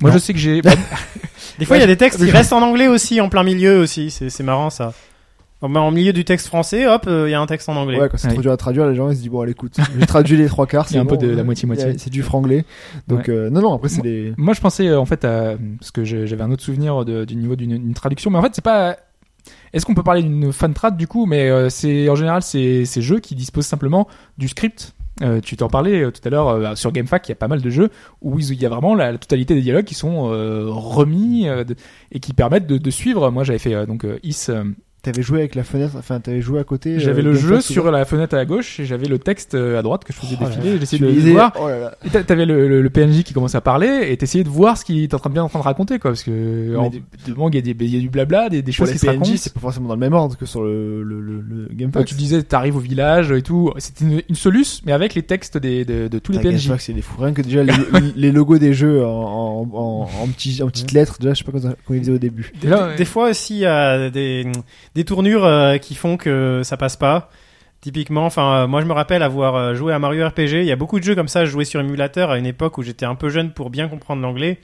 moi Non. je sais que j'ai [laughs] Des fois, il y a des textes qui restent en anglais aussi, en plein milieu aussi. C'est c'est marrant ça. En en milieu du texte français, hop, euh, il y a un texte en anglais. Ouais, quand c'est Ouais. trop dur à traduire, les gens ils se disent bon, allez, écoute, j'ai traduit les trois quarts, c'est un peu de la moitié-moitié. C'est du franglais. Donc euh, non, non, après c'est Moi- des. Moi, je pensais en fait à parce que j'avais un autre souvenir de- du niveau d'une d'une traduction, mais en fait, c'est pas. Est-ce qu'on peut parler d'une fan trad du coup? Mais euh, c'est en général c'est ces jeux qui disposent simplement du script. Euh, tu t'en parlais euh, tout à l'heure euh, sur GameFAQ, il y a pas mal de jeux où il y a vraiment la, totalité des dialogues qui sont remis et qui permettent de, suivre. Moi, j'avais fait donc Is t'avais joué avec la fenêtre, enfin t'avais joué à côté. J'avais euh, le jeu sur la fenêtre à gauche et j'avais le texte euh, à droite que je faisais Oh défiler. J'essayais de, de voir. Oh là là. Et t'a- T'avais le, le, le PNJ qui commençait à parler et t'essayais de voir ce qu'il était en train, bien en train de raconter quoi parce que en, du- de mangue, il y, a des- il y a du blabla, des, des choses qui se racontent. PNJ, c'est pas forcément dans le même ordre que sur le le le, le Quand Gamefax. tu disais t'arrives au village et tout, c'était une, une soluce mais avec les textes des, de, de tous les PNJ. C'est des fous. Rien que déjà [laughs] les, les logos des jeux en, en, en, en, petits, en petites lettres, déjà je sais pas comment, ils faisaient au début. Là, Des fois aussi, il y a des, des tournures euh, qui font que ça passe pas. Typiquement, enfin, euh, moi je me rappelle avoir euh, joué à Mario RPG. Il y a beaucoup de jeux comme ça. Je jouais sur émulateur à une époque où j'étais un peu jeune pour bien comprendre l'anglais.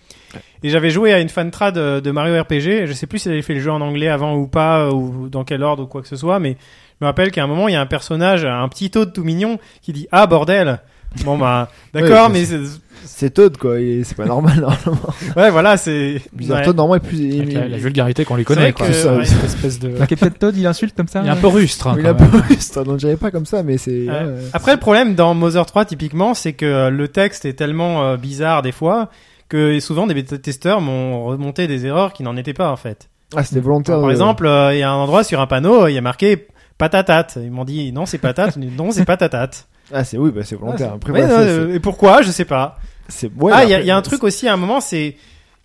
Et j'avais joué à une fan trad euh, de Mario RPG. Je sais plus si j'avais fait le jeu en anglais avant ou pas, ou dans quel ordre ou quoi que ce soit, mais je me rappelle qu'à un moment il y a un personnage, un petit Toad tout mignon, qui dit ah bordel. Bon bah [laughs] d'accord, Ouais, mais c'est- c'est- Toad quoi, et c'est pas normal [laughs] normalement. ouais voilà c'est. Bizarre, ouais. Toad normalement est plus. Avec la, la vulgarité qu'on lui connaît, quoi. Ça, ouais. cette espèce de. Capitaine Todd il insulte comme ça. Il est un peu rustre. hein, Il a quand pas même. plus, donc je dirais pas comme ça, mais c'est. Ouais. ouais. Après, le problème dans Mother 3, typiquement, c'est que euh, le texte est tellement euh, bizarre des fois que souvent des bêta-testeurs m'ont remonté des erreurs qui n'en étaient pas en fait. Ah, c'était volontaire. par euh, exemple, euh, il y a un endroit sur un panneau, il y a marqué patatate. Ils m'ont dit non, c'est patate, non, c'est patatate. [laughs] Ah, c'est oui, bah c'est volontaire. Après, Ouais, voilà, non, ça, euh, et pourquoi Je sais pas. c'est. ouais, ah, il y, a- y un truc aussi à un moment, c'est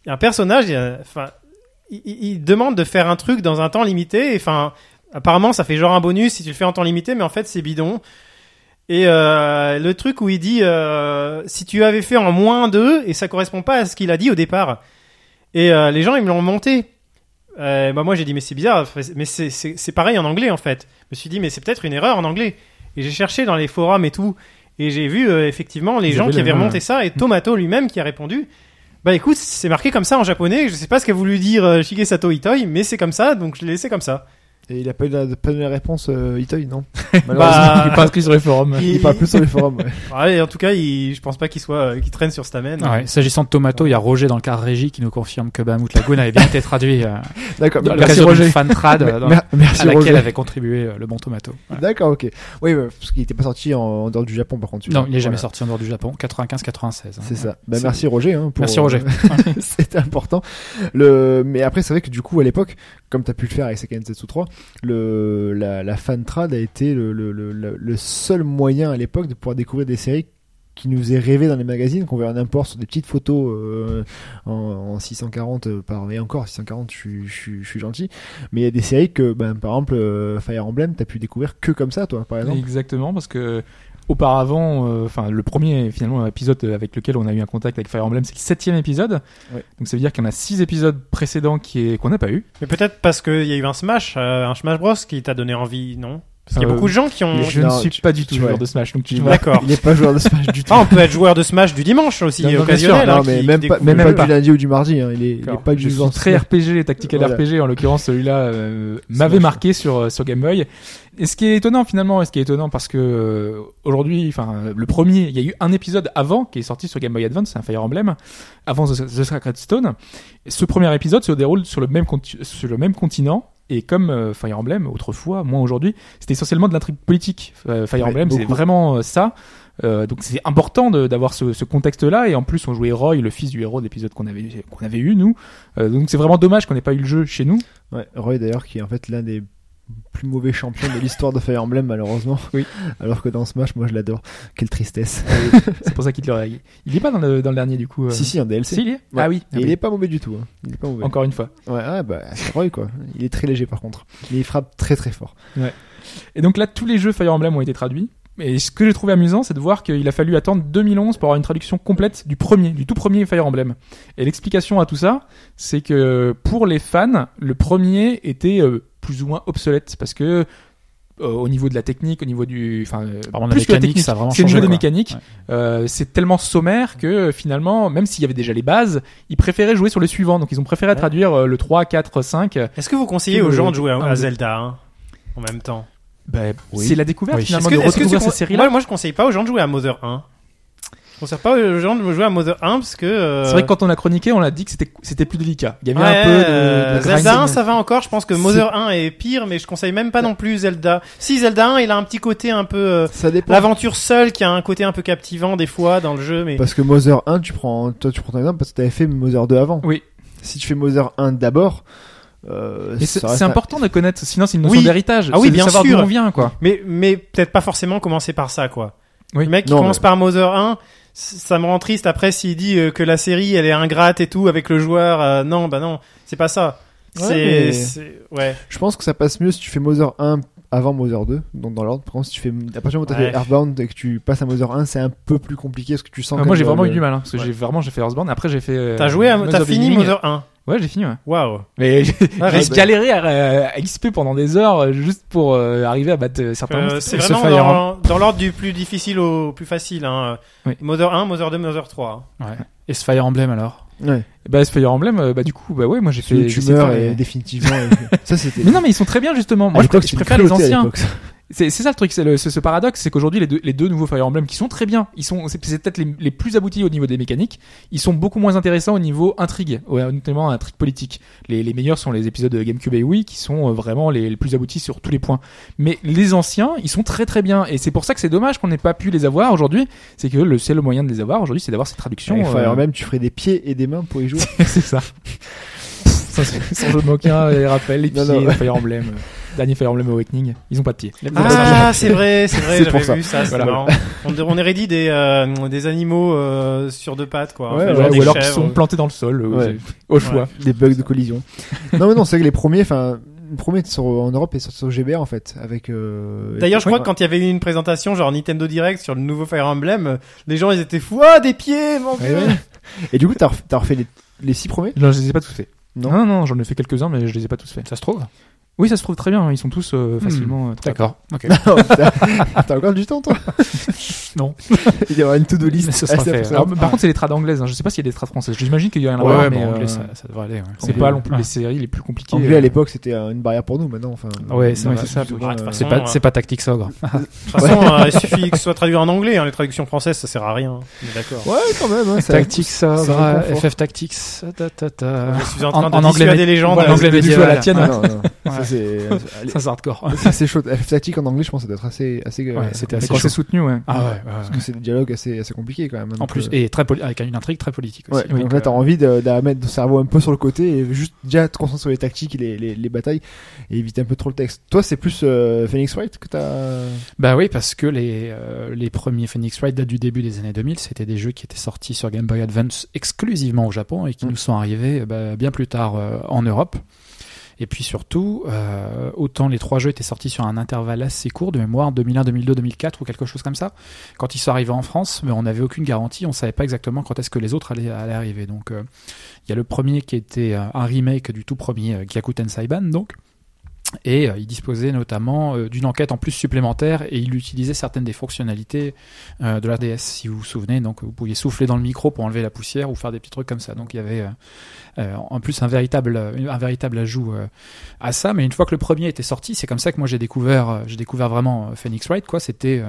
un personnage, enfin, il, demande de faire un truc dans un temps limité. Enfin, apparemment, ça fait genre un bonus si tu le fais en temps limité, mais en fait, c'est bidon. Et euh, le truc où il dit euh, si tu avais fait en moins 2 et ça correspond pas à ce qu'il a dit au départ. Et les gens ils me l'ont monté. Euh, bah moi j'ai dit mais c'est bizarre, mais c'est pareil en anglais en fait. Je me suis dit mais c'est peut-être une erreur en anglais. Et j'ai cherché dans les forums et tout et j'ai vu euh, effectivement les Ils gens qui avaient remonté ça et Tomato lui-même qui a répondu. Bah écoute, c'est marqué comme ça en japonais, je sais pas ce qu'a voulu dire euh, Shigesato Itoi, mais c'est comme ça, donc je l'ai laissé comme ça. Et il a pas eu la, pas eu la réponse, euh, Itoy, non [laughs] Malheureusement. Bah, Il est pas inscrit sur les forums. il parle plus sur les forums. Ouais. [laughs] Ouais, en tout cas, il, je pense pas qu'il soit, euh, qu'il traîne sur Stamen. Ouais, S'agissant de Tomato, il y a Roger dans le cadre régie qui nous confirme que Bahamut Lagoon avait bien été traduit euh, [laughs] D'accord. Merci Roger. fan trad euh, dans- Mer- Merci à laquelle Roger. avait contribué euh, le bon Tomato. Voilà. D'accord, ok. Oui, ouais, parce qu'il était pas sorti en, en dehors du Japon par contre. Non, il est jamais Voilà. sorti en dehors du Japon, 95-96. hein. C'est ça. Bah, merci Roger. Hein, pour, Merci Roger. euh, C'était important. Le, mais après, c'est vrai que du coup, à l'époque, comme t'as pu le faire avec Seiken Setsu 3, le, la, la fan trad a été le, le, seul moyen à l'époque de pouvoir découvrir des séries qui nous faisaient rêver dans les magazines, qu'on verrait n'importe sur des petites photos euh, en, en 640 euh, par et encore 640, je suis, je suis, je suis gentil. Mais il y a des séries que, ben, par exemple, euh, Fire Emblem, t'as pu découvrir que comme ça, toi, par exemple. Exactement, parce que auparavant, euh, enfin le premier finalement épisode avec lequel on a eu un contact avec Fire Emblem, c'est le septième épisode. Ouais. Donc ça veut dire qu'il y en a six épisodes précédents qui est qu'on n'a pas eu. Mais peut-être parce qu'il y a eu un Smash, euh, un Smash Bros qui t'a donné envie, non? Parce qu'il y a Euh, beaucoup de gens qui ont. Je Non, ne suis tu- pas du tout joueur ouais. de Smash, donc tu. D'accord. [laughs] Il est pas joueur de Smash du [laughs] tout. Ah, on peut être joueur de Smash du dimanche aussi, Non, non, bien occasionnel. sûr, hein, non, mais même pas, même pas pas. du lundi ou du mardi. Hein. Il est, il est pas du je suis genre très RPG, tactical Voilà. RPG. En l'occurrence, celui-là euh, m'avait marqué sur euh, sur Game Boy. Et ce qui est étonnant finalement, et ce qui est étonnant parce que euh, aujourd'hui, enfin le premier, il y a eu un épisode avant qui est sorti sur Game Boy Advance, c'est un Fire Emblem, avant The, The Sacred Stone. Et ce premier épisode se déroule sur le même sur le même continent. Et comme euh, Fire Emblem autrefois, moins aujourd'hui, c'était essentiellement de l'intrigue politique. Euh, Fire Ouais, Emblem, c'est vraiment euh, ça. Euh, donc c'est important d'avoir ce, ce contexte-là et en plus on jouait Roy, le fils du héros de l'épisode qu'on avait qu'on avait eu nous. Euh, donc c'est vraiment dommage qu'on n'ait pas eu le jeu chez nous. Ouais, Roy d'ailleurs qui est en fait l'un des plus mauvais champions de l'histoire de Fire Emblem malheureusement. Oui. Alors que dans Smash, moi je l'adore. Quelle tristesse. C'est pour ça qu'il le- il est pas dans le, dans le dernier du coup. euh. Si si en DLC. Si, il est Ouais. Ah oui. Et Ah il oui. est pas mauvais du tout. hein. Il est pas mauvais. Encore une fois. Ouais, ouais, bah c'est Roy quoi. Il est très léger par contre. Mais il frappe très très fort. Et donc là, tous les jeux Fire Emblem ont été traduits. Et ce que j'ai trouvé amusant, c'est de voir qu'il a fallu attendre 2011 pour avoir une traduction complète du premier, du tout premier Fire Emblem. Et l'explication à tout ça, c'est que pour les fans, le premier était euh, plus ou moins obsolète parce que euh, au niveau de la technique, au niveau du, enfin, euh, plus que la mécanique, technique, ça a vraiment c'est au changé. niveau des mécaniques. Ouais. Euh, c'est tellement sommaire que finalement, même s'il y avait déjà les bases, ils préféraient jouer sur le suivant. Donc ils ont préféré Ouais. traduire euh, le 3, 4, 5. Est-ce que vous conseillez aux gens de jouer à, à. Zelda hein, en même temps? Ben, Oui. C'est la découverte Oui. finalement que- de retrouver ces séries-là. moi, moi, je conseille pas aux gens de jouer à Mother 1. Je conseille pas aux gens de jouer à Mother 1 parce que. euh, C'est vrai que quand on a chroniqué, on a dit que c'était c'était plus délicat. Il y avait Ouais, un peu de, euh, de Zelda 1 grinding. ça va encore, je pense que Mother 1 est pire, mais je conseille même pas non plus Zelda. Si Zelda 1 il a un petit côté un peu euh, Ça dépend. l'aventure seule qui a un côté un peu captivant des fois dans le jeu, mais Parce que Mother 1, tu prends, toi tu prends ton exemple parce que t'avais fait Mother 2 avant. Oui. Si tu fais Mother 1 d'abord, euh, c'est ça reste c'est un- important de connaître, sinon c'est une notion Oui. d'héritage. Ah oui, c'est de bien savoir sûr. d'où on vient, quoi. Mais, mais peut-être pas forcément commencer par ça, quoi. Oui. Le mec qui Non, commence mais- par Mother 1, c- ça me rend triste après s'il dit euh, que la série elle est ingrate et tout avec le joueur. euh, non, bah non, c'est pas ça. Ouais, c'est, mais- c'est- ouais. Je pense que ça passe mieux si tu fais Mother 1 avant Mother 2, donc dans l'ordre. Par contre, si tu fais, à partir du moment où t'as Ouais. fait Earthbound et que tu passes à Mother 1, c'est un peu plus compliqué parce que tu sens que moi j'ai vraiment le- eu du mal, hein, parce que Ouais. j'ai vraiment j'ai fait Earthbound. Après j'ai fait. euh, T'as joué, à, t'as fini. Mother 1. Ouais, j'ai fini. Ouais. Waouh. Mais [laughs] j'ai Ah, j'ai respect. galéré à, à XP pendant des heures euh, juste pour euh, arriver à battre euh, certains Euh, c'est Ce vraiment Fire dans, dans l'ordre du plus difficile au plus facile. Hein. Oui. Mother 1, Mother 2, Mother 3. Ouais. Et ce Fire Emblem alors? Ouais. Bah, ce Fire Emblem, euh, bah du coup, bah ouais, moi j'ai fait. Tu meurs et définitivement. et- [laughs] ça c'était. Mais non, mais ils sont très bien justement. Moi je, je préfère les anciens. C'est ça le truc, c'est ce paradoxe, c'est qu'aujourd'hui les deux, les deux nouveaux Fire Emblem qui sont très bien, ils sont, c'est peut-être les, les plus aboutis au niveau des mécaniques, ils sont beaucoup moins intéressants au niveau intrigue, notamment intrigue politique. Les, les meilleurs sont les épisodes de GameCube et Wii qui sont euh, vraiment les, les plus aboutis sur tous les points. Mais les anciens, ils sont très très bien et c'est pour ça que c'est dommage qu'on n'ait pas pu les avoir aujourd'hui. C'est que le seul moyen de les avoir aujourd'hui, c'est d'avoir ces traductions. Avec Fire euh, Emblem, tu ferais des pieds et des mains pour y jouer. [laughs] c'est ça. [laughs] C'est- [laughs] Sans jeu de mots aucun, les rappels, les pieds, non. Fire Emblem, euh, dernier Fire Emblem Awakening, ils ont pas de pieds. Ah, c'est vrai, c'est vrai, [laughs] C'est pour j'avais ça. vu ça, c'est Voilà. marrant. On, on hérédite des, euh, des animaux euh, sur deux pattes, quoi. Ouais, Enfin, ouais, genre ou alors qui sont plantés dans le sol, euh, Ouais. [laughs] au choix. des bugs de collision. non, mais non, c'est que les premiers, enfin, le premier sur, en Europe est sorti sur GBA en fait, avec. Euh, D'ailleurs, je ouais. crois que quand il y avait eu une présentation, genre Nintendo Direct sur le nouveau Fire Emblem, euh, les gens ils étaient fous. Ah, des pieds, mon dieu! ouais. Et du coup, t'as refait les, les six premiers? Non, je les ai pas tous faits. Non. Non, non, j'en ai fait quelques-uns, mais je les ai pas tous faits. Ça se trouve Oui, ça se trouve très bien, ils sont tous euh, facilement. euh, D'accord. Ok. Oh, putain. [laughs] T'as encore du temps, toi [laughs] Non. [laughs] Il y aura une to-do list. Mais ce sera assez fait. Alors, par contre, c'est les trades anglaises. Hein. Je sais pas s'il y a des trades françaises. J'imagine qu'il y en a Ouais, un, ouais, mais bon, euh, anglais, ça, ça devrait aller. ouais. c'est pas non plus Ah. les séries les plus compliquées. Anglais euh. à l'époque, c'était euh, une barrière pour nous. Maintenant, enfin. Ouais, c'est vrai, ça, de toute euh, C'est pas, euh, c'est pas Tactics Ogre. De toute façon, euh, il suffit que ce soit traduit en anglais, hein, les traductions françaises, ça sert à rien. On est D'accord. Ouais, quand même. Hein, ça- Ogre, réconfort. FF Tactics. ta, ta, ta. Je suis en En- train de en anglais, dissuader mais- les gens. voilà, de- anglais de jouer à la tienne. Ah, non, non. Ça, Ouais. [laughs] c'est hardcore. c'est assez chaud. Statique en anglais, je pense, ça doit être assez, assez. euh, Ouais, c'était Mais assez chaud. soutenu, ouais. Ah ouais, ouais, Parce que c'est des dialogues assez, assez compliqués quand même. En plus, euh, et très avec une intrigue très politique aussi. Ouais, donc là, t'as envie de, de mettre ton cerveau un peu sur le côté et juste déjà te concentrer sur les tactiques et les, les, les batailles et éviter un peu trop le texte. Toi, c'est plus euh, Phoenix Wright que t'as? Bah oui, parce que les, euh, les premiers Phoenix Wright datent du début des années 2000. C'était des jeux qui étaient sortis sur Game Boy Advance exclusivement au Japon et qui Mm. nous sont arrivés euh, bah, bien plus tard euh, en Europe. Et puis surtout, euh, autant les trois jeux étaient sortis sur un intervalle assez court de mémoire, 2001, 2002, 2004 ou quelque chose comme ça. Quand ils sont arrivés en France, mais on n'avait aucune garantie, on savait pas exactement quand est-ce que les autres allaient, allaient arriver. Donc euh, il y a le premier qui était euh, un remake du tout premier Gyakuten Saiban, donc. Et euh, il disposait notamment euh, d'une enquête en plus supplémentaire et il utilisait certaines des fonctionnalités euh, de la DS, si vous vous souvenez. Donc vous pouviez souffler dans le micro pour enlever la poussière ou faire des petits trucs comme ça. Donc il y avait en plus un véritable, un véritable ajout à ça. Mais une fois que le premier était sorti, c'est comme ça que moi j'ai découvert, j'ai découvert vraiment Phoenix Wright. Quoi, c'était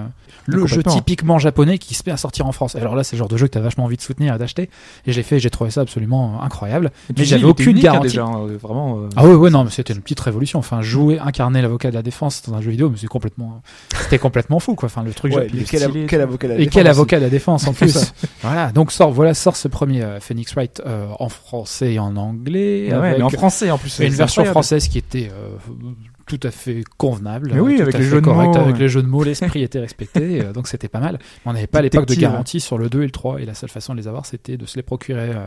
le jeu typiquement japonais qui se met à sortir en France. Alors là, c'est le genre de jeu que t'as vachement envie de soutenir et d'acheter. Et je l'ai fait, j'ai trouvé ça absolument incroyable. Puis, j'avais aucune hein, garantie. déjà, hein, vraiment. euh, Ah ouais, ouais, non, mais c'était une petite révolution. Enfin, jouer, incarner l'avocat de la défense dans un jeu vidéo, mais c'est complètement, c'était complètement fou, quoi. Enfin, le truc. Ouais, quel, stylé, avocat la et défense quel avocat de la défense en plus. [laughs] voilà. Donc sort, voilà, sort ce premier euh, Phoenix Wright euh, en français et en anglais. ouais, avec mais en français en plus. une version incroyable. française qui était euh, tout à fait convenable. Mais oui, tout avec à les fait jeux de correct, mots, avec ouais. les jeux de mots, [laughs] l'esprit était respecté, euh, donc c'était pas mal. Mais on n'avait pas à l'époque de Détective. garantie sur le 2 et le 3, et la seule façon de les avoir, c'était de se les procurer euh,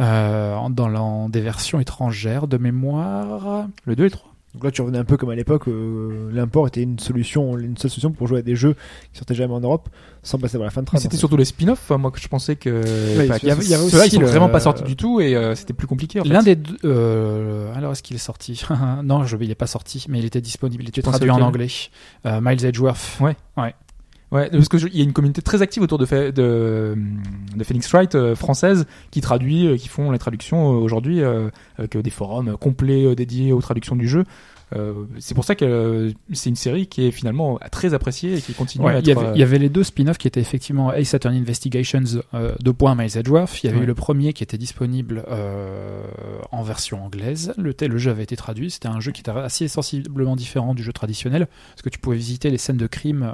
euh, dans, la- des versions étrangères de mémoire. Le 2 et le 3. Donc là, tu revenais un peu comme à l'époque, euh, l'import était une solution, une seule solution pour jouer à des jeux qui sortaient jamais en Europe sans passer par la fin de trad. c'était en fait. surtout les spin-offs, enfin, moi que je pensais que. enfin, il y avait- il y avait ceux-là, aussi ils sont le- vraiment pas sortis du tout et euh, c'était plus compliqué. En fait. L'un des deux. euh, alors est-ce qu'il est sorti? [laughs] Non, je, il est pas sorti, mais il était disponible. Il était traduit en anglais. Euh, Miles Edgeworth. Ouais, parce que je- il y a une communauté très active autour de, de, de Phoenix Wright euh, française qui traduit, euh, qui font les traductions euh, aujourd'hui euh, avec des forums complets dédiés aux traductions du jeu. Euh, c'est pour ça que euh, c'est une série qui est finalement très appréciée et qui continue Ouais, à être. euh, il y avait les deux spin-offs qui étaient effectivement Ace Attorney Investigations de point Miles Edgeworth. Il y avait Ouais. eu le premier qui était disponible en version anglaise. Le, jeu avait été traduit. C'était un jeu qui était assez sensiblement différent du jeu traditionnel parce que tu pouvais visiter les scènes de crime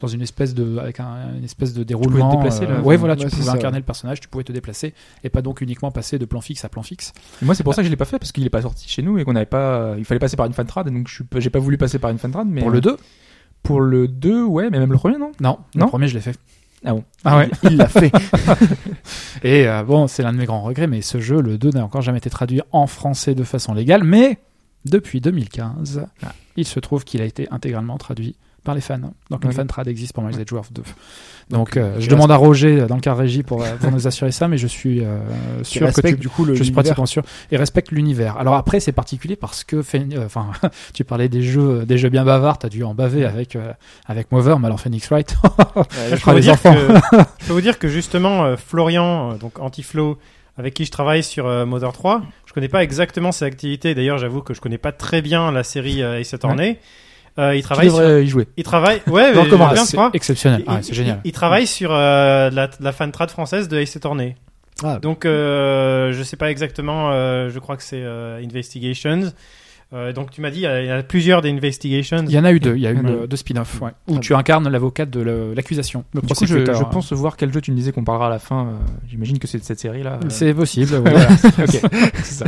dans une espèce de avec un, une espèce de déroulement. te déplacer, là. ouais, voilà, tu pouvais incarner le personnage, tu pouvais te déplacer et pas donc uniquement passer de plan fixe à plan fixe. Et moi, c'est pour ça que je l'ai pas fait parce qu'il est pas sorti chez nous et qu'on n'avait pas. Il fallait passer par une fan trad, donc je suis pas- j'ai pas voulu passer par une fan trad. Mais Pour le 2 Pour le 2, ouais, mais même le premier, non? Non, Non? le premier je l'ai fait. Ah bon? Ah ouais? Il l'a fait. [laughs] [laughs] Et euh, bon, c'est l'un de mes grands regrets, mais ce jeu, le 2, n'a encore jamais été traduit en français de façon légale, mais depuis 2015, Ah. il se trouve qu'il a été intégralement traduit par les fans. Donc une Ok. fan trad existe pour Miles Edgeworth 2. Donc euh, je demande à Roger euh, dans le cas régie pour, euh, pour nous assurer ça, mais je suis sûr que tu... du coup le. Je suis pratiquement sûr et respecte l'univers. Alors après c'est particulier parce que enfin [laughs] tu parlais des jeux des jeux bien bavards, t'as dû en baver avec avec Mover, mais alors Phoenix Wright. [laughs] Je peux, vous les dire enfants. que, [laughs] je peux vous dire que justement, Florian, donc Antiflow, avec qui je travaille sur euh, Mother 3, je connais pas exactement ses activités. D'ailleurs, j'avoue que je connais pas très bien la série euh, Ace Attorney. Euh, il Tu travaille sur... devrais y jouer. Il travaille... Ouais, mais bien, c'est exceptionnel. Il- Ah, c'est génial. Il, il travaille sur euh, la, la fan trad française de Ace Attorney. Ah, Donc, euh, je sais pas exactement, euh, je crois que c'est euh, Investigations. Euh, donc, tu m'as dit, il y, a, il y a plusieurs des Investigations. Il y en a eu deux. Il y a eu deux, eu. deux spin-offs ouais, où Ah tu incarnes l'avocat de l'accusation, le Du coup, je, je pense voir quel jeu tu me disais qu'on parlera à la fin. euh, J'imagine que c'est de cette série-là. euh. C'est possible. ouais. [laughs] Voilà. [laughs] ok. C'est ça.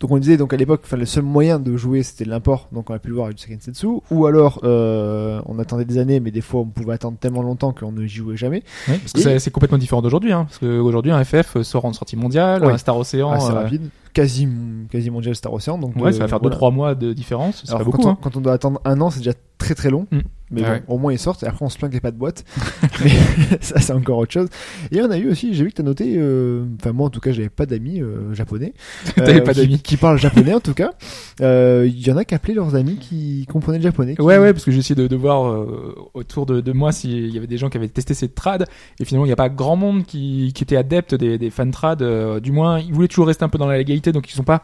Donc on disait donc à l'époque, enfin le seul moyen de jouer c'était l'import, donc on a pu le voir avec du Sekensetsu, ou alors euh, on attendait des années, mais des fois on pouvait attendre tellement longtemps qu'on ne jouait jamais. Oui, parce que Et- c'est- complètement différent d'aujourd'hui. Hein, parce qu'aujourd'hui, un FF sort en sortie mondiale, un Star Ocean. assez euh, rapide, quasi quasi mondial Star Ocean. Donc Ouais, euh, ça va faire voilà. 2-3 mois de différence. C'est Alors pas quand, beaucoup. on, hein. quand on doit attendre un an, c'est déjà très très long. Mm. Mais Ah bon, ouais. au moins ils sortent et après on se plaint qu'il n'y ait pas de boîte. [laughs] mais [laughs] ça c'est encore autre chose. Et on a eu aussi, j'ai vu que tu as noté, euh, enfin moi en tout cas j'avais pas d'amis euh, japonais. [laughs] T'avais pas qui- d'amis. Qui, parlent japonais en tout cas. Euh, Il y en a qui appelaient leurs amis qui comprenaient le japonais. qui- Ouais, ouais, parce que j'ai essayé de, de voir euh, autour de, de moi s'il y avait des gens qui avaient testé ces trad, et finalement il n'y a pas grand monde qui, qui était adepte des, des fan trad, euh, du moins ils voulaient toujours rester un peu dans la légalité, donc ils sont pas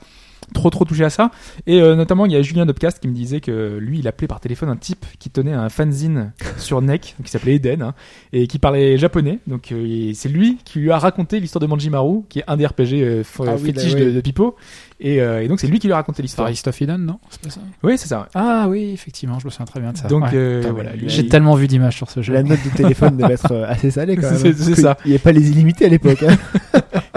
trop trop touchés à ça. Et euh, notamment il y a Julien Dopcast qui me disait que lui il appelait par téléphone un type qui tenait un fanzine [laughs] sur NEC, qui s'appelait Eden, hein, et qui parlait japonais, donc euh, c'est lui qui lui a raconté l'histoire de Manjimaru, qui est un des RPG euh, f- Ah oui, fétiches là, ouais. de, de Pipo, et, euh, et donc c'est lui qui lui a raconté l'histoire. Of Eden, non? C'est pas ça? Oui, c'est ça. Ah oui, effectivement, je me souviens très bien de ça. Donc Ouais. euh, Putain, voilà, lui, J'ai il- tellement vu d'images sur ce jeu. La note de téléphone devait être euh, assez salée quand [laughs] même. C'est- hein, ça. qu'il n'y avait pas les illimités à l'époque. hein. [laughs]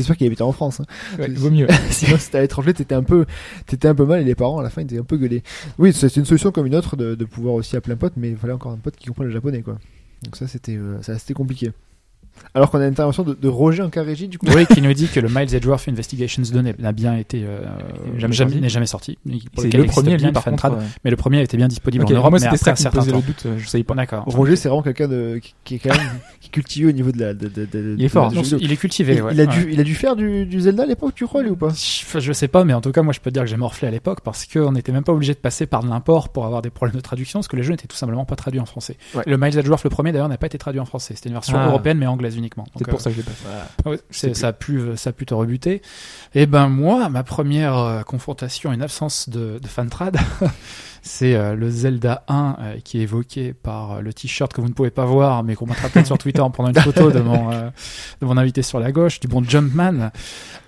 J'espère qu'il habitait en France. hein. ouais, vaut mieux. Sinon, [laughs] si t'es à l'étranger, t'étais un peu, t'étais un peu mal et les parents à la fin étaient un peu gueulés. Oui, c'est c'est une solution comme une autre de, de pouvoir aussi appeler un pote, mais il fallait encore un pote qui comprenne le japonais, quoi. Donc ça, c'était, euh, ça, c'était compliqué. Alors qu'on a l'intervention de, de Roger en cas régie, du coup. Oui, qui nous dit que le Miles Edgeworth Investigations 2 n'est- n'a bien été euh, Jamais n'est jamais sorti. C'est le premier, bien lui, une par contre. trad. euh, Mais le premier était bien disponible ok, en Europe, moi, c'était ça qui me posait le doute. euh, Je savais pas. D'accord. Roger, c'est vraiment quelqu'un de, qui, qui est quand même, qui est cultivé au niveau de la, de, de, de- Il est fort. il est cultivé. Il, ouais. il a Ouais. dû, il a dû faire du, du Zelda à l'époque, tu crois, lui, ou pas? Je, je sais pas, mais en tout cas, moi, je peux te dire que j'ai morflé à l'époque parce qu'on n'était même pas obligé de passer par de l'import pour avoir des problèmes de traduction, parce que les jeux n'étaient tout simplement pas traduits en français. Le Miles Edgeworth, le premier, d'ailleurs, n'a pas été traduit en français. C'était une version Ah. européenne, mais anglaise uniquement. C'est pour euh, ça que je l'ai pas fait. Ouais, c'est- ça a pu, ça a pu te rebuter. Et ben moi, ma première euh, confrontation, une absence de, de fan trad, [laughs] c'est euh, le Zelda 1 euh, qui est évoqué par euh, le t-shirt que vous ne pouvez pas voir, mais qu'on mettra peut-être sur Twitter en prenant une photo de mon, euh, de mon invité sur la gauche, du bon Jumpman,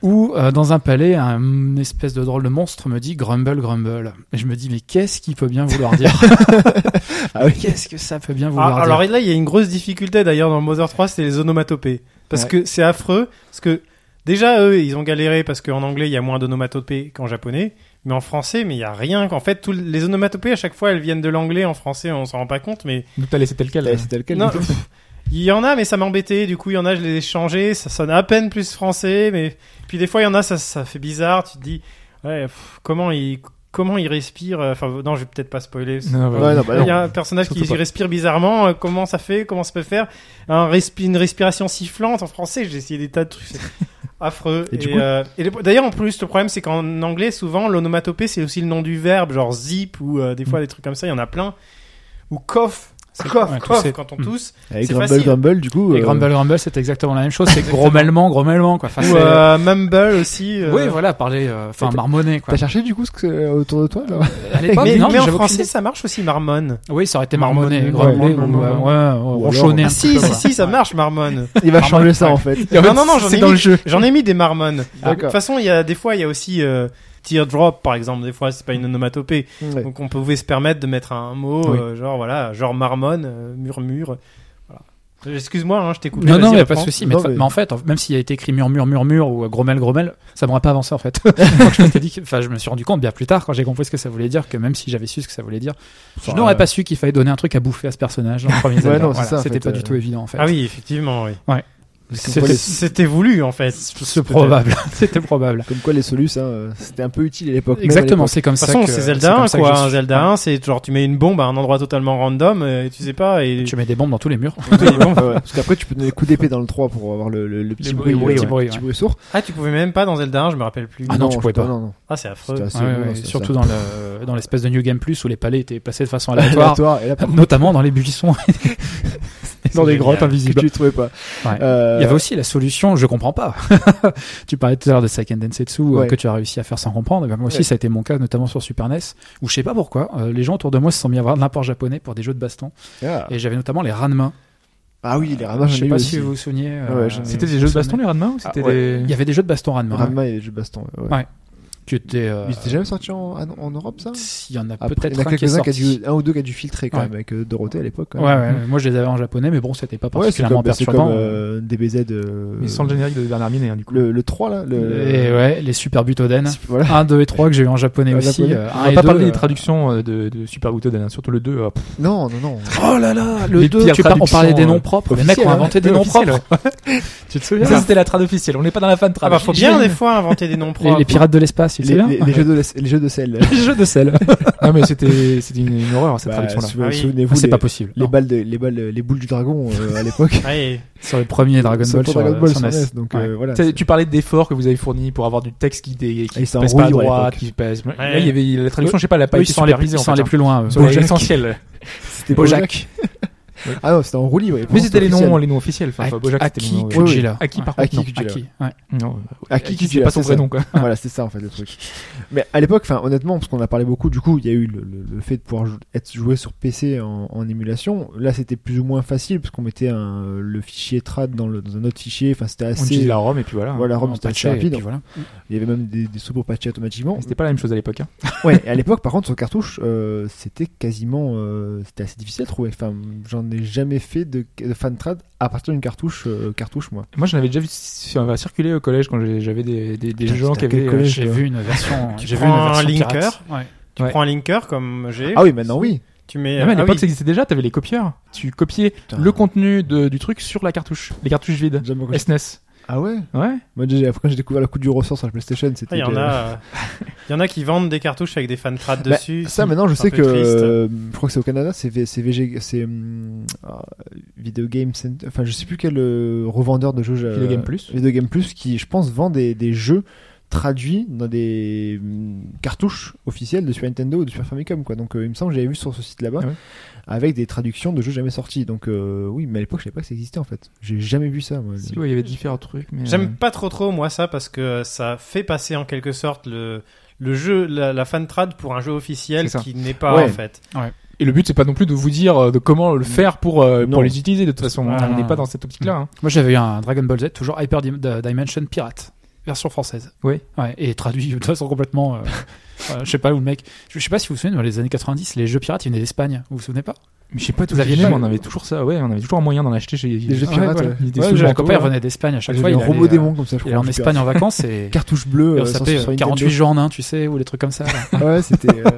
où euh, dans un palais, un une espèce de drôle de monstre me dit Grumble, Grumble. Et je me dis, mais qu'est-ce qu'il peut bien vouloir dire [laughs] [laughs] Ah oui. Qu'est-ce que ça peut bien Ah, vouloir dire alors là, il y a une grosse difficulté d'ailleurs dans Mother 3, c'est les onomatopées. Parce Ouais. que c'est affreux. Parce que déjà, eux, ils ont galéré parce qu'en anglais, il y a moins d'onomatopées qu'en japonais. Mais en français, mais il y a rien. En fait, tous les onomatopées, à chaque fois, elles viennent de l'anglais. En français, on s'en rend pas compte. Mais Donc t'as laissé tel quel. Ouais, C'était lequel, non, du coup pff, [laughs] il y en a, mais ça m'embêtait. Du coup, il y en a, je les ai changés. Ça sonne à peine plus français. Mais puis des fois, il y en a, ça, ça fait bizarre. Tu te dis, ouais, pff, comment il, comment il respire. euh, Enfin, non, je vais peut-être pas spoiler. Non, Ouais, voilà. non, bah Il y a un personnage Surtout qui pas. respire bizarrement. euh, comment ça fait Comment ça peut faire un respi- Une respiration sifflante en français. J'ai essayé des tas de trucs. c'est [laughs] affreux. Et Et, du coup- euh, d'ailleurs, en plus, le problème, c'est qu'en anglais, souvent, l'onomatopée, c'est aussi le nom du verbe, genre zip ou euh, des fois des trucs comme ça. Il y en a plein. Ou cough. Cough, ces- quand on Hmm. tousse. Avec C'est Grumble facile. Grumble, du coup. Et euh, Grumble Grumble, c'est exactement la même chose. C'est grommellement, grommellement, quoi. Enfin, Ou c'est- euh, Mumble aussi. euh. Oui, voilà, parler, euh, enfin, marmonner, quoi. T'as cherché du coup ce que euh, autour de toi là À l'époque, Mais, non, mais en français, ça marche aussi, Marmonne. Oui, ça aurait été Marmonner, euh, ouais, ronchonner si, si, si, ça marche, Marmonne. Il va changer ça en fait. Non, non, non, j'en c'est ai dans mis- le jeu. J'en ai mis des marmonnes. De toute façon, il y a des fois, il y a aussi euh, teardrop, par exemple. Des fois, c'est pas une onomatopée. Ouais. Donc, on pouvait se permettre de mettre un mot, Oui. euh, genre voilà, genre marmonne, euh, murmure. Voilà. Excuse-moi, hein, je t'ai coupé. Non, non, il a pas de souci. Mais, Non, de fa- mais- mais en fait, même s'il a été écrit murmure, murmure ou euh, grommel, grommel, ça m'aurait pas avancé en fait. Donc, [laughs] je dit, que- enfin, je me suis rendu compte bien plus tard quand j'ai compris ce que ça voulait dire que même si j'avais su ce que ça voulait dire, je n'aurais euh, pas su qu'il fallait donner un truc à bouffer à ce personnage dans le premier [laughs] Zelda. non, c'est Voilà, ça, en C'était fait, pas euh. du tout évident en fait. Ah oui, effectivement, oui. Comme les, C'était voulu, en fait. C'est [laughs] probable. [laughs] C'était probable. comme quoi les solus, hein, euh, c'était un peu utile à l'époque. Exactement, c'est comme De ça. toute façon, c'est Zelda comme 1, ça que quoi. je Un. Zelda 1, c'est genre, tu mets une bombe à un endroit totalement random, et tu sais pas, et Tu mets des bombes dans tous les murs. Ouais, parce qu'après tu peux donner des coups d'épée dans le 3 pour avoir le, le, le petit bruit, euh, petit bruit, petit ouais. bruit sourd. Ah, tu pouvais même pas dans Zelda 1, je me rappelle plus. Ah non, tu je pouvais pas. Non, non. Ah, c'est affreux. Non, surtout dans le dans l'espèce de New Game Plus où les palais étaient placés de façon [laughs] aléatoire, notamment dans les buissons, [laughs] dans des grottes que invisibles. tu trouvais pas. Ouais. Euh, Il y avait aussi la solution, je comprends pas. [laughs] tu parlais tout à l'heure de Seiken Densetsu euh, Ouais. que tu as réussi à faire sans comprendre. Eh ben, moi aussi, Ouais. ça a été mon cas, notamment sur Super NES, où je sais pas pourquoi, euh, les gens autour de moi se sont mis à avoir de l'import japonais pour des jeux de baston. ah. Et j'avais notamment les Ranma. Ah oui, les Ranma, je j'en sais pas aussi. si vous vous souveniez. Ouais, euh, j'en ai- C'était des jeux de baston, les Ranma, ou Ah, c'était ouais. des... Il y avait des jeux de baston Ranma. Ranma et les jeux de baston. Ouais. Qui étaient. euh, Mais c'était jamais sorti en, en, en Europe ça Il y en a peut-être un qui est quelques-uns qui a sorti. dû, un ou deux qui a dû filtrer quand Ouais. même avec euh, Dorothée à l'époque. Ouais, ouais, moi je les avais en japonais, mais bon, c'était pas Ouais, c'est particulièrement comme, c'est perturbant. comme euh, DBZ. euh, Mais sans le générique de Bernard Minet, hein, du coup. le, le 3 là. Le... Et ouais, les Super Butoden. Voilà. 1, 2 et 3 que j'ai eu en japonais aussi. japonais. euh, On va pas parler euh, des traductions de, de Super Butoden, hein, surtout le 2. euh, pff, Non, non, non. Oh là là, le Les 2, pires tu par- on parlait des noms propres. Les mecs ont inventé hein. des noms propres. [laughs] tu te souviens Ça, c'était la trad officielle. On n'est pas dans la fan Ah trad. bah, faut bien des fois inventer des noms propres. les pirates de l'espace, Les, les, les jeux de, les jeux de sel. [laughs] Les jeux de sel. [laughs] Non, mais c'était, c'était une, une horreur, cette Bah, traduction-là. sou- Ah oui. Souvenez-vous, Ah, c'est les, pas possible. les non. balles, de, les balles, les boules du dragon euh, à l'époque. [laughs] Ouais. Sur le premier Dragon Ball sur, Dragon euh, Ball sur sur NES. Donc Ouais. euh, voilà. Tu c'est- parlais d'efforts que vous avez fournis pour avoir du texte qui, dé, qui c'est en passe pas à roue libre à droite, qui passe. Là, il y avait la traduction, je sais pas, elle a pas été ils sont allés, supervisée ils sont allés plus loin. eux. Sur les Bojack. Ah non, c'était en roue libre. Mais c'était les noms, les noms officiels. Enfin, Bojack, c'était Aki le nom. Oui, oui. Kujira. Aki, par contre. Aki. Non. Aki Aki, c'est pas son vrai nom, quoi. voilà, c'est ça en fait le truc. Mais à l'époque, enfin honnêtement, parce qu'on a parlé beaucoup, du coup, il y a eu le, fait de pouvoir être joué sur PC en, émulation. Là, c'était plus ou moins facile parce qu'on mettait le fichier trad dans, un autre fichier. Enfin, c'était On assez. utilise la ROM et puis voilà. Voilà, ROM On c'était assez rapide. Il y avait même des, sous pour patcher automatiquement. C'était pas la même chose à l'époque. hein. Ouais, à l'époque, par contre, sur cartouche, euh, c'était quasiment, euh, c'était assez difficile à trouver. Enfin, j'en ai jamais fait de, de fan trad à partir d'une cartouche, euh, cartouche moi. Moi, j'en avais déjà vu sur- circuler au collège quand j'avais des, des, des Putain, gens qui avaient. euh, collège J'ai vu une [laughs] version. Tu J'ai vu prends une un version linker. Ouais. Tu Ouais. prends un linker comme j'ai. Ah oui, maintenant oui. Tu mets. Ah, mais à ah l'époque, oui. ça existait déjà, t'avais les copieurs. Tu copiais Putain. le contenu de, du truc sur la cartouche. Les cartouches vides. SNES. Ah ouais. Ouais. Moi, déjà, après, quand j'ai découvert le coup du ressort sur la PlayStation, c'était. Ah, Il y en a. euh, [laughs] Il y en a qui vendent des cartouches avec des fan Bah, dessus. Ça, maintenant, je sais que. euh, je crois que c'est au Canada, c'est VG, c'est ah, Video Game Center. Enfin, je sais plus quel euh, revendeur de jeux. euh, Video Game Plus. Video Game Plus, qui, je pense, vend des, des jeux traduits dans des hum, cartouches officielles de Super Nintendo ou de Super Famicom, quoi. Donc, euh, il me semble que j'avais vu sur ce site là-bas. Ah ouais. Avec des traductions de jeux jamais sortis. Donc, euh, oui, mais à l'époque, je savais pas que ça existait en fait. J'ai jamais vu ça, moi. Si, ouais, il y avait différents trucs. Mais, J'aime euh, pas trop trop moi ça parce que ça fait passer en quelque sorte le le jeu la, la fan trad pour un jeu officiel qui n'est pas Ouais. en fait. Et le but, c'est pas non plus de vous dire de comment le faire pour, euh, pour les utiliser. De toute façon, Ah, on n'est pas dans cette optique-là. hein. Moi, j'avais eu un Dragon Ball Z, toujours Hyper Dim- Di- Dimension Pirate, version française. Oui. Ouais, et traduit de façon complètement. euh, [laughs] euh, je sais pas où le mec. Je sais pas si vous vous souvenez, dans les années 90, les jeux pirates, ils venaient d'Espagne. Vous vous souvenez pas? Je sais pas, tout Vous aviez même, on avait toujours ça. Ouais, on avait toujours un moyen d'en acheter chez Des jeux pirates. Il Mon copain revenait d'Espagne à chaque fois. Il un allait, robot démon comme ça, je Il crois. allait en Espagne en vacances et. [laughs] Cartouche bleue. et on s'appelait euh, Nintendo. 48 jours en un, tu sais, ou des trucs comme ça. [laughs] ouais, c'était. euh,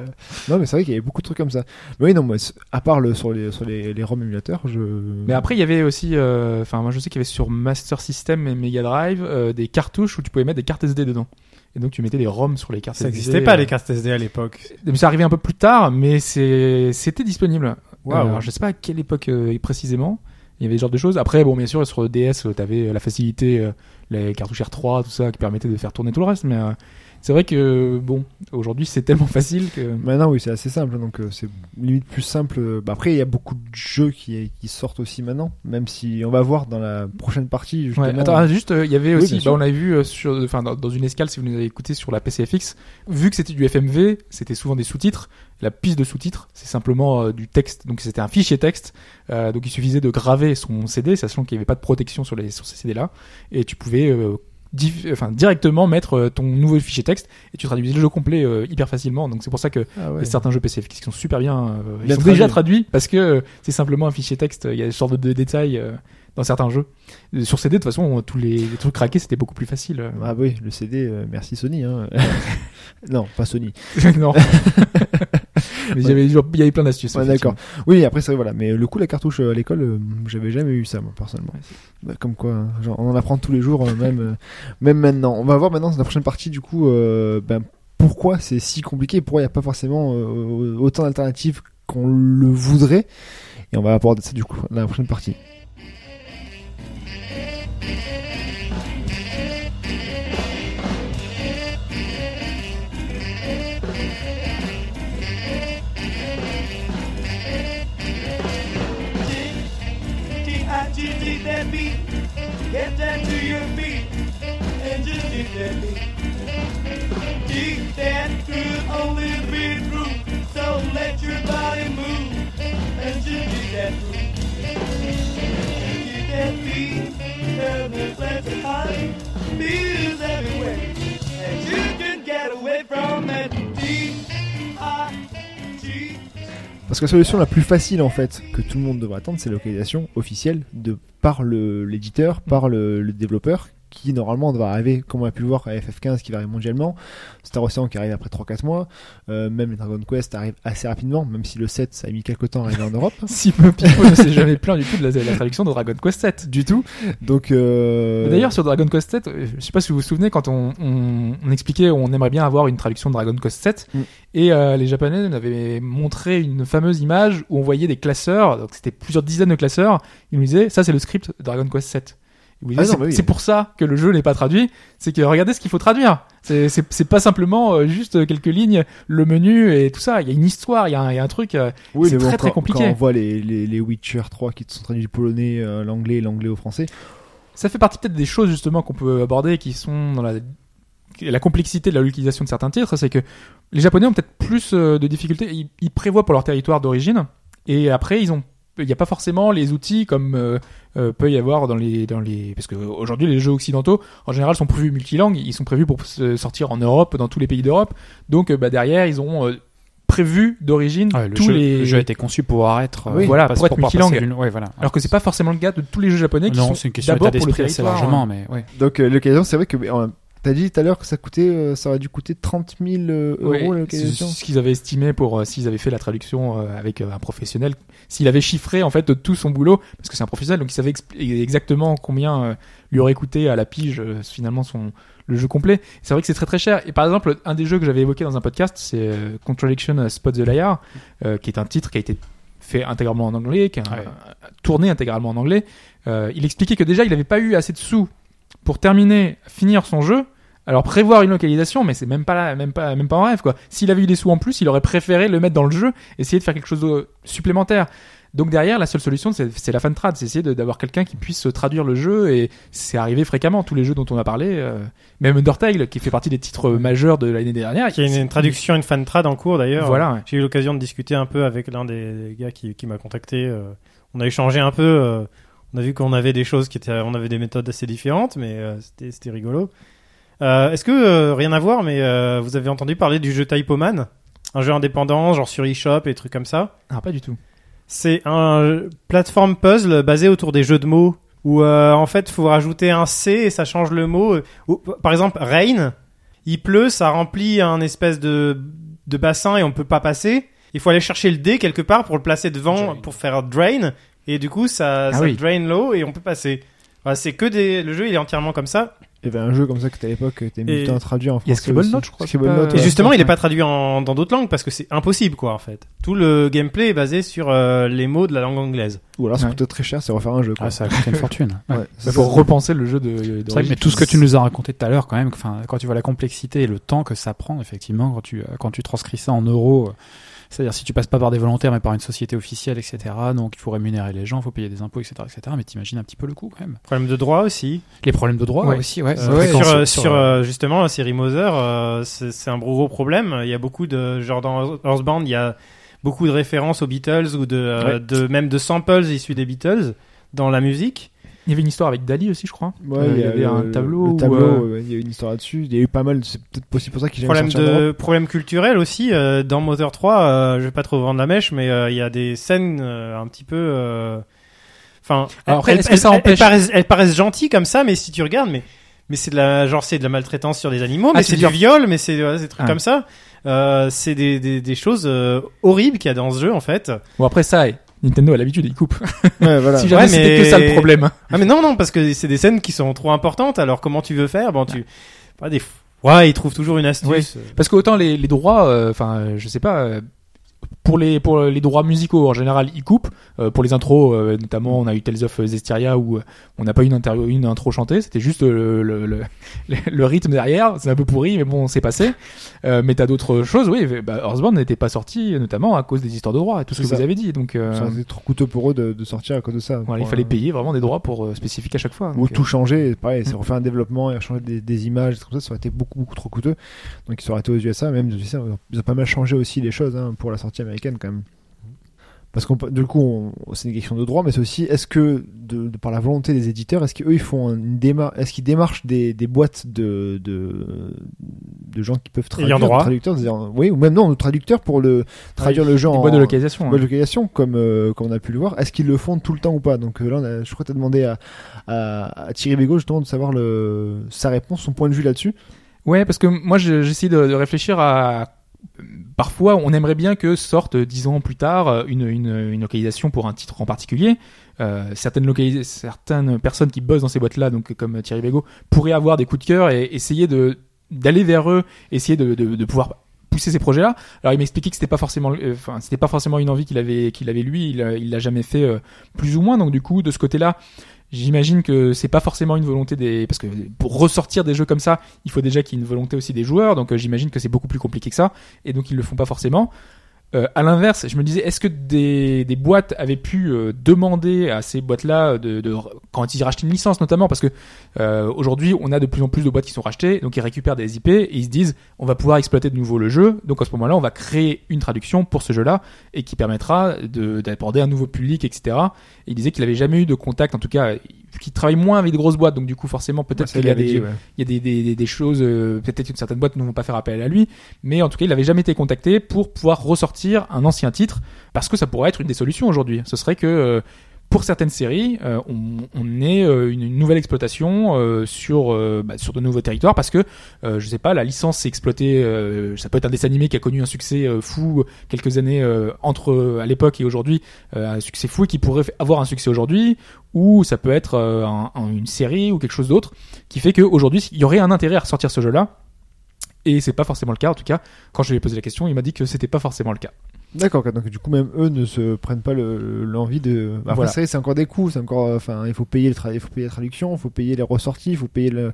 Non, mais c'est vrai qu'il y avait beaucoup de trucs comme ça. Mais oui, non, moi, à part le, sur les, sur les, les ROM émulateurs, je. Mais après, il y avait aussi, euh, enfin, moi je sais qu'il y avait sur Master System et Mega Drive euh, des cartouches où tu pouvais mettre des cartes SD dedans. Et donc tu mettais des ROM sur les cartes Ça SD. n'existait pas euh, les cartes SD à l'époque. Mais ça arrivait un peu plus tard, mais c'était disponible. Waouh. Alors, je sais pas à quelle époque euh, précisément. Il y avait ce genre de choses. Après, bon, bien sûr, sur DS, euh, t'avais euh, la facilité, euh, les cartouches R3, tout ça, qui permettait de faire tourner tout le reste. Mais euh, c'est vrai que bon, aujourd'hui c'est tellement [laughs] facile que. Maintenant, oui, c'est assez simple, donc euh, c'est limite plus simple. euh, Bah, après, il y a beaucoup de jeux qui, qui sortent aussi maintenant, même si on va voir dans la prochaine partie. Justement, Ouais, attends, juste, euh, il y avait Oui, aussi, bah, on avait vu euh, sur, enfin, dans, dans une escale, si vous nous avez écouté sur la PCFX, vu que c'était du FMV, c'était souvent des sous-titres. La piste de sous-titres, c'est simplement euh, du texte, donc c'était un fichier texte. Euh, donc il suffisait de graver son CD, sachant qu'il n'y avait pas de protection sur les sur ces CD-là, et tu pouvais euh, enfin, directement mettre ton nouveau fichier texte et tu traduisais le jeu complet euh, hyper facilement. Donc c'est pour ça que Ah y a certains jeux PCFX qui sont super bien, euh, ils sont déjà traduits parce que euh, c'est simplement un fichier texte. Il y a ce genre de, de détails dans certains jeux. Sur CD, de toute façon, tous les, les trucs craqués, c'était beaucoup plus facile. Ah oui, le CD, merci Sony. Hein. [laughs] non, pas Sony. [laughs] non. [laughs] Mais il y avait, il y avait plein d'astuces. Ouais, d'accord. Oui, après c'est voilà, mais le coup la cartouche euh, à l'école, euh, j'avais jamais eu ça moi personnellement. Bah, comme quoi, hein, genre, on en apprend tous les jours, euh, même euh, même maintenant. On va voir maintenant dans la prochaine partie du coup, ben, pourquoi c'est si compliqué, pourquoi il n'y a pas forcément autant d'alternatives qu'on le voudrait, et on va aborder ça du coup dans la prochaine partie. Get that to your feet. And just hit that beat. Keep that could only be true. So let your body move. And just hit that groove. Get that beat. Then let's high. Beat is everywhere. And you can get away from that Parce que la solution la plus facile en fait que tout le monde devrait attendre, c'est la localisation officielle de par l'éditeur, par le développeur, qui normalement devrait arriver, comme on a pu le voir à FF15 qui va arriver mondialement, Star Ocean qui arrive après 3-4 mois, euh, même Dragon Quest arrivent assez rapidement, même si le 7 ça a mis quelques temps à arriver en Europe. [laughs] Si Pipo ne s'est jamais plaint du tout de la, la traduction de Dragon Quest 7, du tout. Donc euh... D'ailleurs, sur Dragon Quest 7, euh, je sais pas si vous vous souvenez, quand on, on, on expliquait, on aimerait bien avoir une traduction de Dragon Quest 7, Mm. et euh, les Japonais nous avaient montré une fameuse image où on voyait des classeurs, donc c'était plusieurs dizaines de classeurs, ils nous disaient, ça c'est le script de Dragon Quest 7. Ah c'est bah oui. c'est pour ça que le jeu n'est pas traduit, c'est que regardez ce qu'il faut traduire. C'est- pas simplement euh, juste quelques lignes, le menu et tout ça. Il y a une histoire, il y a un, il y a un truc. euh, oui, c'est bon, très, très quand- compliqué. Quand on voit les, les, les Witcher 3 qui sont traduits du polonais, euh, l'anglais, l'anglais au français. Ça fait partie peut-être des choses justement qu'on peut aborder qui sont dans la, la complexité de la localisation de certains titres, c'est que les Japonais ont peut-être plus de difficultés. Ils, ils prévoient pour leur territoire d'origine et après ils ont il n'y a pas forcément les outils comme euh, euh, peut y avoir dans les dans les parce que aujourd'hui les jeux occidentaux en général sont prévus multilangues, ils sont prévus pour se sortir en Europe, dans tous les pays d'Europe. Donc euh, bah, derrière ils ont euh, prévu d'origine Ouais, le, tous jeu, les le jeu a été conçu pour être. Oui, voilà, passe- pour être multilangue. d'une- ouais, voilà. alors que c'est pas forcément le cas de tous les jeux japonais qui non, sont c'est une question d'abord pour le d'esprit assez territoire. largement, mais ouais. Donc euh, l'occasion, c'est vrai que euh, t'as dit tout à l'heure que ça coûtait, euh, ça aurait dû coûter 30 000 euh, euros la c'est ce qu'ils avaient estimé pour euh, s'ils avaient fait la traduction euh, avec euh, un professionnel, s'il avait chiffré en fait tout son boulot, parce que c'est un professionnel, donc il savait exactement combien euh, lui aurait coûté à la pige euh, finalement son le jeu complet. C'est vrai que c'est très très cher. Et par exemple, un des jeux que j'avais évoqué dans un podcast, c'est euh, Contradiction Spot the Liar, euh, qui est un titre qui a été fait intégralement en anglais, qui Ouais. tourné intégralement en anglais. Euh, il expliquait que déjà il n'avait pas eu assez de sous pour terminer, finir son jeu. Alors prévoir une localisation, mais c'est même pas là, même pas, même pas en rêve quoi. S'il avait eu des sous en plus, il aurait préféré le mettre dans le jeu, essayer de faire quelque chose de supplémentaire. Donc derrière, la seule solution, c'est c'est la fan trad, c'est essayer d'avoir quelqu'un qui puisse traduire le jeu, et c'est arrivé fréquemment. Tous les jeux dont on a parlé, euh, même Undertale, qui fait partie des titres majeurs de l'année dernière, Il y a une, une traduction, une fan trad en cours d'ailleurs. Voilà. ouais. J'ai eu l'occasion de discuter un peu avec l'un des, des gars qui, qui m'a contacté. euh, on a échangé un peu. euh, on a vu qu'on avait des choses qui étaient, on avait des méthodes assez différentes, mais euh, c'était, c'était rigolo. Euh, est-ce que euh, rien à voir, mais euh, vous avez entendu parler du jeu Typoman, un jeu indépendant, genre sur eShop et trucs comme ça? Ah, pas du tout. C'est un plateforme puzzle basé autour des jeux de mots où en fait faut rajouter un C et ça change le mot. Ou, par exemple, rain, il pleut, ça remplit un espèce de, de bassin et on peut pas passer. Il faut aller chercher le D quelque part pour le placer devant Drain. pour faire drain et du coup ça, Ah ça oui. drain l'eau et on peut passer. C'est que des le jeu il est entièrement comme ça. Il y avait un jeu comme ça que t'as à l'époque, temps à traduire en Il y a français. Scribble. Note, je crois, Scribble c'est pas- Note, Et ouais. justement, il est ouais. pas traduit en, dans d'autres langues parce que c'est impossible, quoi, en fait. Tout le gameplay est basé sur euh, les mots de la langue anglaise. Ou alors ça Ouais. coûte très cher, c'est refaire un jeu. Quoi. Ah, ça a coûté une fortune. [laughs] Ouais. Ouais, Il faut ça. repenser le jeu de. de C'est vrai mais tout ce que tu nous as raconté tout à l'heure, quand même, quand tu vois la complexité et le temps que ça prend, effectivement, quand tu, euh, quand tu transcris ça en euros, euh, c'est-à-dire si tu passes pas par des volontaires mais par une société officielle, etc., donc il faut rémunérer les gens, il faut payer des impôts, etc., etc., mais t'imagines un petit peu le coût quand même. Problème de droit aussi. Les problèmes de droit Ouais. aussi, ouais. Euh, sur, euh, sur, euh, justement la série Mother, euh, c'est un gros, gros problème. Il y a beaucoup de genre dans Earthbound, il y a beaucoup de références aux Beatles ou de, euh, Ouais. de même de samples issus des Beatles dans la musique. Il y avait une histoire avec Dali aussi, je crois. Ouais, Euh, il y, avait le- un le- tableau. Le où, tableau, euh, il y a une histoire là-dessus. Il y a eu pas mal, c'est peut-être aussi pour ça qu'il Problème de problème culturel aussi euh, dans Mother 3. euh, je vais pas trop vendre la mèche, mais euh, il y a des scènes euh, un petit peu. euh, Enfin, Alors, elles, est-ce que elles- ça elles- empêche- elles paraissent, elles paraissent gentilles comme ça, mais si tu regardes, mais mais c'est de la genre c'est de la maltraitance sur des animaux, Ah, mais c'est c'est du viol, mais c'est ouais, des trucs Ah. comme ça. Euh, c'est des, des, des choses euh, horribles qu'il y a dans ce jeu en fait. Bon, après ça, Nintendo a l'habitude, il coupe. [laughs] Ouais, voilà. si jamais Ouais, c'était mais- que ça le problème. Ah mais non non parce que c'est des scènes qui sont trop importantes. Alors comment tu veux faire? Bon tu pas des ouais ils trouvent toujours une astuce. Parce que autant les, les droits, euh, enfin, euh, je sais pas, euh, pour les pour les droits musicaux en général, ils coupent. Euh, pour les intros, euh, notamment, on a eu Tales of Zestiria où euh, on n'a pas eu une, intro chantée, c'était juste le, le, le, le rythme derrière. C'est un peu pourri, mais bon, c'est passé. Euh, mais t'as d'autres choses, oui. Bah, Earthbound n'était pas sorti, notamment à cause des histoires de droits et tout ce que ça. vous avez dit. Donc, été trop coûteux pour eux de, de sortir à cause de ça. voilà, il fallait payer vraiment des droits pour spécifiques à chaque fois. Ou tout changer, pareil, c'est Mm. refaire un développement et changer des, des images, comme ça aurait été beaucoup, beaucoup trop coûteux. Donc ils auraient été aux USA, même aux USA, ils ont pas mal changé aussi les choses hein, pour la sortie américaine quand même. Parce qu'on du coup, c'est une question de droit, mais c'est aussi, est-ce que, de, de par la volonté des éditeurs, est-ce qu'eux ils font une démarche, est-ce qu'ils démarchent des, des boîtes de, de, de gens qui peuvent traduire, droit. de traducteurs, oui, ou même non, de traducteurs pour le traduire le des en boîtes de localisation. Bonne hein. localisation, comme, euh, comme on a pu le voir. Est-ce qu'ils le font tout le temps ou pas? Donc euh, là, on a- je crois que tu as demandé à, à, à Thierry Bégaud justement de savoir le, sa réponse, son point de vue là-dessus. Ouais, parce que moi je- j'essaie de, de réfléchir à. Parfois, on aimerait bien que sorte dix ans plus tard euh, une, une, une localisation pour un titre en particulier. Euh, certaines, certaines personnes qui bossent dans ces boîtes-là, donc comme Thierry Bégaud, pourraient avoir des coups de cœur et essayer de d'aller vers eux, essayer de, de, de pouvoir pousser ces projets-là. Alors il m'expliquait que c'était pas forcément, euh, enfin c'était pas forcément une envie qu'il avait qu'il avait lui. Il a- il l'a jamais fait euh, plus ou moins. Donc du coup, de ce côté-là, J'imagine que c'est pas forcément une volonté des parce que pour ressortir des jeux comme ça, il faut déjà qu'il y ait une volonté aussi des joueurs. Donc euh, j'imagine que c'est beaucoup plus compliqué que ça et donc ils le font pas forcément. Euh, à l'inverse, je me disais, est-ce que des, boîtes avaient pu euh, demander à ces boîtes-là de, quand ils rachetaient une licence, notamment? Parce que euh, aujourd'hui on a de plus en plus de boîtes qui sont rachetées, donc ils récupèrent des IP et ils se disent, on va pouvoir exploiter de nouveau le jeu. Donc à ce moment-là, on va créer une traduction pour ce jeu-là et qui permettra de- d'aborder un nouveau public, etc. Et il disait qu'il avait jamais eu de contact, en tout cas, qu'il travaille moins avec des grosses boîtes, donc du coup forcément peut-être Ça, qu'il y a des, dit, ouais. il y a des, des, des- des choses, euh, peut-être que certaines boîtes ne vont pas faire appel à lui, mais en tout cas, il n'avait jamais été contacté pour pouvoir ressortir un ancien titre, parce que ça pourrait être une des solutions aujourd'hui. Ce serait que euh, pour certaines séries, euh, on, on ait euh, une, une nouvelle exploitation euh, sur euh, bah, sur de nouveaux territoires, parce que euh, je sais pas, la licence s'est exploitée. euh, ça peut être un dessin animé qui a connu un succès fou quelques années entre à l'époque et aujourd'hui, un succès fou et qui pourrait avoir un succès aujourd'hui, ou ça peut être un- un- une série ou quelque chose d'autre qui fait qu'aujourd'hui, il y aurait un intérêt à ressortir ce jeu-là. Et c'est pas forcément le cas. En tout cas, quand je lui ai posé la question, il m'a dit que c'était pas forcément le cas. D'accord, donc du coup même eux ne se prennent pas le- l'envie de. Bah, Après Voilà. c'est encore des coûts, c'est encore, enfin il faut payer le il faut payer la traduction, il faut payer les ressorties, il faut payer le.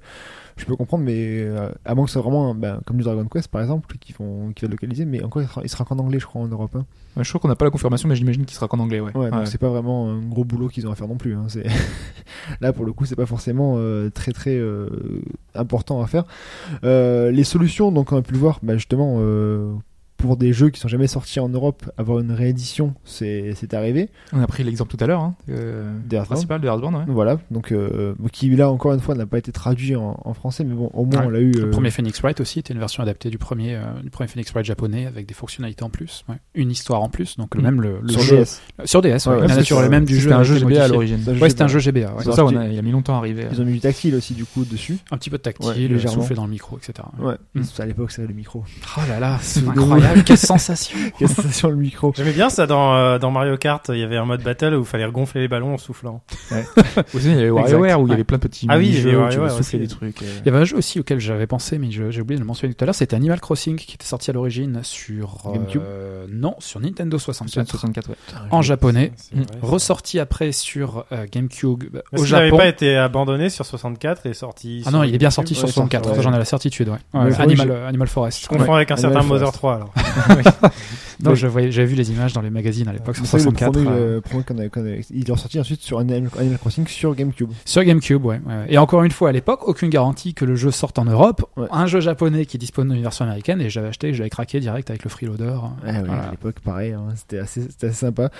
Je peux comprendre, mais euh, à moins que ce soit vraiment, ben, comme du Dragon Quest par exemple, qui font, qui va localiser, mais encore il sera, qu'en anglais je crois en Europe. hein. Ouais, je crois qu'on n'a pas la confirmation, mais j'imagine qu'il sera qu'en anglais. Ouais. Ouais, donc Ouais. c'est pas vraiment un gros boulot qu'ils ont à faire non plus. Hein. [laughs] Là pour le coup, c'est pas forcément euh, très très euh, important à faire. Euh, les solutions, donc on a pu le voir, bah, justement. Pour des jeux qui sont jamais sortis en Europe, avoir une réédition, c'est arrivé. On a pris l'exemple tout à l'heure, hein, euh, principal de Earthbound. Ouais. Voilà, donc euh, qui là encore une fois n'a pas été traduit en, en français, mais bon, au moins Ouais. on l'a eu. Le euh, premier Phoenix Wright aussi était une version adaptée du premier, euh, du premier Phoenix Wright japonais avec des fonctionnalités en plus, ouais. une histoire en plus, donc le Mm. même le, le sur jeu DS. sur DS, la nature est même du jeu. C'était un a jeu GBA à l'origine. Ouais, c'était un jeu GBA, ça a, il a mis longtemps à arriver. Ils ont mis du tactile aussi du coup dessus. un petit peu de tactile, souffler dans le micro, etc. Ouais. Mm. À l'époque, c'était le micro. Oh là là, c'est De- incroyable. [laughs] Quelle sensation. [laughs] Quelle sensation le micro. J'aimais bien ça dans, euh, dans Mario Kart, il y avait un mode battle où il fallait gonfler les ballons en soufflant. Aussi, [laughs] il y avait WarioWare où il y avait plein de petits Ah oui, il y jeux avait où tu souffler des trucs. euh. Il y avait un jeu aussi auquel j'avais pensé, mais j'ai oublié de le mentionner tout à l'heure. C'était Animal Crossing qui était sorti à l'origine sur euh, GameCube Non, sur Nintendo 64. 64, ouais. En japonais, vrai, ressorti après sur euh, GameCube au qu'il n'avait Japon. pas été abandonné sur 64 et sorti Ah sur non, il est bien sorti sur Ouais, 64, ouais. ça, j'en ai la certitude, ouais. Ouais, Animal, Forest. Je confonds avec un certain. Mother 3 alors. [laughs] Non, je voyais, j'avais vu les images dans les magazines à l'époque sur C'est le 64. premier, euh, euh, premier qu'on a- qu'on a- il est ressorti ensuite sur Animal Animal Crossing sur GameCube. Sur GameCube, ouais. ouais. Et encore une fois, à l'époque, aucune garantie que le jeu sorte en Europe. Ouais. Un jeu japonais qui dispose d'une version américaine et j'avais acheté, j'avais craqué direct avec le freeloader. Ah oui, à l'époque, pareil, hein, c'était assez, c'était assez sympa.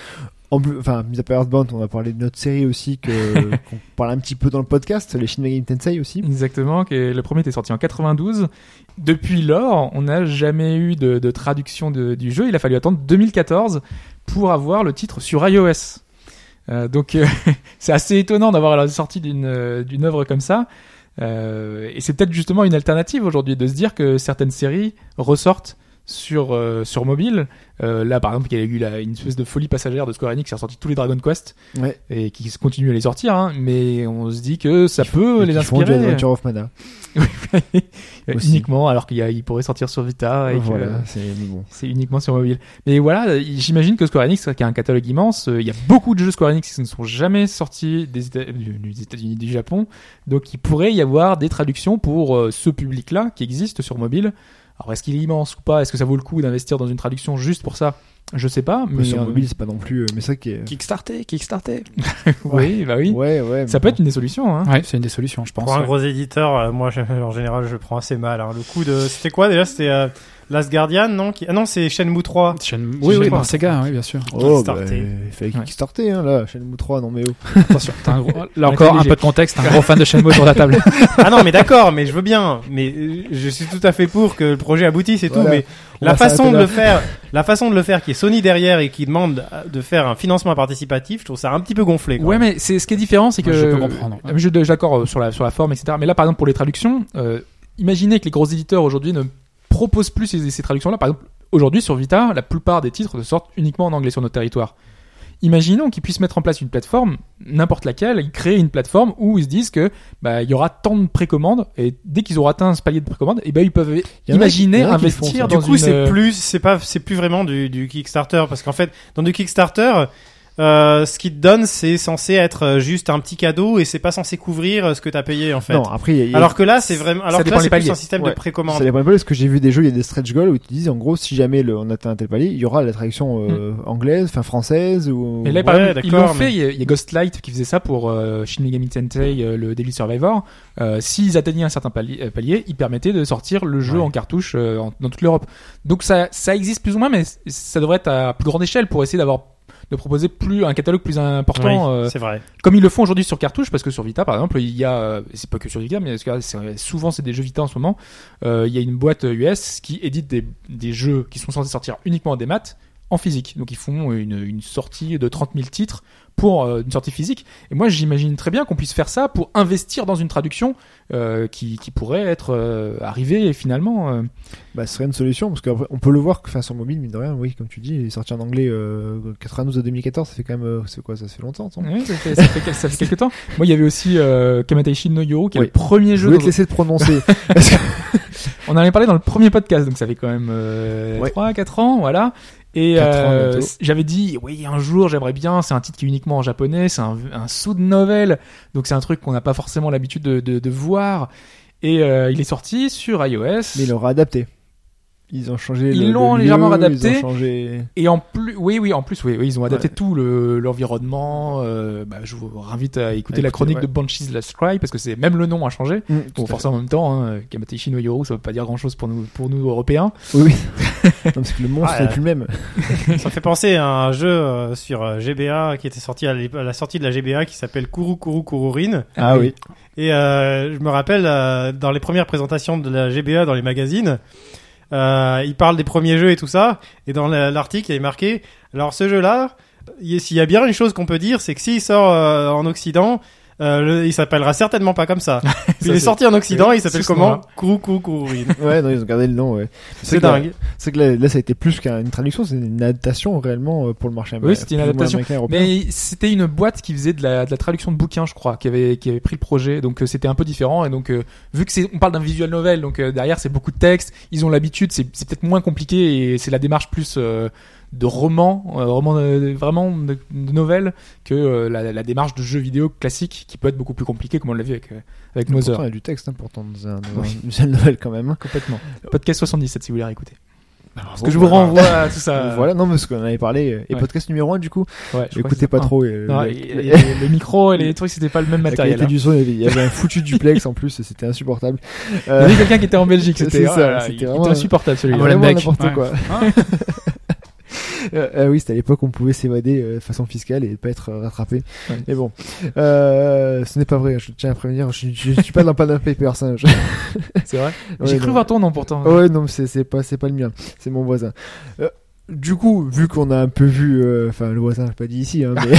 En plus, enfin, mis à part Earthbound, on va parler de notre série aussi que [laughs] qu'on parle un petit peu dans le podcast, les Shin Megami Tensei aussi. Exactement, que le premier était sorti en 92. Depuis lors, on n'a jamais eu de, de traduction de- du jeu. Il a fallu attendre 2014 pour avoir le titre sur iOS. Euh, donc euh, [laughs] c'est assez étonnant d'avoir la sortie d'une euh, d'une œuvre comme ça. Euh, et c'est peut-être justement une alternative aujourd'hui de se dire que certaines séries ressortent sur euh, sur mobile. Euh, là, par exemple, il y a eu la- une espèce de folie passagère de Square Enix qui a sorti tous les Dragon Quest Ouais. et qui continue à les sortir. hein. mais on se dit que ça peut les qui font du inspirer. Adventure of Mana. [laughs] Uniquement alors qu'il pourrait sortir sur Vita et Voilà, c'est bon. c'est uniquement sur mobile. Mais voilà, j'imagine que Square Enix, qui a un catalogue immense, euh, il y a beaucoup de jeux Square Enix qui ne sont jamais sortis des, des États-Unis, du Japon, donc il pourrait y avoir des traductions pour euh, ce public-là qui existe sur mobile. Alors est-ce qu'il est immense ou pas? Est-ce que ça vaut le coup d'investir dans une traduction juste pour ça? Je sais pas, mais Mais sur euh, mobile, c'est pas non plus. euh, Mais c'est vrai que. Kickstarter, Kickstarter. [laughs] oui, bah oui, Ouais, ouais. ça peut bon. être une des solutions. Hein. Ouais, c'est une des solutions, je pense. Pour un ouais. gros éditeur, euh, moi en général je prends assez mal. hein. Le coup de. C'était quoi déjà? C'était euh, Last Guardian, non Qui- Ah non, c'est Shenmue 3. Chaîne- Oui, oui. par Sega, oui, bien sûr. Oh, bah, il fallait Ouais. Kickstarter, hein, là. Shenmue 3, non mais oh. [laughs] Attention, t'as un gros- là encore un peu de contexte, un gros fan de Shenmue autour de la table. [laughs] ah non, mais d'accord, mais je veux bien. Mais euh, je suis tout à fait pour que le projet aboutisse et tout. Mais On la façon de le faire, la façon de le faire, qui est Sony derrière et qui demande de faire un financement participatif, je trouve ça un petit peu gonflé. Ouais, mais c'est ce qui est différent, c'est que Ouais, je peux comprendre. Euh, Je suis d'accord euh, sur la sur la forme, etc. Mais là, par exemple, pour les traductions, euh, imaginez que les gros éditeurs aujourd'hui ne proposent plus ces, ces traductions-là. Par exemple, aujourd'hui sur Vita, la plupart des titres sortent uniquement en anglais sur notre territoire. Imaginons qu'ils puissent mettre en place une plateforme, n'importe laquelle, ils créent une plateforme où ils se disent que bah il y aura tant de précommandes et dès qu'ils auront atteint ce palier de précommande, et ben ils peuvent imaginer qui font investir ça. dans du coup, une c'est plus, c'est pas, c'est plus vraiment du, du Kickstarter parce qu'en fait, dans du Kickstarter, euh, ce qu'il te donne, c'est censé être euh, juste un petit cadeau et c'est pas censé couvrir euh, ce que t'as payé en fait. Non, après, il y a- il y a- Alors que là, c'est vraiment, alors que dépend là, des c'est plus paliers. un système Ouais. de précommande. Ça dépend peu parce que j'ai vu des jeux, il y a des stretch goals où tu dis en gros si jamais le, on atteint un tel palier, il y aura la traduction euh, anglaise, enfin française ou. Et là, par Ouais, exemple, ils l'ont fait. mais- Il y, a, il y a Ghostlight qui faisait ça pour euh, Shin Megami Tensei, euh, le Daily Survivor. Euh, S'ils atteignaient un certain palier, palier, ils permettaient de sortir le jeu Ouais. en cartouche euh, en- dans toute l'Europe. Donc ça, ça existe plus ou moins, mais ça devrait être à plus grande échelle pour essayer d'avoir de proposer plus un catalogue plus important, Oui, euh, c'est vrai. comme ils le font aujourd'hui sur cartouche, parce que sur Vita, par exemple, il y a, c'est pas que sur Vita, mais souvent c'est des jeux Vita en ce moment. euh, il y a une boîte US qui édite des, des jeux qui sont censés sortir uniquement en démat en physique. Donc ils font une, une sortie de 30 000 titres pour euh, une sortie physique. Et moi, j'imagine très bien qu'on puisse faire ça pour investir dans une traduction euh, qui, qui pourrait être euh, arrivée finalement. euh, Bah, ce serait une solution parce qu'on peut le voir que enfin, sur mobile, mine de rien, oui, comme tu dis, il est sorti en anglais euh, 92 à 2014, ça fait quand même, euh, c'est quoi, ça fait longtemps, ouais, ça, fait, ça, fait, ça fait quelques temps. Moi, il y avait aussi euh, Kamataishi no Yoro, qui est Oui. le premier Je jeu. voulais dans- te laisser te prononcer. [laughs] On en avait parlé dans le premier podcast, donc ça fait quand même euh, Ouais. 3 4 ans, voilà. Et euh, j'avais dit, oui, un jour, j'aimerais bien. C'est un titre qui est uniquement en japonais. C'est un, un sous de novel, donc c'est un truc qu'on n'a pas forcément l'habitude de, de, de voir. Et euh, il est sorti sur iOS. Mais ils l'ont réadapté. Ils ont changé. Ils le- l'ont le légèrement lieu, réadapté. Ils ont changé. Et en plus, oui, oui, en plus, oui, oui ils ont adapté Ouais. tout le l'environnement. euh, bah, je vous invite à écouter À la écouter, chronique ouais. de Banshees Last Cry parce que c'est même le nom a changé. Mm, tout Bon, forcément en même temps, hein, Kamateishi no Yoru, ça veut pas dire grand chose pour nous, pour nous Européens. Oui, oui. non, parce que le monstre Ah, n'est plus le même. Ça me fait penser à un jeu euh, sur euh, GBA qui était sorti à la sortie de la GBA qui s'appelle Kuru Kuru Kururin. Ah oui. Et euh, je me rappelle euh, dans les premières présentations de la GBA dans les magazines, euh, il parle des premiers jeux et tout ça. Et dans la- l'article, il est marqué alors ce jeu-là, il- s'il y a bien une chose qu'on peut dire, c'est que s'il sort euh, en Occident, Euh, le- il s'appellera certainement pas comme ça. [laughs] Puis il est sorti en Occident, oui, il s'appelle comment nom-là. Kourou Kourou Kourourine. [laughs] Ouais, non, ils ont gardé le nom, ouais. C'est dingue. C'est que là, là, ça a été plus qu'une traduction, c'est une adaptation réellement euh, pour le marché américain. c'était une adaptation. Mais c'était une boîte qui faisait de la, de la traduction de bouquins, je crois, qui avait, qui avait pris le projet. Donc euh, c'était un peu différent. Et donc, euh, vu que on parle d'un visual novel, donc euh, derrière c'est beaucoup de texte, ils ont l'habitude, c'est, c'est peut-être moins compliqué et c'est la démarche plus euh, de roman, euh, roman de- vraiment de, de novel que euh, la, la démarche de jeu vidéo classique qui peut être beaucoup plus compliquée, comme on l'a vu avec, euh, avec Mais Mother. Pourtant, il y a du texte, hein, pourtant, dans un, dans Oui. un visual novel quand même. hein. Complètement. Podcast 77 si vous voulez réécouter. Parce Bon, que je vous voilà. renvoie à tout ça. [laughs] Voilà, non, parce qu'on avait parlé. euh, Et Ouais. podcast numéro 1, du coup, Ouais, c'est- pas ah. trop. et, Non, le- et- et- et le micro et les [laughs] trucs, c'était pas le même la matériel. qualité hein. du son, il y avait- il y avait un foutu [laughs] duplex en plus, et c'était insupportable. Il y Euh, avait quelqu'un qui était en Belgique, c'était ça, oh c'était vraiment- insupportable celui-là. Ah, vraiment n'importe Ouais. quoi. Euh, [laughs] euh, oui, c'était à l'époque où on pouvait s'évader euh, de façon fiscale et pas être euh, rattrapé. Ouais. Mais bon, euh, ce n'est pas vrai. Je tiens à prévenir. Je, je, je suis pas dans Panama Papers. Hein, je- [laughs] C'est vrai. [laughs] Ouais, J'ai cru voir ton nom pourtant. Ouais, non, c'est pas c'est pas le mien. C'est mon voisin. Euh, du coup, vu qu'on a un peu vu, euh, enfin le voisin, j'ai pas dit ici, hein, mais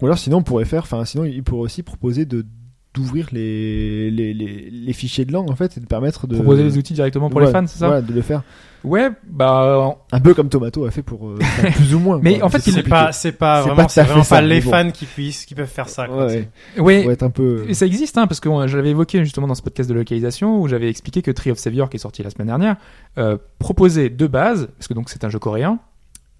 ou alors sinon on pourrait faire, enfin sinon il pourrait aussi proposer de d'ouvrir les, les, les, les fichiers de langue en fait et de permettre de Proposer des outils directement pour les fans, c'est ça voilà, de le faire Ouais, bah un peu comme Tomato a fait pour euh, [laughs] plus ou moins Mais quoi. en fait, C'est pas, c'est pas C'est vraiment, pas c'est vraiment pas les bon. fans qui puissent, qui peuvent faire ça. Quoi. ouais, C'est- ouais. ouais. Faut être un peu Et ça existe, hein, parce que euh, je l'avais évoqué justement dans ce podcast de localisation où j'avais expliqué que Tree of Savior, qui est sorti la semaine dernière, euh, proposait de base, parce que donc c'est un jeu coréen,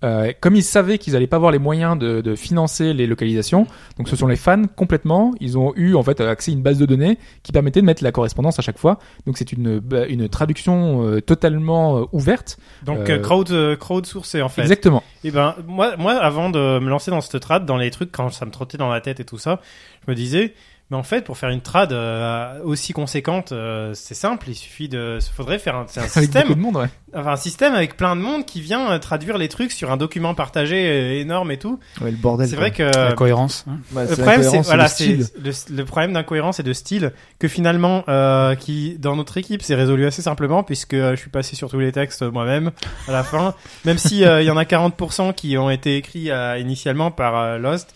euh, comme ils savaient qu'ils allaient pas avoir les moyens de, de financer les localisations, donc ce sont les fans complètement, ils ont eu en fait accès à une base de données qui permettait de mettre la correspondance à chaque fois. Donc c'est une, bah, une traduction euh, totalement euh, ouverte. Donc Euh, euh, crowd, crowdsourcé en fait. Exactement. Et ben moi, moi avant de me lancer dans cette trad, dans les trucs quand ça me trottait dans la tête et tout ça, je me disais, mais en fait pour faire une trad euh, aussi conséquente, euh, c'est simple, il suffit de, faudrait faire un, c'est un [laughs] Avec système, de monde, ouais. enfin un système avec plein de monde qui vient euh, traduire les trucs sur un document partagé euh, énorme et tout. ouais, le bordel C'est vrai que La cohérence. hein. Ouais, le problème, c'est voilà, le le, le problème d'incohérence et de style que finalement, euh, qui dans notre équipe, c'est résolu assez simplement puisque euh, je suis passé sur tous les textes moi-même à la fin. Même si euh, il y en a 40% qui ont été écrits euh, initialement par euh, Lost,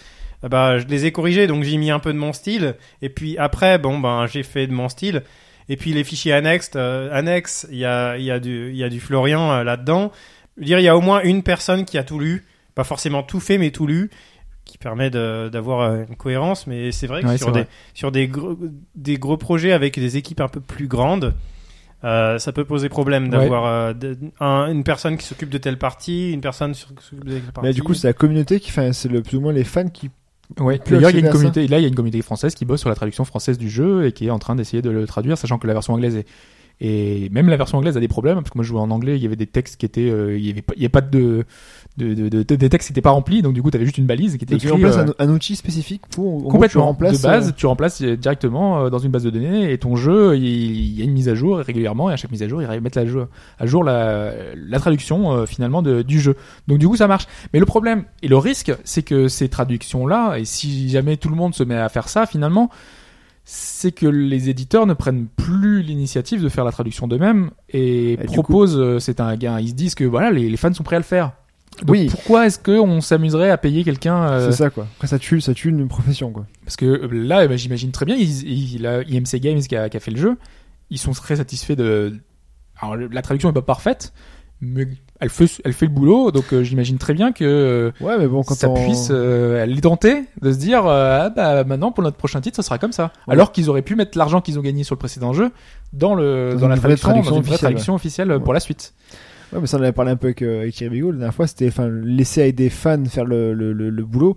bah je les ai corrigés, donc j'ai mis un peu de mon style. Et puis après, bon ben j'ai fait de mon style. Et puis les fichiers annexes, euh, annexes, il y a il y a du il y a du Florian euh, là-dedans. Je veux dire, il y a au moins une personne qui a tout lu, pas forcément tout fait, mais tout lu qui permet d'avoir euh, une cohérence, mais c'est vrai que Ouais, sur, des, vrai. sur des, gros, des gros projets avec des équipes un peu plus grandes, euh, ça peut poser problème Ouais. d'avoir euh, un- une personne qui s'occupe de telle partie, une personne sur- qui s'occupe de telle partie. Mais du coup, c'est la communauté qui fait, c'est le plus ou moins les fans qui Ouais. D'ailleurs, il y a une communauté, là, il y a une communauté française qui bosse sur la traduction française du jeu et qui est en train d'essayer de le traduire, sachant que la version anglaise est, et même la version anglaise a des problèmes, parce que moi je jouais en anglais, il y avait des textes qui étaient, euh, il y avait pas, il y avait pas de, de, de, de- des textes qui étaient pas remplis, donc du coup, tu avais juste une balise qui était Donc, tu écrite. remplaces euh, un, un outil spécifique pour en gros, tu Complètement. remplaces de base, euh, tu remplaces euh, directement dans une base de données et ton jeu, il, y a une mise à jour régulièrement et à chaque mise à jour, ils mettent la jour- à jour la, la traduction euh, finalement de, du jeu. Donc du coup, ça marche. Mais le problème et le risque, c'est que ces traductions-là, et si jamais tout le monde se met à faire ça, finalement, c'est que les éditeurs ne prennent plus l'initiative de faire la traduction d'eux-mêmes et, proposent, c'est un gain, ils se disent que voilà, les, les fans sont prêts à le faire. Donc Oui. pourquoi est-ce qu'on s'amuserait à payer quelqu'un euh, c'est ça quoi. Après ça tue, ça tue une profession quoi. parce que euh, là, eh ben, j'imagine très bien, ils, ils- la IMC Games qui a, qui a fait le jeu, ils sont très satisfaits de. Alors, la traduction est pas parfaite, mais elle fait, elle fait le boulot, donc euh, j'imagine très bien que euh, Ouais, mais bon quand ça on... puisse euh, les tenter de se dire ah bah maintenant pour notre prochain titre, ça sera comme ça. Ouais. Alors qu'ils auraient pu mettre l'argent qu'ils ont gagné sur le précédent jeu dans le Dans dans, la traduction, traduction dans une vraie officielle, traduction officielle pour la suite. Ouais, mais ça on avait parlé un peu avec, euh, avec Thierry Bigot la dernière fois. C'était enfin laisser à des fans faire le le, le, le boulot.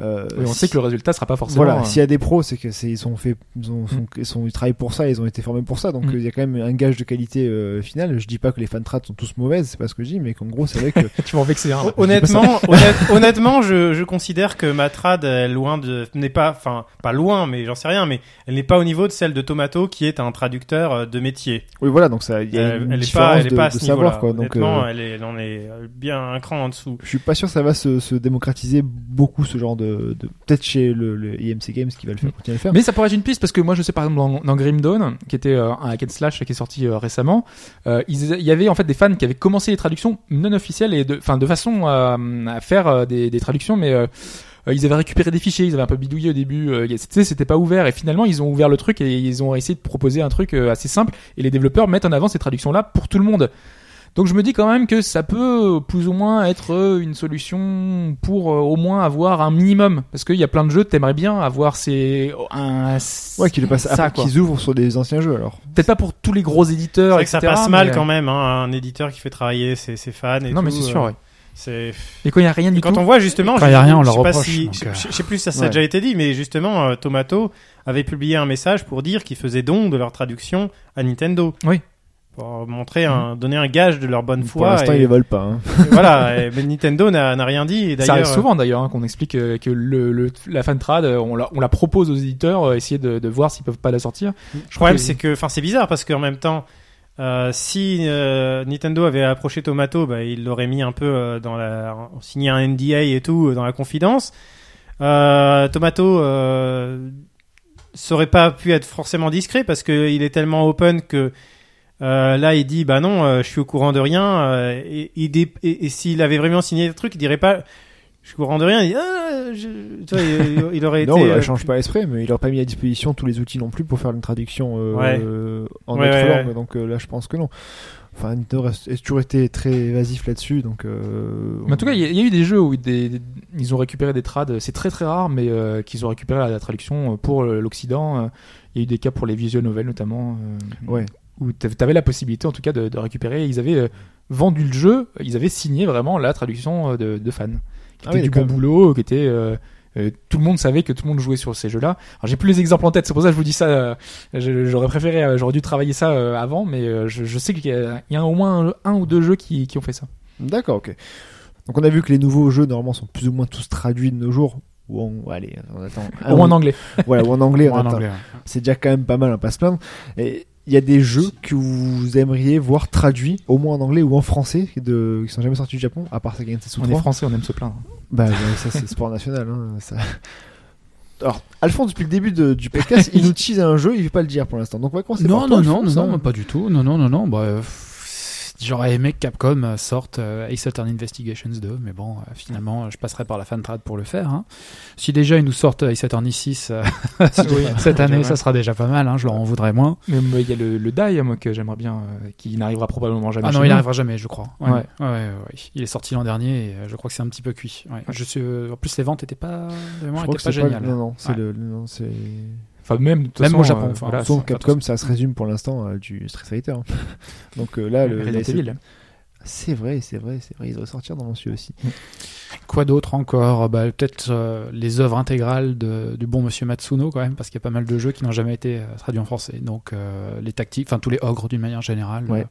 Euh, Et on si- sait que le résultat sera pas forcément. Voilà, euh, s'il y a des pros, c'est que c'est ils sont fait, ils ont, sont- ils sont, ils travaillent pour ça, ils ont été formés pour ça, donc Mm. euh, il y a quand même un gage de qualité euh, finale. Je dis pas que les fan trades sont tous mauvaises, c'est pas ce que je dis, mais qu'en gros c'est vrai que [laughs] tu vas en vexer un. là. Honnêtement, [laughs] honnête- honnêtement, je, je considère que ma trad est loin de n'est pas, enfin pas loin, mais j'en sais rien, mais elle n'est pas au niveau de celle de Tomato, qui est un traducteur euh, de métier. oui voilà, donc ça, il y a Euh, une elle est pas, elle est de, pas à de ce savoir quoi. Donc Honnêtement, euh, elle est, elle en est bien un cran en dessous. je suis pas sûr que ça va se, se démocratiser beaucoup ce genre de, de... peut-être chez le, le IMC Games qui va le faire, Mm. continuer à le faire. Mais ça pourrait être une piste parce que moi je sais par exemple dans, dans Grim Dawn, qui était euh, un hack and slash qui est sorti euh, récemment, euh, il y avait en fait des fans qui avaient commencé les traductions non officielles et de, enfin de façon à, faire des, des traductions, mais ils avaient récupéré des fichiers, ils avaient un peu bidouillé au début, c'était c'était pas ouvert et finalement ils ont ouvert le truc et ils ont essayé de proposer un truc assez simple et les développeurs mettent en avant ces traductions là pour tout le monde. Donc je me dis quand même que ça peut euh, plus ou moins être euh, une solution pour euh, au moins avoir un minimum parce qu'il y a plein de jeux t'aimerais bien avoir ces un Ouais, qu'ils le passent ça, qu'ils ouvrent sur des anciens jeux alors. peut-être pas pour tous les gros C'est éditeurs vrai que ça passe mal mais- quand même, hein, un éditeur qui fait travailler ses, ses fans et Non tout. mais c'est sûr euh, ouais. C'est Et quand il y a rien du quand tout on voit justement, Quand il y a je- rien, on je leur sais reproche, si- donc, je, euh. je- je sais plus si ça, ça Ouais. a déjà été dit, mais justement, euh, Tomato avait publié un message pour dire qu'ils faisaient don de leur traduction à Nintendo. Oui. Pour montrer un, donner un gage de leur bonne Pour foi. l'instant, et- ils les volent pas. Hein. [laughs] voilà, et- mais Nintendo n'a rien dit. Et Ça arrive souvent d'ailleurs hein, qu'on explique euh, que le, le- la fan trad, euh, on la, on la propose aux éditeurs, euh, essayer de, de voir s'ils peuvent pas la sortir. Le problème, que- c'est que, enfin, c'est bizarre parce qu'en même temps, euh, si euh, Nintendo avait approché Tomato, bah, il l'aurait mis un peu euh, dans la, signé un NDA et tout dans la confidence. Euh, Tomato euh, serait pas pu être forcément discret parce que il est tellement open que euh, là, il dit bah non, euh, je suis au courant de rien. euh, et, il et, et s'il avait vraiment signé le truc, il dirait pas. Je suis au courant de rien. Il, dit, ah, je- tu vois, il, il aurait [laughs] Non, été. on ne euh, change pas esprit, mais il aurait pas mis à disposition tous les outils non plus pour faire une traduction euh, Ouais. euh, en Ouais, autre ouais, langue. ouais. Donc euh, là, je pense que non. Enfin, Nintendo a toujours été très évasif là-dessus, donc. Euh, Mais en tout cas, il y, a- il y a eu des jeux où des, des- ils ont récupéré des trades, c'est très très rare, mais euh, qu'ils ont récupéré la, la traduction pour l'Occident. euh, Il y a eu des cas pour les visual novels notamment, euh, Ouais. Où tu avais la possibilité en tout cas de, de récupérer. Ils avaient euh, vendu le jeu, ils avaient signé vraiment la traduction euh, de, de fans. Qui Ah était oui, du bon boulot, qui était... euh, euh, tout le monde savait que tout le monde jouait sur ces jeux-là. Alors j'ai plus les exemples en tête, c'est pour ça que je vous dis ça. j'aurais préféré, j'aurais dû travailler ça avant, mais je, je sais qu'il y, a- il y a au moins un, un ou deux jeux qui, qui ont fait ça. D'accord, ok. Donc on a vu que les nouveaux jeux normalement sont plus ou moins tous traduits de nos jours. Ou en, allez, on attend. moins en ou- anglais. Voilà, ou en anglais. [laughs] anglais. ouais. C'est déjà quand même pas mal, on pas se plaindre. Et il y a des jeux que vous aimeriez voir traduits, au moins en anglais ou en français, de, qui sont jamais sortis du Japon, à part Sega Tetsu On est 3. français, on aime se plaindre. Bah, ouais, ça c'est sport national. Hein, ça. [laughs] Alors, Alphonse, depuis le début de- du podcast, [laughs] il nous tease un jeu, il veut pas le dire pour l'instant. Donc on va commencer Non, par toi, non, non, Alphonse, non, hein. non, pas du tout. Non, non, non, non. Bah, euh, j'aurais aimé que Capcom euh, sorte euh, Ace Attorney Investigations 2, mais bon, euh, finalement, je passerai par la fan trad pour le faire. hein. Si déjà ils nous sortent Ace Attorney 6 euh, [laughs] cette année, ça sera déjà pas mal. Hein, je leur en voudrais moins. Mais il y a le, le Die, moi, que j'aimerais bien, euh, qui n'arrivera probablement jamais. Ah non, il nous. arrivera jamais, je crois. Ouais, Ouais. ouais, ouais, ouais, ouais. Il est sorti l'an dernier et je crois que c'est un petit peu cuit. Ouais. Je suis, euh, en plus, les ventes étaient pas, Je vraiment, crois étaient que pas géniales. non, non, c'est Ouais. le, non, c'est. Enfin, même, de Même façon, au Japon, euh, voilà, Sauf Capcom, ça se résume pour l'instant à du Street Fighter. hein. [laughs] Donc euh, là, le, c'est vrai, c'est vrai, c'est vrai, ils devraient sortir dans celui aussi. Quoi d'autre encore? Bah, Peut-être euh, les œuvres intégrales de, du bon monsieur Matsuno quand même, parce qu'il y a pas mal de jeux qui n'ont jamais été euh, traduits en français. Donc euh, les tactiques, enfin tous les ogres d'une manière générale. Ouais. euh,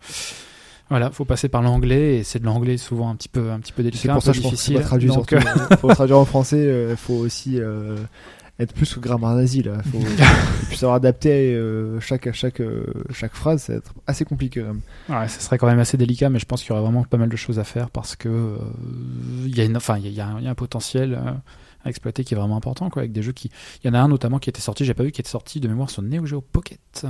voilà, faut passer par l'anglais et c'est de l'anglais souvent un petit peu un petit peu délicat, C'est un pour ça peu que je pense que c'est difficile. pas traduit Donc, surtout. euh, Pour traduire en français, il faut aussi euh, être plus que grammaire nazi là. Faut [laughs] puis savoir adapter euh, chaque chaque euh, chaque phrase, ça va être assez compliqué quand même. Ouais, ça serait quand même assez délicat, mais je pense qu'il y aurait vraiment pas mal de choses à faire parce que euh, il y a une, enfin, il y a, il y a un, il y a un potentiel euh, à exploiter qui est vraiment important, quoi, avec des jeux qui, il y en a un notamment qui était sorti, j'ai pas vu, qui était sorti de mémoire sur Neo Geo Pocket.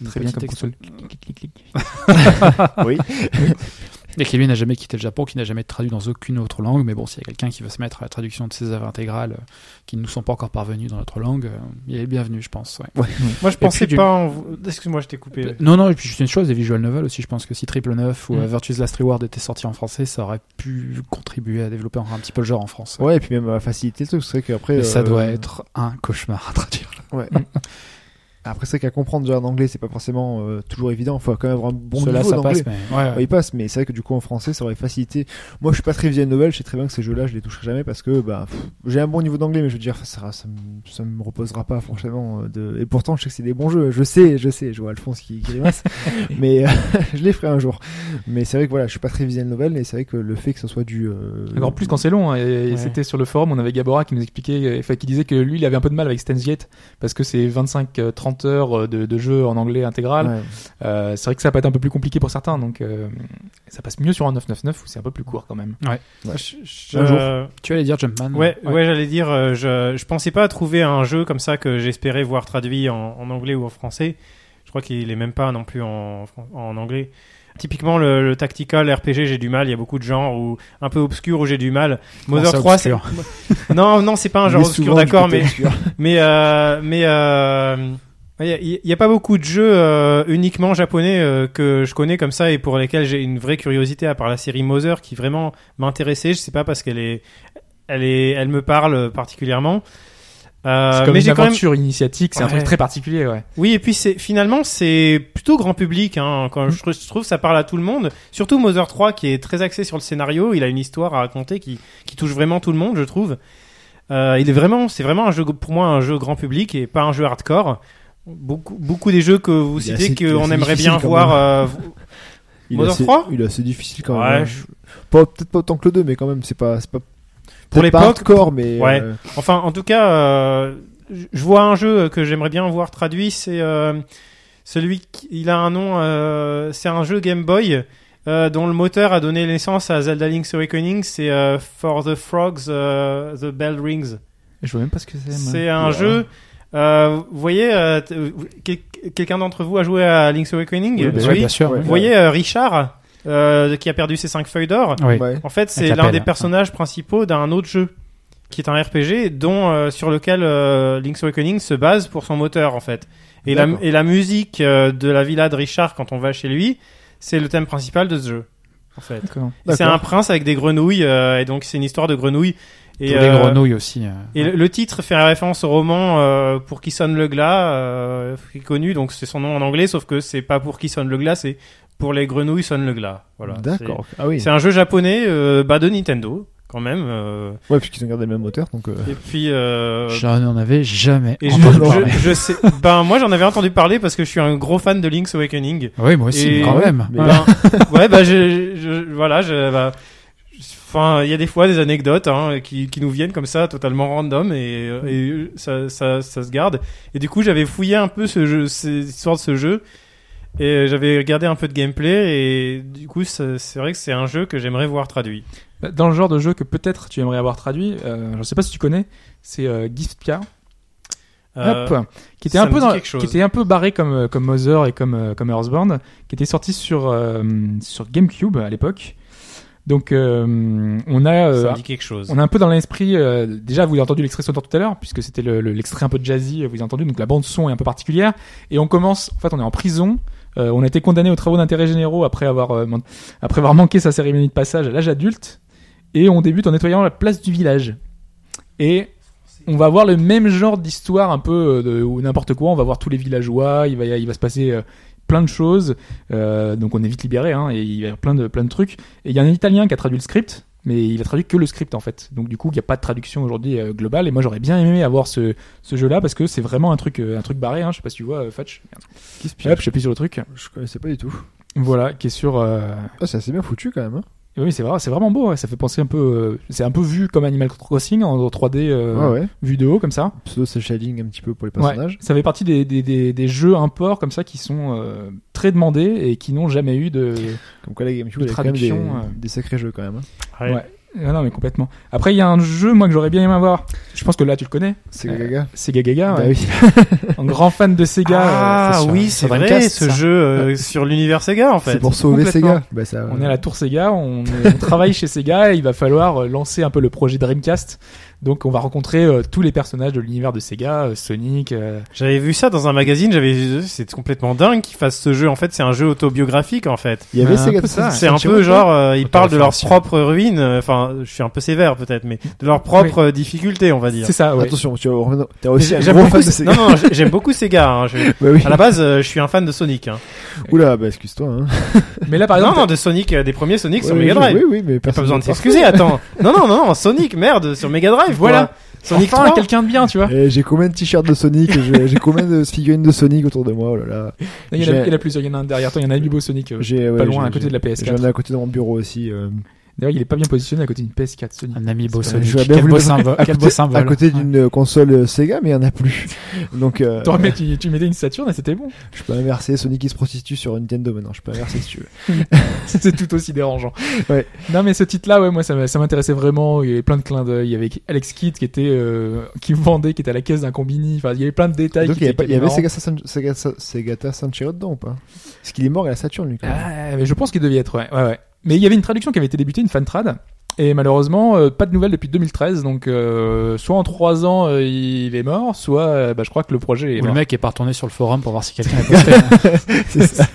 Une Très bien comme console. Clic, clic, clic. [laughs] Oui. [laughs] Et qui lui n'a jamais quitté le Japon, qui n'a jamais été traduit dans aucune autre langue. Mais bon, s'il y a quelqu'un qui veut se mettre à la traduction de ses œuvres intégrales euh, qui ne nous sont pas encore parvenues dans notre langue, euh, il est bienvenu, je pense. ouais. Moi, je pensais puis pas. En... Excuse-moi, je t'ai coupé. Non, non, et puis juste une chose, les visual novels aussi, je pense que si Triple 9 ou Mm. euh, Virtue's Last Reward était sorti en français, ça aurait pu contribuer à développer encore un petit peu le genre en France. Ouais, et puis même à faciliter le truc, c'est vrai qu'après. Ça euh, doit être un cauchemar à traduire. Ouais. [laughs] Après, c'est vrai qu'à comprendre déjà en anglais, c'est pas forcément euh, toujours évident. Il faut quand même avoir un bon Cela, niveau ça d'anglais. passe, mais ouais, ouais. Ouais, il passe, mais c'est vrai que du coup en français ça aurait facilité. Moi je suis pas très visuel novel, je sais très bien que ces jeux-là je les toucherai jamais parce que bah, pff, j'ai un bon niveau d'anglais, mais je veux dire ça, ça, me, ça me reposera pas franchement. euh, De... Et pourtant je sais que c'est des bons jeux, je sais, je sais, je vois Alphonse qui, qui grimace, [laughs] mais euh, [laughs] je les ferai un jour. Mais c'est vrai que voilà, je suis pas très visuel novel, et c'est vrai que le fait que ce soit du. euh, Encore plus quand c'est long. hein, et Ouais. c'était sur le forum, on avait Gabora qui nous expliquait, euh, enfin, qui disait que lui, il avait un peu de mal avec Steins Gate parce que c'est 25-30 heures euh, de, de jeu en anglais intégral. ouais. Euh, c'est vrai que ça peut être un peu plus compliqué pour certains, donc euh, ça passe mieux sur un 999 où c'est un peu plus court quand même. Je- je- Un jour. euh, Tu allais dire Jumpman Ouais, ouais, j'allais dire, je, je pensais pas trouver un jeu comme ça que j'espérais voir traduit en, en anglais ou en français. Je crois qu'il est même pas non plus en, anglais. Typiquement le, le tactical RPG, j'ai du mal. Il y a beaucoup de genres ou un peu obscurs où j'ai du mal. Mother ça, 3, c'est [laughs] non non c'est pas un genre obscur d'accord, mais [laughs] mais euh, mais euh, il y, a- pas beaucoup de jeux euh, uniquement japonais euh, que je connais comme ça et pour lesquels j'ai une vraie curiosité à part la série Mother qui vraiment m'intéressait. Je sais pas parce qu'elle est elle est elle me parle particulièrement. Euh, C'est comme mais une j'ai quand même aventure initiatique, c'est un truc très particulier, ouais. oui, et puis c'est finalement c'est plutôt grand public. Hein, quand je, trouve- je trouve ça parle à tout le monde. Surtout Mother 3 qui est très axé sur le scénario. Il a une histoire à raconter qui, qui touche vraiment tout le monde, je trouve. Euh, il est vraiment, c'est vraiment un jeu pour moi un jeu grand public et pas un jeu hardcore. Beaucoup, beaucoup des jeux que vous Il citez qu'on aimerait bien voir. euh, Il est Mother assez- 3 [laughs] Il est assez difficile quand Ouais, même. je- Peut-être pas autant que le 2, mais quand même, c'est pas. c'est pas Pour l'époque, hardcore, mais. Ouais. euh, Enfin, en tout cas, euh, je- vois un jeu que j'aimerais bien voir traduit. C'est euh, celui qui il a un nom. euh, c'est un jeu Game Boy euh, dont le moteur a donné naissance à Zelda Link's Awakening. C'est euh, For the Frogs, The Bell Rings. Je vois même pas ce que c'est. C'est un Ouais. jeu. Euh, vous voyez, euh, euh, quel- quelqu'un d'entre vous a joué à Link's Awakening Oui, bien Ouais, bien sûr. Vous voyez euh, Richard euh, qui a perdu ses 5 feuilles d'or. oui ouais. En fait, c'est la l'un pelle, des hein. personnages principaux d'un autre jeu qui est un RPG dont euh, sur lequel euh, Link's Awakening se base pour son moteur en fait. Et la, D'accord. et la musique euh, de la villa de Richard quand on va chez lui, c'est le thème principal de ce jeu en fait. D'accord. C'est un prince avec des grenouilles euh, et donc c'est une histoire de grenouilles. Et, Tous les euh, grenouilles aussi euh. et le, le titre fait référence au roman euh, Pour qui sonne le glas, euh, qui est connu, donc c'est son nom en anglais, sauf que c'est pas Pour qui sonne le glas, c'est Pour les grenouilles sonne le glas. Voilà. D'accord. Ah oui. C'est un jeu japonais euh, bah, de Nintendo, quand même. euh, Ouais, puisqu'ils ont gardé le même moteur, donc. euh, et puis. Euh, je n'en avais jamais et je, entendu je- parler. je, je sais. Ben moi j'en avais entendu parler parce que je suis un gros fan de Link's Awakening. oui moi aussi Et- quand même Ben, ouais bah je, je- voilà je bah, Enfin, il y a des fois des anecdotes hein, qui, qui nous viennent comme ça, totalement random, et, et ça, ça, ça se garde. Et du coup, j'avais fouillé un peu ce jeu, ces histoires de ce jeu, et j'avais regardé un peu de gameplay, et du coup, c'est vrai que c'est un jeu que j'aimerais voir traduit. Dans le genre de jeu que peut-être tu aimerais avoir traduit, euh, je sais pas si tu connais, c'est euh, Gift Car. Euh, Hop, qui était un peu dit dans, quelque chose. qui était un peu barré comme euh, comme Mother et comme euh, comme Earthbound, qui était sorti sur euh, sur GameCube à l'époque. Donc euh, on a euh, ça me dit quelque chose. on est un peu dans l'esprit. euh, déjà, vous avez entendu l'extrait sonore tout à l'heure, puisque c'était le- le- l'extrait un peu jazzy. Vous avez entendu, donc la bande son est un peu particulière. Et on commence. En fait, on est en prison. euh, on a été condamné aux travaux d'intérêt généraux après avoir euh, après avoir manqué sa cérémonie de passage à l'âge adulte. Et on débute en nettoyant la place du village. Et on va voir le même genre d'histoire un peu euh, de, ou n'importe quoi. On va voir tous les villageois. Il va, y- il va se passer euh, plein de choses. Euh, donc on est vite libéré. Hein, et il y avoir plein de plein de trucs. Et il y a un Italien qui a traduit le script, mais il a traduit que le script en fait. Donc du coup, il n'y a pas de traduction aujourd'hui euh, globale. Et moi, j'aurais bien aimé avoir ce, ce jeu-là parce que c'est vraiment un truc euh, un truc barré. Hein. Je sais pas si tu vois, Fatch. Qui se Hop, pioche je appuie sur le truc. Je connaissais pas du tout. Voilà, qui est sur. euh, Ah, c'est assez bien foutu quand même. Hein. Oui, c'est vrai, c'est vraiment beau. ouais. Ça fait penser un peu. euh, C'est un peu vu comme Animal Crossing en 3D, euh, Ouais, ouais. vue de haut comme ça. Pseudo c'est shading un petit peu pour les Ouais, personnages. ça fait partie des, des, des, des jeux imports comme ça qui sont euh, très demandés et qui n'ont jamais eu de. Comme quoi la GameCube, De elle a quand même des, traduction, euh. des sacrés jeux quand même. hein. Ouais. Ah non, mais complètement. Après, il y a un jeu, moi, que j'aurais bien aimé avoir. Je pense que là, tu le connais. Euh, gaga. Sega Gaga. Bah ouais. oui. [laughs] Un grand fan de Sega. Ah euh, oui, c'est vrai, Dreamcast, ce ça. jeu euh, sur l'univers Sega en fait. C'est pour sauver. Sega. Bah, ça, On est à la tour Sega, on, on travaille chez Sega et il va falloir euh, lancer un peu le projet Dreamcast. Donc on va rencontrer euh, tous les personnages de l'univers de Sega, euh, Sonic. euh, J'avais vu ça dans un magazine, j'avais vu- c'est complètement dingue qu'ils fassent ce jeu. En fait, c'est un jeu autobiographique en fait. Il y avait un Sega peu ça, C'est un peu genre, euh, ils parlent de leur Autoréférentiel. propre ruine. euh, Enfin, je suis un peu sévère peut-être, mais de leur propre euh, difficulté, on va dire. C'est ça, ouais. Attention, tu as t'es aussi un J'aime gros beaucoup, fan de Sega. non, non, j'ai- j'aime beaucoup Sega. Hein. Je- [laughs] oui. à la base, euh, je suis un fan de Sonic. Hein. Oula, bah excuse-toi. Hein. [laughs] Mais là, par non, exemple, non, de Sonic, euh, des premiers Sonic sur Ouais, Mega je- Drive. Oui, oui, mais Pas personne besoin de ne s'excuser. Attends. [laughs] Non, non, non, non, Sonic, merde, sur Mega Drive. Voilà. quoi. Sonic enfin, 3. quelqu'un de bien, tu vois. Eh, j'ai combien de t-shirts de Sonic j'ai combien de figurines de Sonic autour de moi oh là là. Il y, en a, j'ai- il y en a plusieurs, il y en a un derrière toi, il y en a un Amiibo Sonic. euh, ouais, Pas loin, à côté de la PS4. J'en ai à côté de mon bureau aussi. euh. D'ailleurs, il est pas bien positionné à côté d'une PS4 Sony. Un ami beau C'est bien Quel voulu beau symbole. à Quel beau côté, symbole. à côté d'une euh, console euh, Sega, mais il y en a plus. [laughs] Donc, euh, mis- tu, tu mettais une Saturn et c'était bon. je peux inverser Sonic qui se prostitue sur Nintendo maintenant. Je peux inverser si tu veux. [laughs] C'était tout aussi dérangeant. Ouais. Non, mais ce titre-là, ouais, moi, ça m'intéressait vraiment. Il y avait plein de clins d'œil. Il y avait Alex Kidd qui était, euh, qui vendait, qui était à la caisse d'un combini. Enfin, il y avait plein de détails. Donc qui il y avait, y avait Sega, Sega, Sanchiro dedans ou pas? Parce qu'il est mort à la Saturn lui quand même. Ah, mais je pense qu'il devait être, ouais, ouais, ouais. Mais il y avait une traduction qui avait été débutée, une fan trad. Et malheureusement, euh, pas de nouvelles depuis 2013. Donc, euh, soit en trois ans, euh, il est mort, soit, euh, bah, je crois que le projet est Où le mort. mec est pas retourné sur le forum pour voir si quelqu'un a posté. [laughs] C'est ça.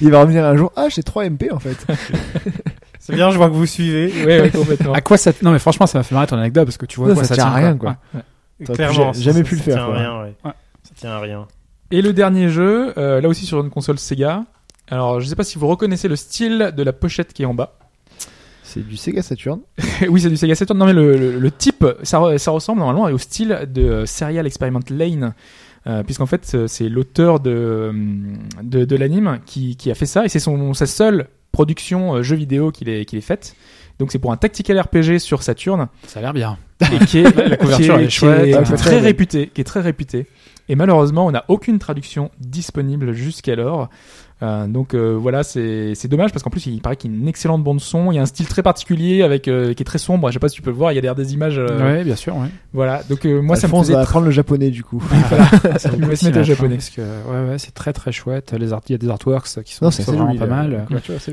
Il va revenir un jour. Ah, j'ai 3 MP en fait. [laughs] C'est bien, je vois que vous suivez. [laughs] Ouais, ouais, complètement. à quoi ça t- Non mais franchement ça m'a fait marrer ton anecdote parce que tu vois Non, à quoi ça ça, tient à rien, quoi. Ouais. T'aurais Clairement, pu- jamais ça- pu le ça faire, tient à quoi. rien, ouais. Ouais. Ça tient à rien. Et le dernier jeu, euh, là aussi sur une console Sega. Alors, je sais pas si vous reconnaissez le style de la pochette qui est en bas. C'est du Sega Saturn. [laughs] oui, c'est du Sega Saturn. Non, mais le, le- le type, ça, re- ça ressemble normalement au style de euh, Serial Experiment Lane. Euh, puisqu'en fait, euh, c'est l'auteur de, de, de l'anime qui, qui a fait ça. Et c'est son, sa seule production euh, jeu vidéo qu'il ait, qu'il ait faite. Donc c'est pour un tactical RPG sur Saturn. Ça a l'air bien. et qui est, [laughs] La couverture, qui est chouette. qui est Ah, très réputé, qui est très réputé. Et malheureusement, on n'a aucune traduction disponible jusqu'alors. Euh, donc euh, voilà, c'est c'est dommage parce qu'en plus il paraît qu'il y a une excellente bande son, il y a un style très particulier avec euh, qui est très sombre. Je sais pas si tu peux le voir, il y a d'ailleurs des images. euh, Ouais bien sûr. Ouais. Voilà, donc euh, moi ça me faisait va très- apprendre le japonais du coup. [laughs] Ça [laughs] Il va se mettre au aussi, japonais. Parce que ouais ouais c'est très très chouette. Les art... il y a des artworks qui sont, Non, qui c'est sont assez vraiment joli. pas mal.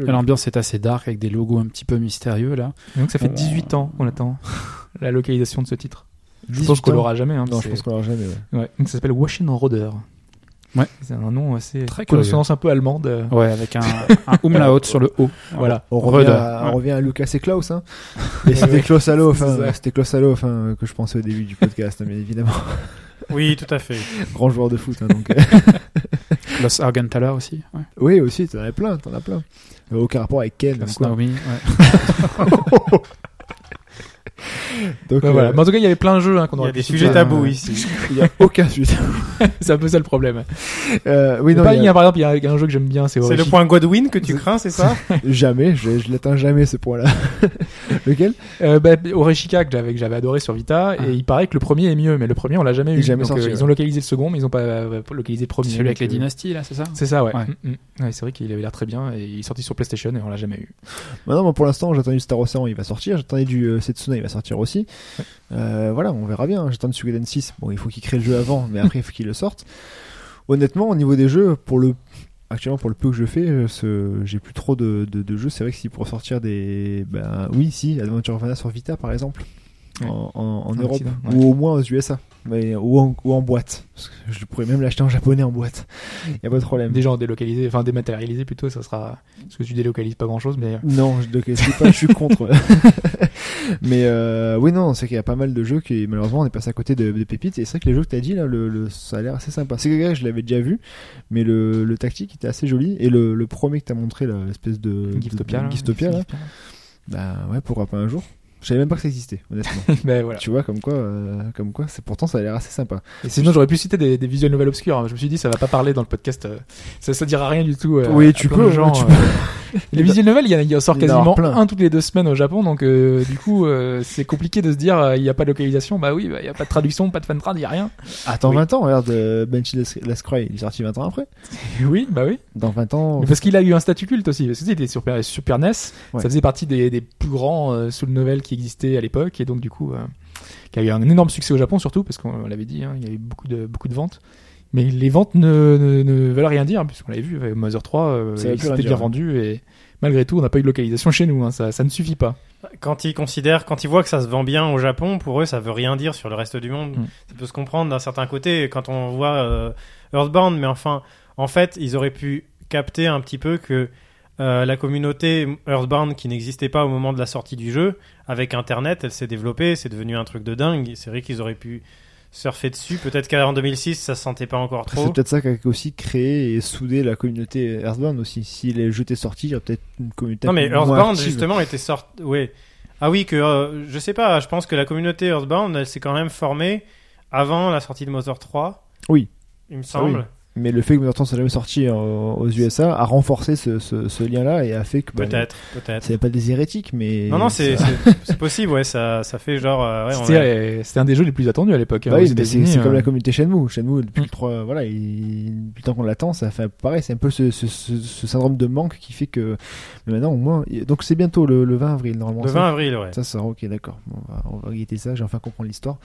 L'ambiance est assez dark avec des logos un petit peu mystérieux là. Donc ça fait Oh. 18 ans qu'on attend [laughs] la localisation de ce titre. Je 18 pense qu'on l'aura jamais. Hein, Non, je pense qu'on l'aura jamais. ouais. ouais. Donc ça s'appelle Washington Roder. Ouais. C'est un nom assez Très consonance un peu allemande. euh, Ouais avec un, un umlaut [laughs] sur le haut. Voilà. On revient, à, on Ouais. revient à Lucas et Klaus. Hein. [laughs] Et c'était Klaus ça. c'était Klaus enfin, que je pensais au début du podcast, mais évidemment, [laughs] Oui, tout à fait. grand joueur de foot. Hein, donc, euh, Los Argenthaler aussi. Ouais. oui, aussi, t'en as plein, t'en as plein. Euh, Aucun rapport avec Ken. Quoi. Naomi. Ouais. Donc, Bah, euh, voilà. Mais en tout cas, il y avait plein de jeux hein, qu'on Il y aurait a pu des sujets euh, tabous ici. il y a [laughs] aucun sujet. [laughs] c'est un peu ça le problème. Euh, oui, non, Pas- il il y y a- a, par exemple, il y a un jeu que j'aime bien, c'est C'est le point Godwin que tu crains, c'est ça [laughs] jamais, je, je l'atteins jamais ce point-là. Lequel? Euh, bah, Oreshika que j'avais que j'avais adoré sur Vita Ah. et il paraît que le premier est mieux mais le premier on l'a jamais eu est jamais Donc, sorti, euh, ouais. ils ont localisé le second mais ils ont pas euh, localisé le premier Celui avec les dynasties là c'est ça? C'est ça ouais, Ouais. Mm, mm. Ouais, c'est vrai qu'il avait l'air très bien et il est sorti sur PlayStation et on l'a jamais eu Maintenant, moi, pour l'instant, j'attendais du Star Ocean, il va sortir. J'attendais du Setsuna, il va sortir aussi. Euh, voilà, on verra bien. J'attends du Suikoden 6. Bon, il faut qu'il crée le jeu avant, mais après, il faut qu'il le sorte. Honnêtement, au niveau des jeux, pour le actuellement pour le peu que je fais, euh, ce... j'ai plus trop de, de, de jeux. C'est vrai que si pour sortir des, ben oui, si Adventure of Mana sur Vita par exemple, Ouais. en, en, en En Europe Occident, ouais. ou au moins aux USA, mais ou en, ou en boîte. Parce que je pourrais même l'acheter en japonais en boîte. Y a pas de problème. déjà en délocalisé enfin dématérialisé plutôt ça sera parce que tu délocalises pas grand chose mais euh, Non, je ne sais pas, je suis contre. [laughs] Mais euh, oui, non, c'est qu'il y a pas mal de jeux qui, malheureusement, on est passé à côté de, de pépites. Et c'est vrai que les jeux que tu as dit, là, le, le- ça a l'air assez sympa. C'est que je l'avais déjà vu, mais le, le tactique était assez joli. Et le, le premier que tu as montré, l'espèce de, Giftopia de- là, Giftopia, là, bah ouais, pourquoi pas un jour. Je savais même pas que ça existait, honnêtement. [laughs] ben voilà tu vois, comme quoi, euh, comme quoi, c'est pourtant ça a l'air assez sympa. et sinon j'aurais pu citer des, des visuels nouvelles obscures hein. je me suis dit ça va pas parler dans le podcast euh, ça ça dira rien du tout euh, Oui, tu plein peux, gens tu euh. [laughs] les visuels nouvelles il y en a il en sort Il y en a quasiment plein. un toutes les deux semaines au Japon donc euh, du coup euh, c'est compliqué de se dire euh, il y a pas de localisation bah oui bah, il y a pas de traduction pas de fantrad il y a rien Attends Oui. 20 ans, regarde, euh, Benchy il est sorti 20 ans après. [laughs] oui bah oui Dans 20 ans, Mais parce qu'il a eu un statut culte aussi. Parce que il était sur Super, Super NES. Ouais. Ça faisait partie des, des plus grands euh, soul novels qui existaient à l'époque. Et donc, du coup, euh, qui a eu un énorme succès au Japon, surtout, parce qu'on l'avait dit, hein, il y a eu beaucoup de, beaucoup de ventes. Mais les ventes ne, ne, ne veulent rien dire, hein, puisqu'on l'avait vu, avec Mother 3, euh, Ça veut il plus rien s'était dire, bien vendu. Et malgré tout, on n'a pas eu de localisation chez nous. Hein, ça, ça ne suffit pas. Quand ils considèrent, quand ils voient que ça se vend bien au Japon, pour eux, ça veut rien dire sur le reste du monde. Mm. Ça peut se comprendre d'un certain côté quand on voit euh, Earthbound, mais enfin, en fait, ils auraient pu capter un petit peu que euh, la communauté Earthbound, qui n'existait pas au moment de la sortie du jeu, avec Internet, elle s'est développée, c'est devenu un truc de dingue. C'est vrai qu'ils auraient pu surfer dessus. Peut-être qu'en 2006, ça se sentait pas encore trop. C'est peut-être ça qui a aussi créé et soudé la communauté Earthbound aussi. Si les jeux étaient sortis, il y aurait peut-être une communauté. Non mais Earthbound justement était sorti. Oui. Ah oui que euh, je sais pas. Je pense que la communauté Earthbound elle s'est quand même formée avant la sortie de Mother 3. Oui. Il me Ah oui. Mais le fait que Murton soit jamais sorti euh, aux USA a renforcé ce, ce, ce lien-là et a fait que. bah, Peut-être, peut-être. C'est pas des hérétiques, mais. Non, non, c'est ça- c'est- c'est possible, ouais, ça, ça fait genre. euh, ouais, on C'était a- euh, c'était un des jeux les plus attendus à l'époque. hein, Bah oui, mais c'est c'est comme la communauté Shenmue. Shenmue, depuis Mm. le 3, voilà, il, depuis le temps qu'on l'attend, ça fait pareil. C'est un peu ce, ce, ce, ce syndrome de manque qui fait que. Mais maintenant, au moins. Donc c'est bientôt le, le 20 avril, normalement. Le ça. 20 avril, ouais. Ça sort, ok, d'accord. Bon, on, va, on va guetter ça, j'ai enfin comprendre l'histoire.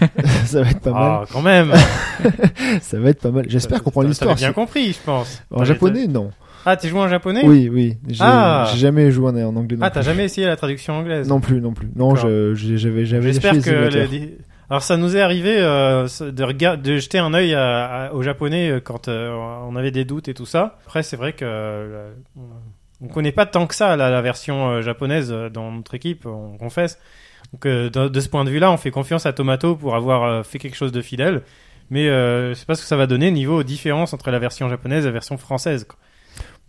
[laughs] [laughs] ça va être pas Ah, quand même. mal. [laughs] Ça va être pas mal. J'espère comprendre T'avais l'histoire. bien compris, je pense. En japonais, non. Ah, t'es joué en japonais? Oui, oui. J'ai Ah. jamais joué en, anglais. Non Ah, t'as jamais essayé la traduction anglaise? Non plus, non plus. Non, j'avais j'avais J'espère que. les Alors, ça nous est arrivé euh, de, de jeter un œil à- à- au japonais euh, quand euh, on avait des doutes et tout ça. Après, c'est vrai que. euh, on connaît pas tant que ça la, la version japonaise dans notre équipe, on confesse. Donc, de, de ce point de vue-là, on fait confiance à Tomato pour avoir fait quelque chose de fidèle. Mais euh, je sais pas ce que ça va donner niveau différence entre la version japonaise et la version française. quoi.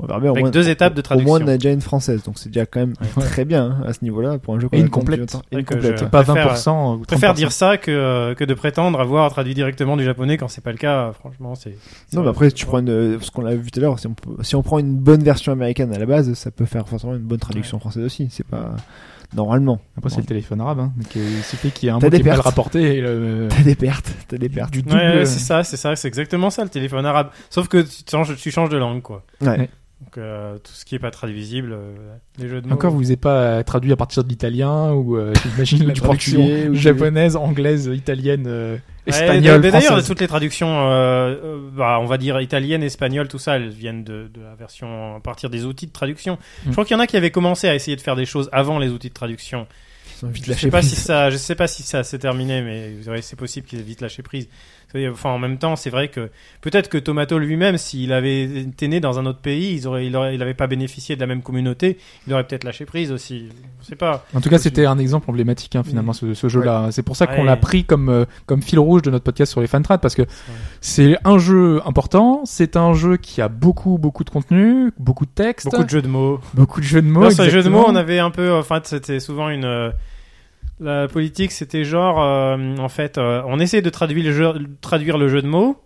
On verra bien, au Avec moins- deux étapes de Au traduction. moins, on a déjà une française, donc c'est déjà quand même très bien hein, à ce niveau-là pour un jeu Et une complète. une complète. Pas préfère- 20% ou Je préfère 30%. dire ça que, euh, que de prétendre avoir traduit directement du japonais quand c'est pas le cas. Franchement, c'est. Non, mais après, tu prends une, ce qu'on a vu tout à l'heure, si on, si on prend une bonne version américaine à la base, ça peut faire forcément une bonne traduction française aussi. C'est pas normalement. Après, c'est le téléphone arabe. Hein. Donc, il suffit qu'il y ait un T'as mot des qui est mal pertes. rapporté et le... [laughs] T'as des pertes, t'as des pertes. du double. Ouais, ouais, c'est ça, c'est ça, c'est exactement ça le téléphone arabe. Sauf que tu changes, tu changes de langue, quoi. Ouais. Donc euh, tout ce qui est pas traduisible, euh, les jeux de mots. Encore, vous n'avez pas euh, traduit à partir de l'italien ou euh, [laughs] j'imagine la Du traduction portugais ou japonaise, anglaise, italienne, euh, Ouais, espagnole, mais D'ailleurs, toutes les traductions, euh, bah, on va dire italienne, espagnole, tout ça, elles viennent de, de la version à partir des outils de traduction. Je Mm. crois qu'il y en a qui avaient commencé à essayer de faire des choses avant les outils de traduction. Je sais pas si ça, je sais pas si ça s'est terminé, mais ouais, c'est possible qu'ils aient vite lâché prise. Enfin, en même temps, c'est vrai que peut-être que Tomato lui-même, s'il avait été né dans un autre pays, il aurait, il aurait, il avait pas bénéficié de la même communauté, il aurait peut-être lâché prise aussi. Je sais pas. En tout cas, c'était un exemple emblématique hein, finalement ce, ce jeu-là. C'est pour ça qu'on Ouais. l'a pris comme euh, comme fil rouge de notre podcast sur les fantrades parce que c'est un jeu important, c'est un jeu qui a beaucoup beaucoup de contenu, beaucoup de texte, Beaucoup de jeux de mots. beaucoup de jeux de mots. Sur les jeux de mots, on avait un peu, enfin, c'était souvent une. La politique, c'était genre, euh, en fait, euh, on essaie de traduire le jeu, traduire le jeu de mots.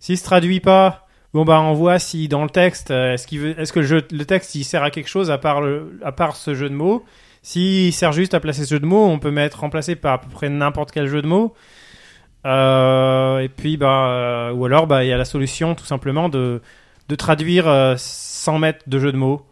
S'il se traduit pas, bon bah on voit si dans le texte, euh, est-ce qu'il veut, est-ce que le, jeu, le texte il sert à quelque chose à part le, à part ce jeu de mots? S'il sert juste à placer ce jeu de mots, on peut mettre remplacé par à peu près n'importe quel jeu de mots. Et puis bah ou alors bah il y a la solution tout simplement de de traduire sans mettre de jeu de mots.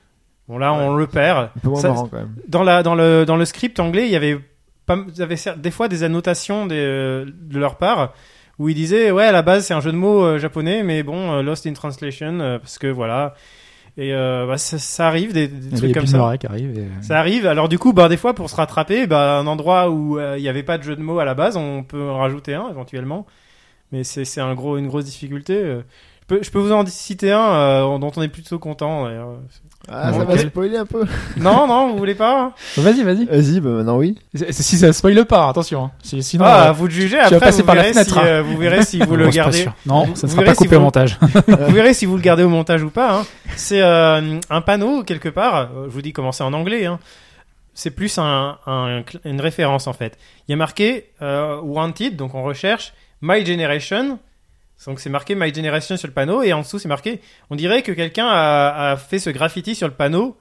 Bon là on le perd. Un peu moins Ça- marrant quand même. Dans la dans le dans le script anglais, il y avait pas cer- des fois des annotations des, euh, de leur part où ils disaient ouais à la base c'est un jeu de mots euh, japonais mais bon euh, lost in translation euh, parce que voilà et euh, bah, ça, ça arrive des, trucs comme ça. Arrive. et- Ça arrive. Alors du coup, bah des fois pour se rattraper, bah un endroit où euh, il n'y avait pas de jeu de mots à la base, on peut en rajouter un éventuellement. Mais c'est c'est un gros une grosse difficulté. euh. Je peux, je peux vous en citer un euh, dont on est plutôt content. Ah, Bon, ça va spoiler un peu. [laughs] non, non, vous voulez pas Vas-y, vas-y. Vas-y, bah maintenant oui. Si ça spoil pas, attention. hein. Si- Sinon, Ah, euh, vous vas Après, passer vous par la fenêtre, si, hein. euh, vous verrez si vous [laughs] le gardez. Non, ça ne sera pas si coupé au montage. [laughs] vous verrez si vous le gardez au montage ou pas. hein. C'est euh, un panneau quelque part. euh, Je vous dis comment c'est en anglais. Hein. C'est plus un, un- une référence en fait. Il y a marqué euh, Wanted, donc on recherche My Generation. Donc c'est marqué My Generation sur le panneau et en dessous c'est marqué. On dirait que quelqu'un a, a fait ce graffiti sur le panneau.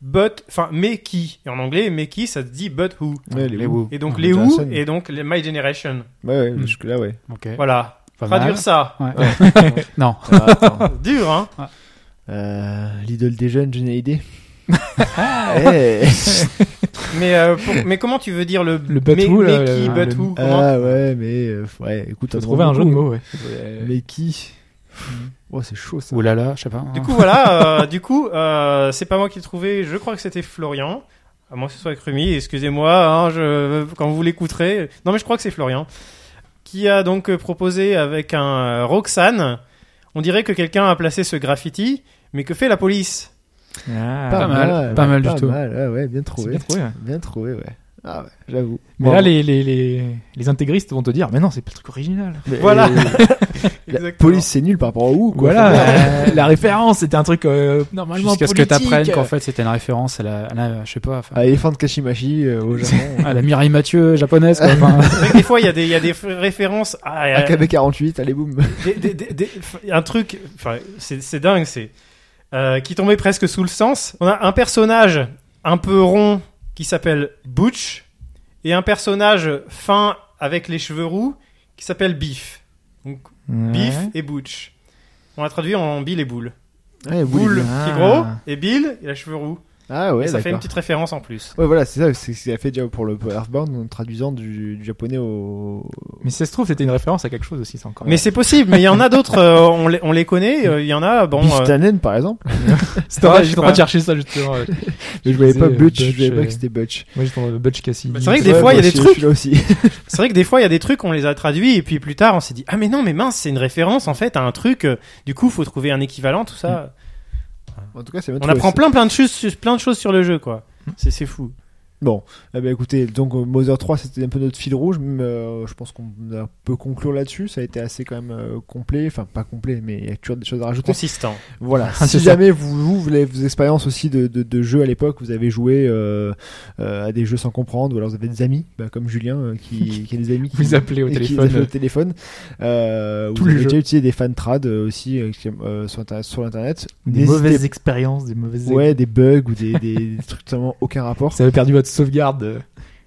But, enfin, mais qui? Et en anglais, mais qui, ça se dit but who? Ouais, les Who. Et donc Ah, les who et donc les My Generation. Ouais, ouais, Hmm. jusque là, ouais. Ok. Voilà. Pas Traduire mal. ça. Ouais. [laughs] non. Ah. [laughs] Dur, hein Euh, L'idole des jeunes, j'ai une idée. [laughs] Eh. Mais, euh, pour- mais comment tu veux dire le, Le but mais, là, qui, le- but le- who comment Ah ouais, mais euh, ouais, écoute, t'as trouver un jeu de mots, ouais. Mais qui [laughs] Oh, c'est chaud ça. Ouh là là, je sais pas. Du coup, voilà, euh, du coup, euh, c'est pas moi qui l'ai trouvé, je crois que c'était Florian. À moins que ce soit Crumi, excusez-moi, hein, je, quand vous l'écouterez. Non, mais je crois que c'est Florian. Qui a donc euh, proposé avec un euh, Roxane. On dirait que quelqu'un a placé ce graffiti, mais que fait la police? Ah, Pas mal, pas mal du tout. mal, ouais, ouais, bien c'est trouvé. bien trouvé. ouais. Bien trouvé, ouais. Ah ouais, j'avoue. Mais Bon, là, les, les, les, les intégristes vont te dire, mais non, c'est pas le truc original. mais- Voilà. [laughs] La Exactement. police c'est nul par rapport Who, quoi. Voilà, euh, la référence, c'était un truc euh, normalement Jusqu'à ce que t'apprennes qu'en fait c'était une référence à la, à la- je sais pas, enfin, à Elephant Kashimashi euh, au Japon. [laughs] à la Mireille Mathieu japonaise. Quoi. Enfin, [laughs] des fois, il y a des, il y a des références à, à- AKB48, allez boum. des- des- un truc, enfin, c'est c'est dingue, c'est euh, qui tombait presque sous le sens. On a un personnage un peu rond qui s'appelle Butch et un personnage fin avec les cheveux roux qui s'appelle Beef. Donc Ouais. Beef et Butch. On l'a traduit en Bill et Boule. Ouais, Boule Ah. qui est gros et Bill il a les cheveux roux. Ah ouais, et ça fait une petite référence en plus. Ouais, voilà, c'est ça, c'est ce qu'il a fait déjà pour le Earthbound en traduisant du, du japonais au. Mais si ça se trouve, c'était une référence à quelque chose aussi, c'est encore. Mais c'est possible, mais il y en a d'autres, euh, on, les, on les connaît, euh, il y en a, bon... Beef euh, par exemple. [laughs] [laughs] C'était Ouais, vrai, je sais j'étais en train de chercher ça justement. [laughs] ouais. Mais je voyais pas euh, Butch, je Butch, voyais pas euh, que c'était Butch. Moi, j'étais en Butch Cassidy. Bah, c'est vrai que des Ouais, fois, il y a des trucs-. C'est vrai que des fois, il y a des trucs, on les a traduits, et puis plus tard, on s'est dit, ah mais non, mais mince, c'est une référence, en fait, à un truc, euh, du coup, faut trouver un équivalent, tout ça. En tout cas, c'est On apprend plein, plein de choses, sur- plein de choses sur le jeu, quoi. C'est, c'est fou. Bon, eh ben écoutez, donc euh, Mother 3 c'était un peu notre fil rouge, mais euh, je pense qu'on a- peut conclure là-dessus. Ça a été assez quand même euh, complet, enfin pas complet, mais il y a toujours des choses à rajouter. Consistant. Voilà. [laughs] Si jamais vous, vous, vous avez vos expériences aussi de, de, de jeux à l'époque, vous avez joué euh, à des jeux sans comprendre, ou alors vous avez des amis, bah, comme Julien, qui, [laughs] qui a des amis qui Vous appelez au téléphone. appelez au téléphone. Euh, Tous vous les avez jeux. déjà utilisé des fan trad aussi sur, internet, sur internet. Des mauvaises expériences, des mauvaises. Ouais, des bugs ou des, des, des trucs totalement aucun rapport. Ça avait perdu votre sauvegarde.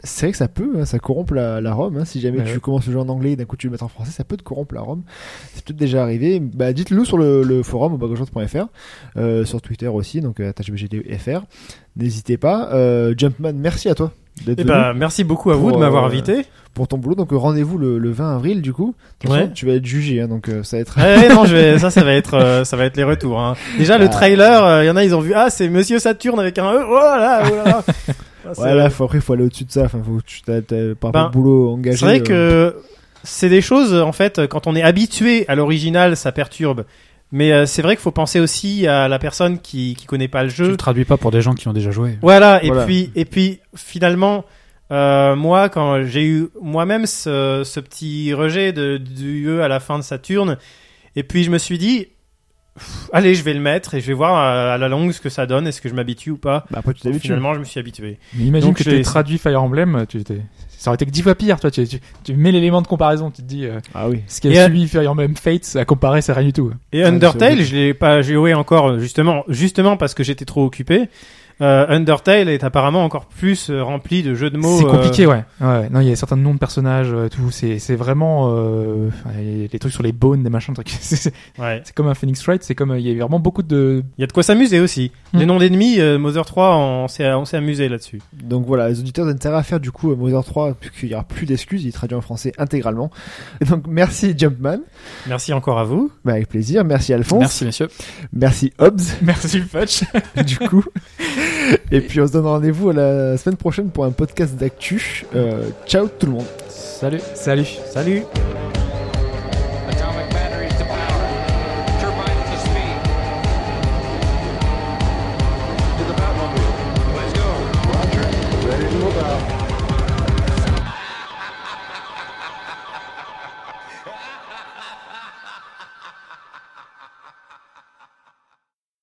C'est vrai que ça peut, hein, ça corrompt la, la ROM. hein. si jamais Ouais, tu ouais. commences le jeu en anglais et d'un coup tu le mets en français, ça peut te corrompre la ROM. C'est peut-être déjà arrivé. Bah, dites-le sur le, le forum au bagageur.fr, euh, sur Twitter aussi, donc euh, @bgdfr. N'hésitez pas. Euh, Jumpman, merci à toi Et venu bah, merci beaucoup à vous de m'avoir euh, invité. pour ton boulot. Donc rendez-vous le, le 20 avril du coup. Tu vas être jugé, hein, donc euh, ça va être. Ouais, non, je vais, [laughs] ça, ça va être, euh, ça va être les retours. Hein. Déjà, le Ah. trailer, il y en a, ils ont vu, ah, c'est Monsieur Saturne avec un E. Oh là, oh là là. [laughs] Ah, c'est- Ouais, là, faut, après, faut aller au-dessus de ça. Enfin, faut que tu t'as, t'as- par Ben, rapport au boulot engagé. C'est vrai euh, que c'est des choses, en fait, quand on est habitué à l'original, ça perturbe. Mais euh, c'est vrai qu'il faut penser aussi à la personne qui, qui connaît pas le tu jeu. le traduis pas pour des gens qui ont déjà joué. Voilà, et Voilà. puis et puis finalement, euh, moi quand j'ai eu moi-même ce, ce petit rejet de, du E à la fin de Saturne, et puis je me suis dit, pff, allez, je vais le mettre et je vais voir à, à la longue ce que ça donne, est-ce que je m'habitue ou pas. Bah, après, tu t'habitues. Finalement, je me suis habitué. Mais imagine Donc, que tu traduit Fire Emblem, tu t'es- ça aurait été que dix fois pire. Toi, tu, tu, tu mets l'élément de comparaison, tu te dis euh, Ah oui. ce qui Et, a euh, suivi Fire Emblem Fates à comparer, c'est rien du tout. Et Ah, Undertale, je l'ai pas joué encore justement, justement parce que j'étais trop occupé. Euh, Undertale est apparemment encore plus euh, rempli de jeux de mots. C'est euh, compliqué, ouais. ouais. Non, il y a certains noms de personnages, euh, tout. C'est, c'est vraiment euh, enfin, les trucs sur les bones, des machins, trucs. [laughs] C'est, c'est- ouais. c'est comme un Phoenix Wright. C'est comme euh, il y a vraiment beaucoup de. Il y a de quoi s'amuser aussi. Hmm. Les noms d'ennemis, euh, Mother 3, on s'est on s'est amusé là-dessus. Donc voilà, les auditeurs ont intérêt à faire du coup euh, Mother 3 puisqu'il y aura plus d'excuses, il est traduit en français intégralement. Et donc merci Jumpman, Merci encore à vous. bah, avec plaisir, merci Alphonse, Merci messieurs. merci Hobbs Merci Fudge. [laughs] du coup. [laughs] Et puis on se donne rendez-vous à la semaine prochaine pour un podcast d'actu. Euh, ciao tout le monde. Salut. Salut. Salut.